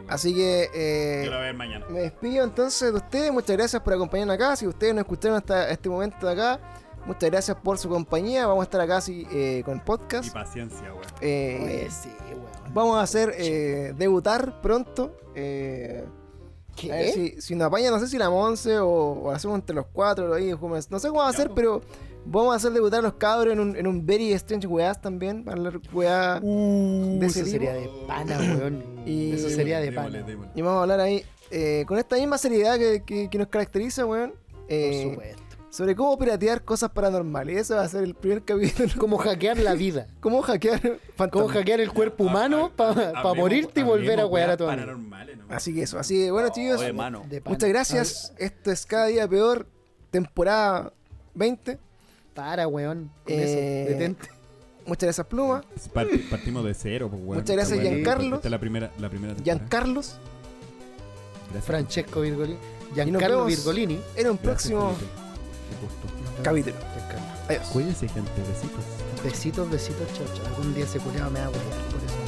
así que eh, Quiero ver mañana. me despido entonces de ustedes. Muchas gracias por acompañarnos acá. Si ustedes nos escucharon hasta este momento de acá, muchas gracias por su compañía. Vamos a estar acá así, eh, con el Y podcast. paciencia, weón. Eh, sí, weón. vamos a hacer eh, debutar pronto. Eh, ¿Qué? a ver si, si nos apaña, no sé si la Monse o, o hacemos entre los cuatro. Ahí, como- no sé cómo vamos a hacer, pero vamos a hacer debutar a los cabros en un, en un Very Strange Weas también. Para hablar weá. Uh, de eso ese sería tipo. de pana, weón. Y- Eso sería de pana. démosle. Y vamos a hablar ahí eh, con esta misma seriedad que, que- que nos caracteriza, weón. Por eh, supuesto. Sobre cómo piratear cosas paranormales. Ese va a ser el primer capítulo. Cómo hackear la vida. cómo hackear Cómo hackear el cuerpo humano para hablemos- morirte y volver a wear a tu amigo. paranormales, ¿no? Así que eso. Así que bueno, chicos. Oye. Muchas gracias. Esto es cada día peor. Temporada 20. Para, weón. Con Eh, eso, detente. Muchas gracias, Pluma. Parti- Partimos de cero, pues, weón. Muchas gracias, Giancarlo. Esta es la primera, la primera temporada. Giancarlos. Gracias. Francesco Virgolini. Giancarlo. Virgolini. En un Gracias, próximo Felipe. Qué gusto. capítulo. Adiós. Cuídense, gente. Besitos. Besitos, besitos, chao, chao. Algún día ese culiado me va a por eso.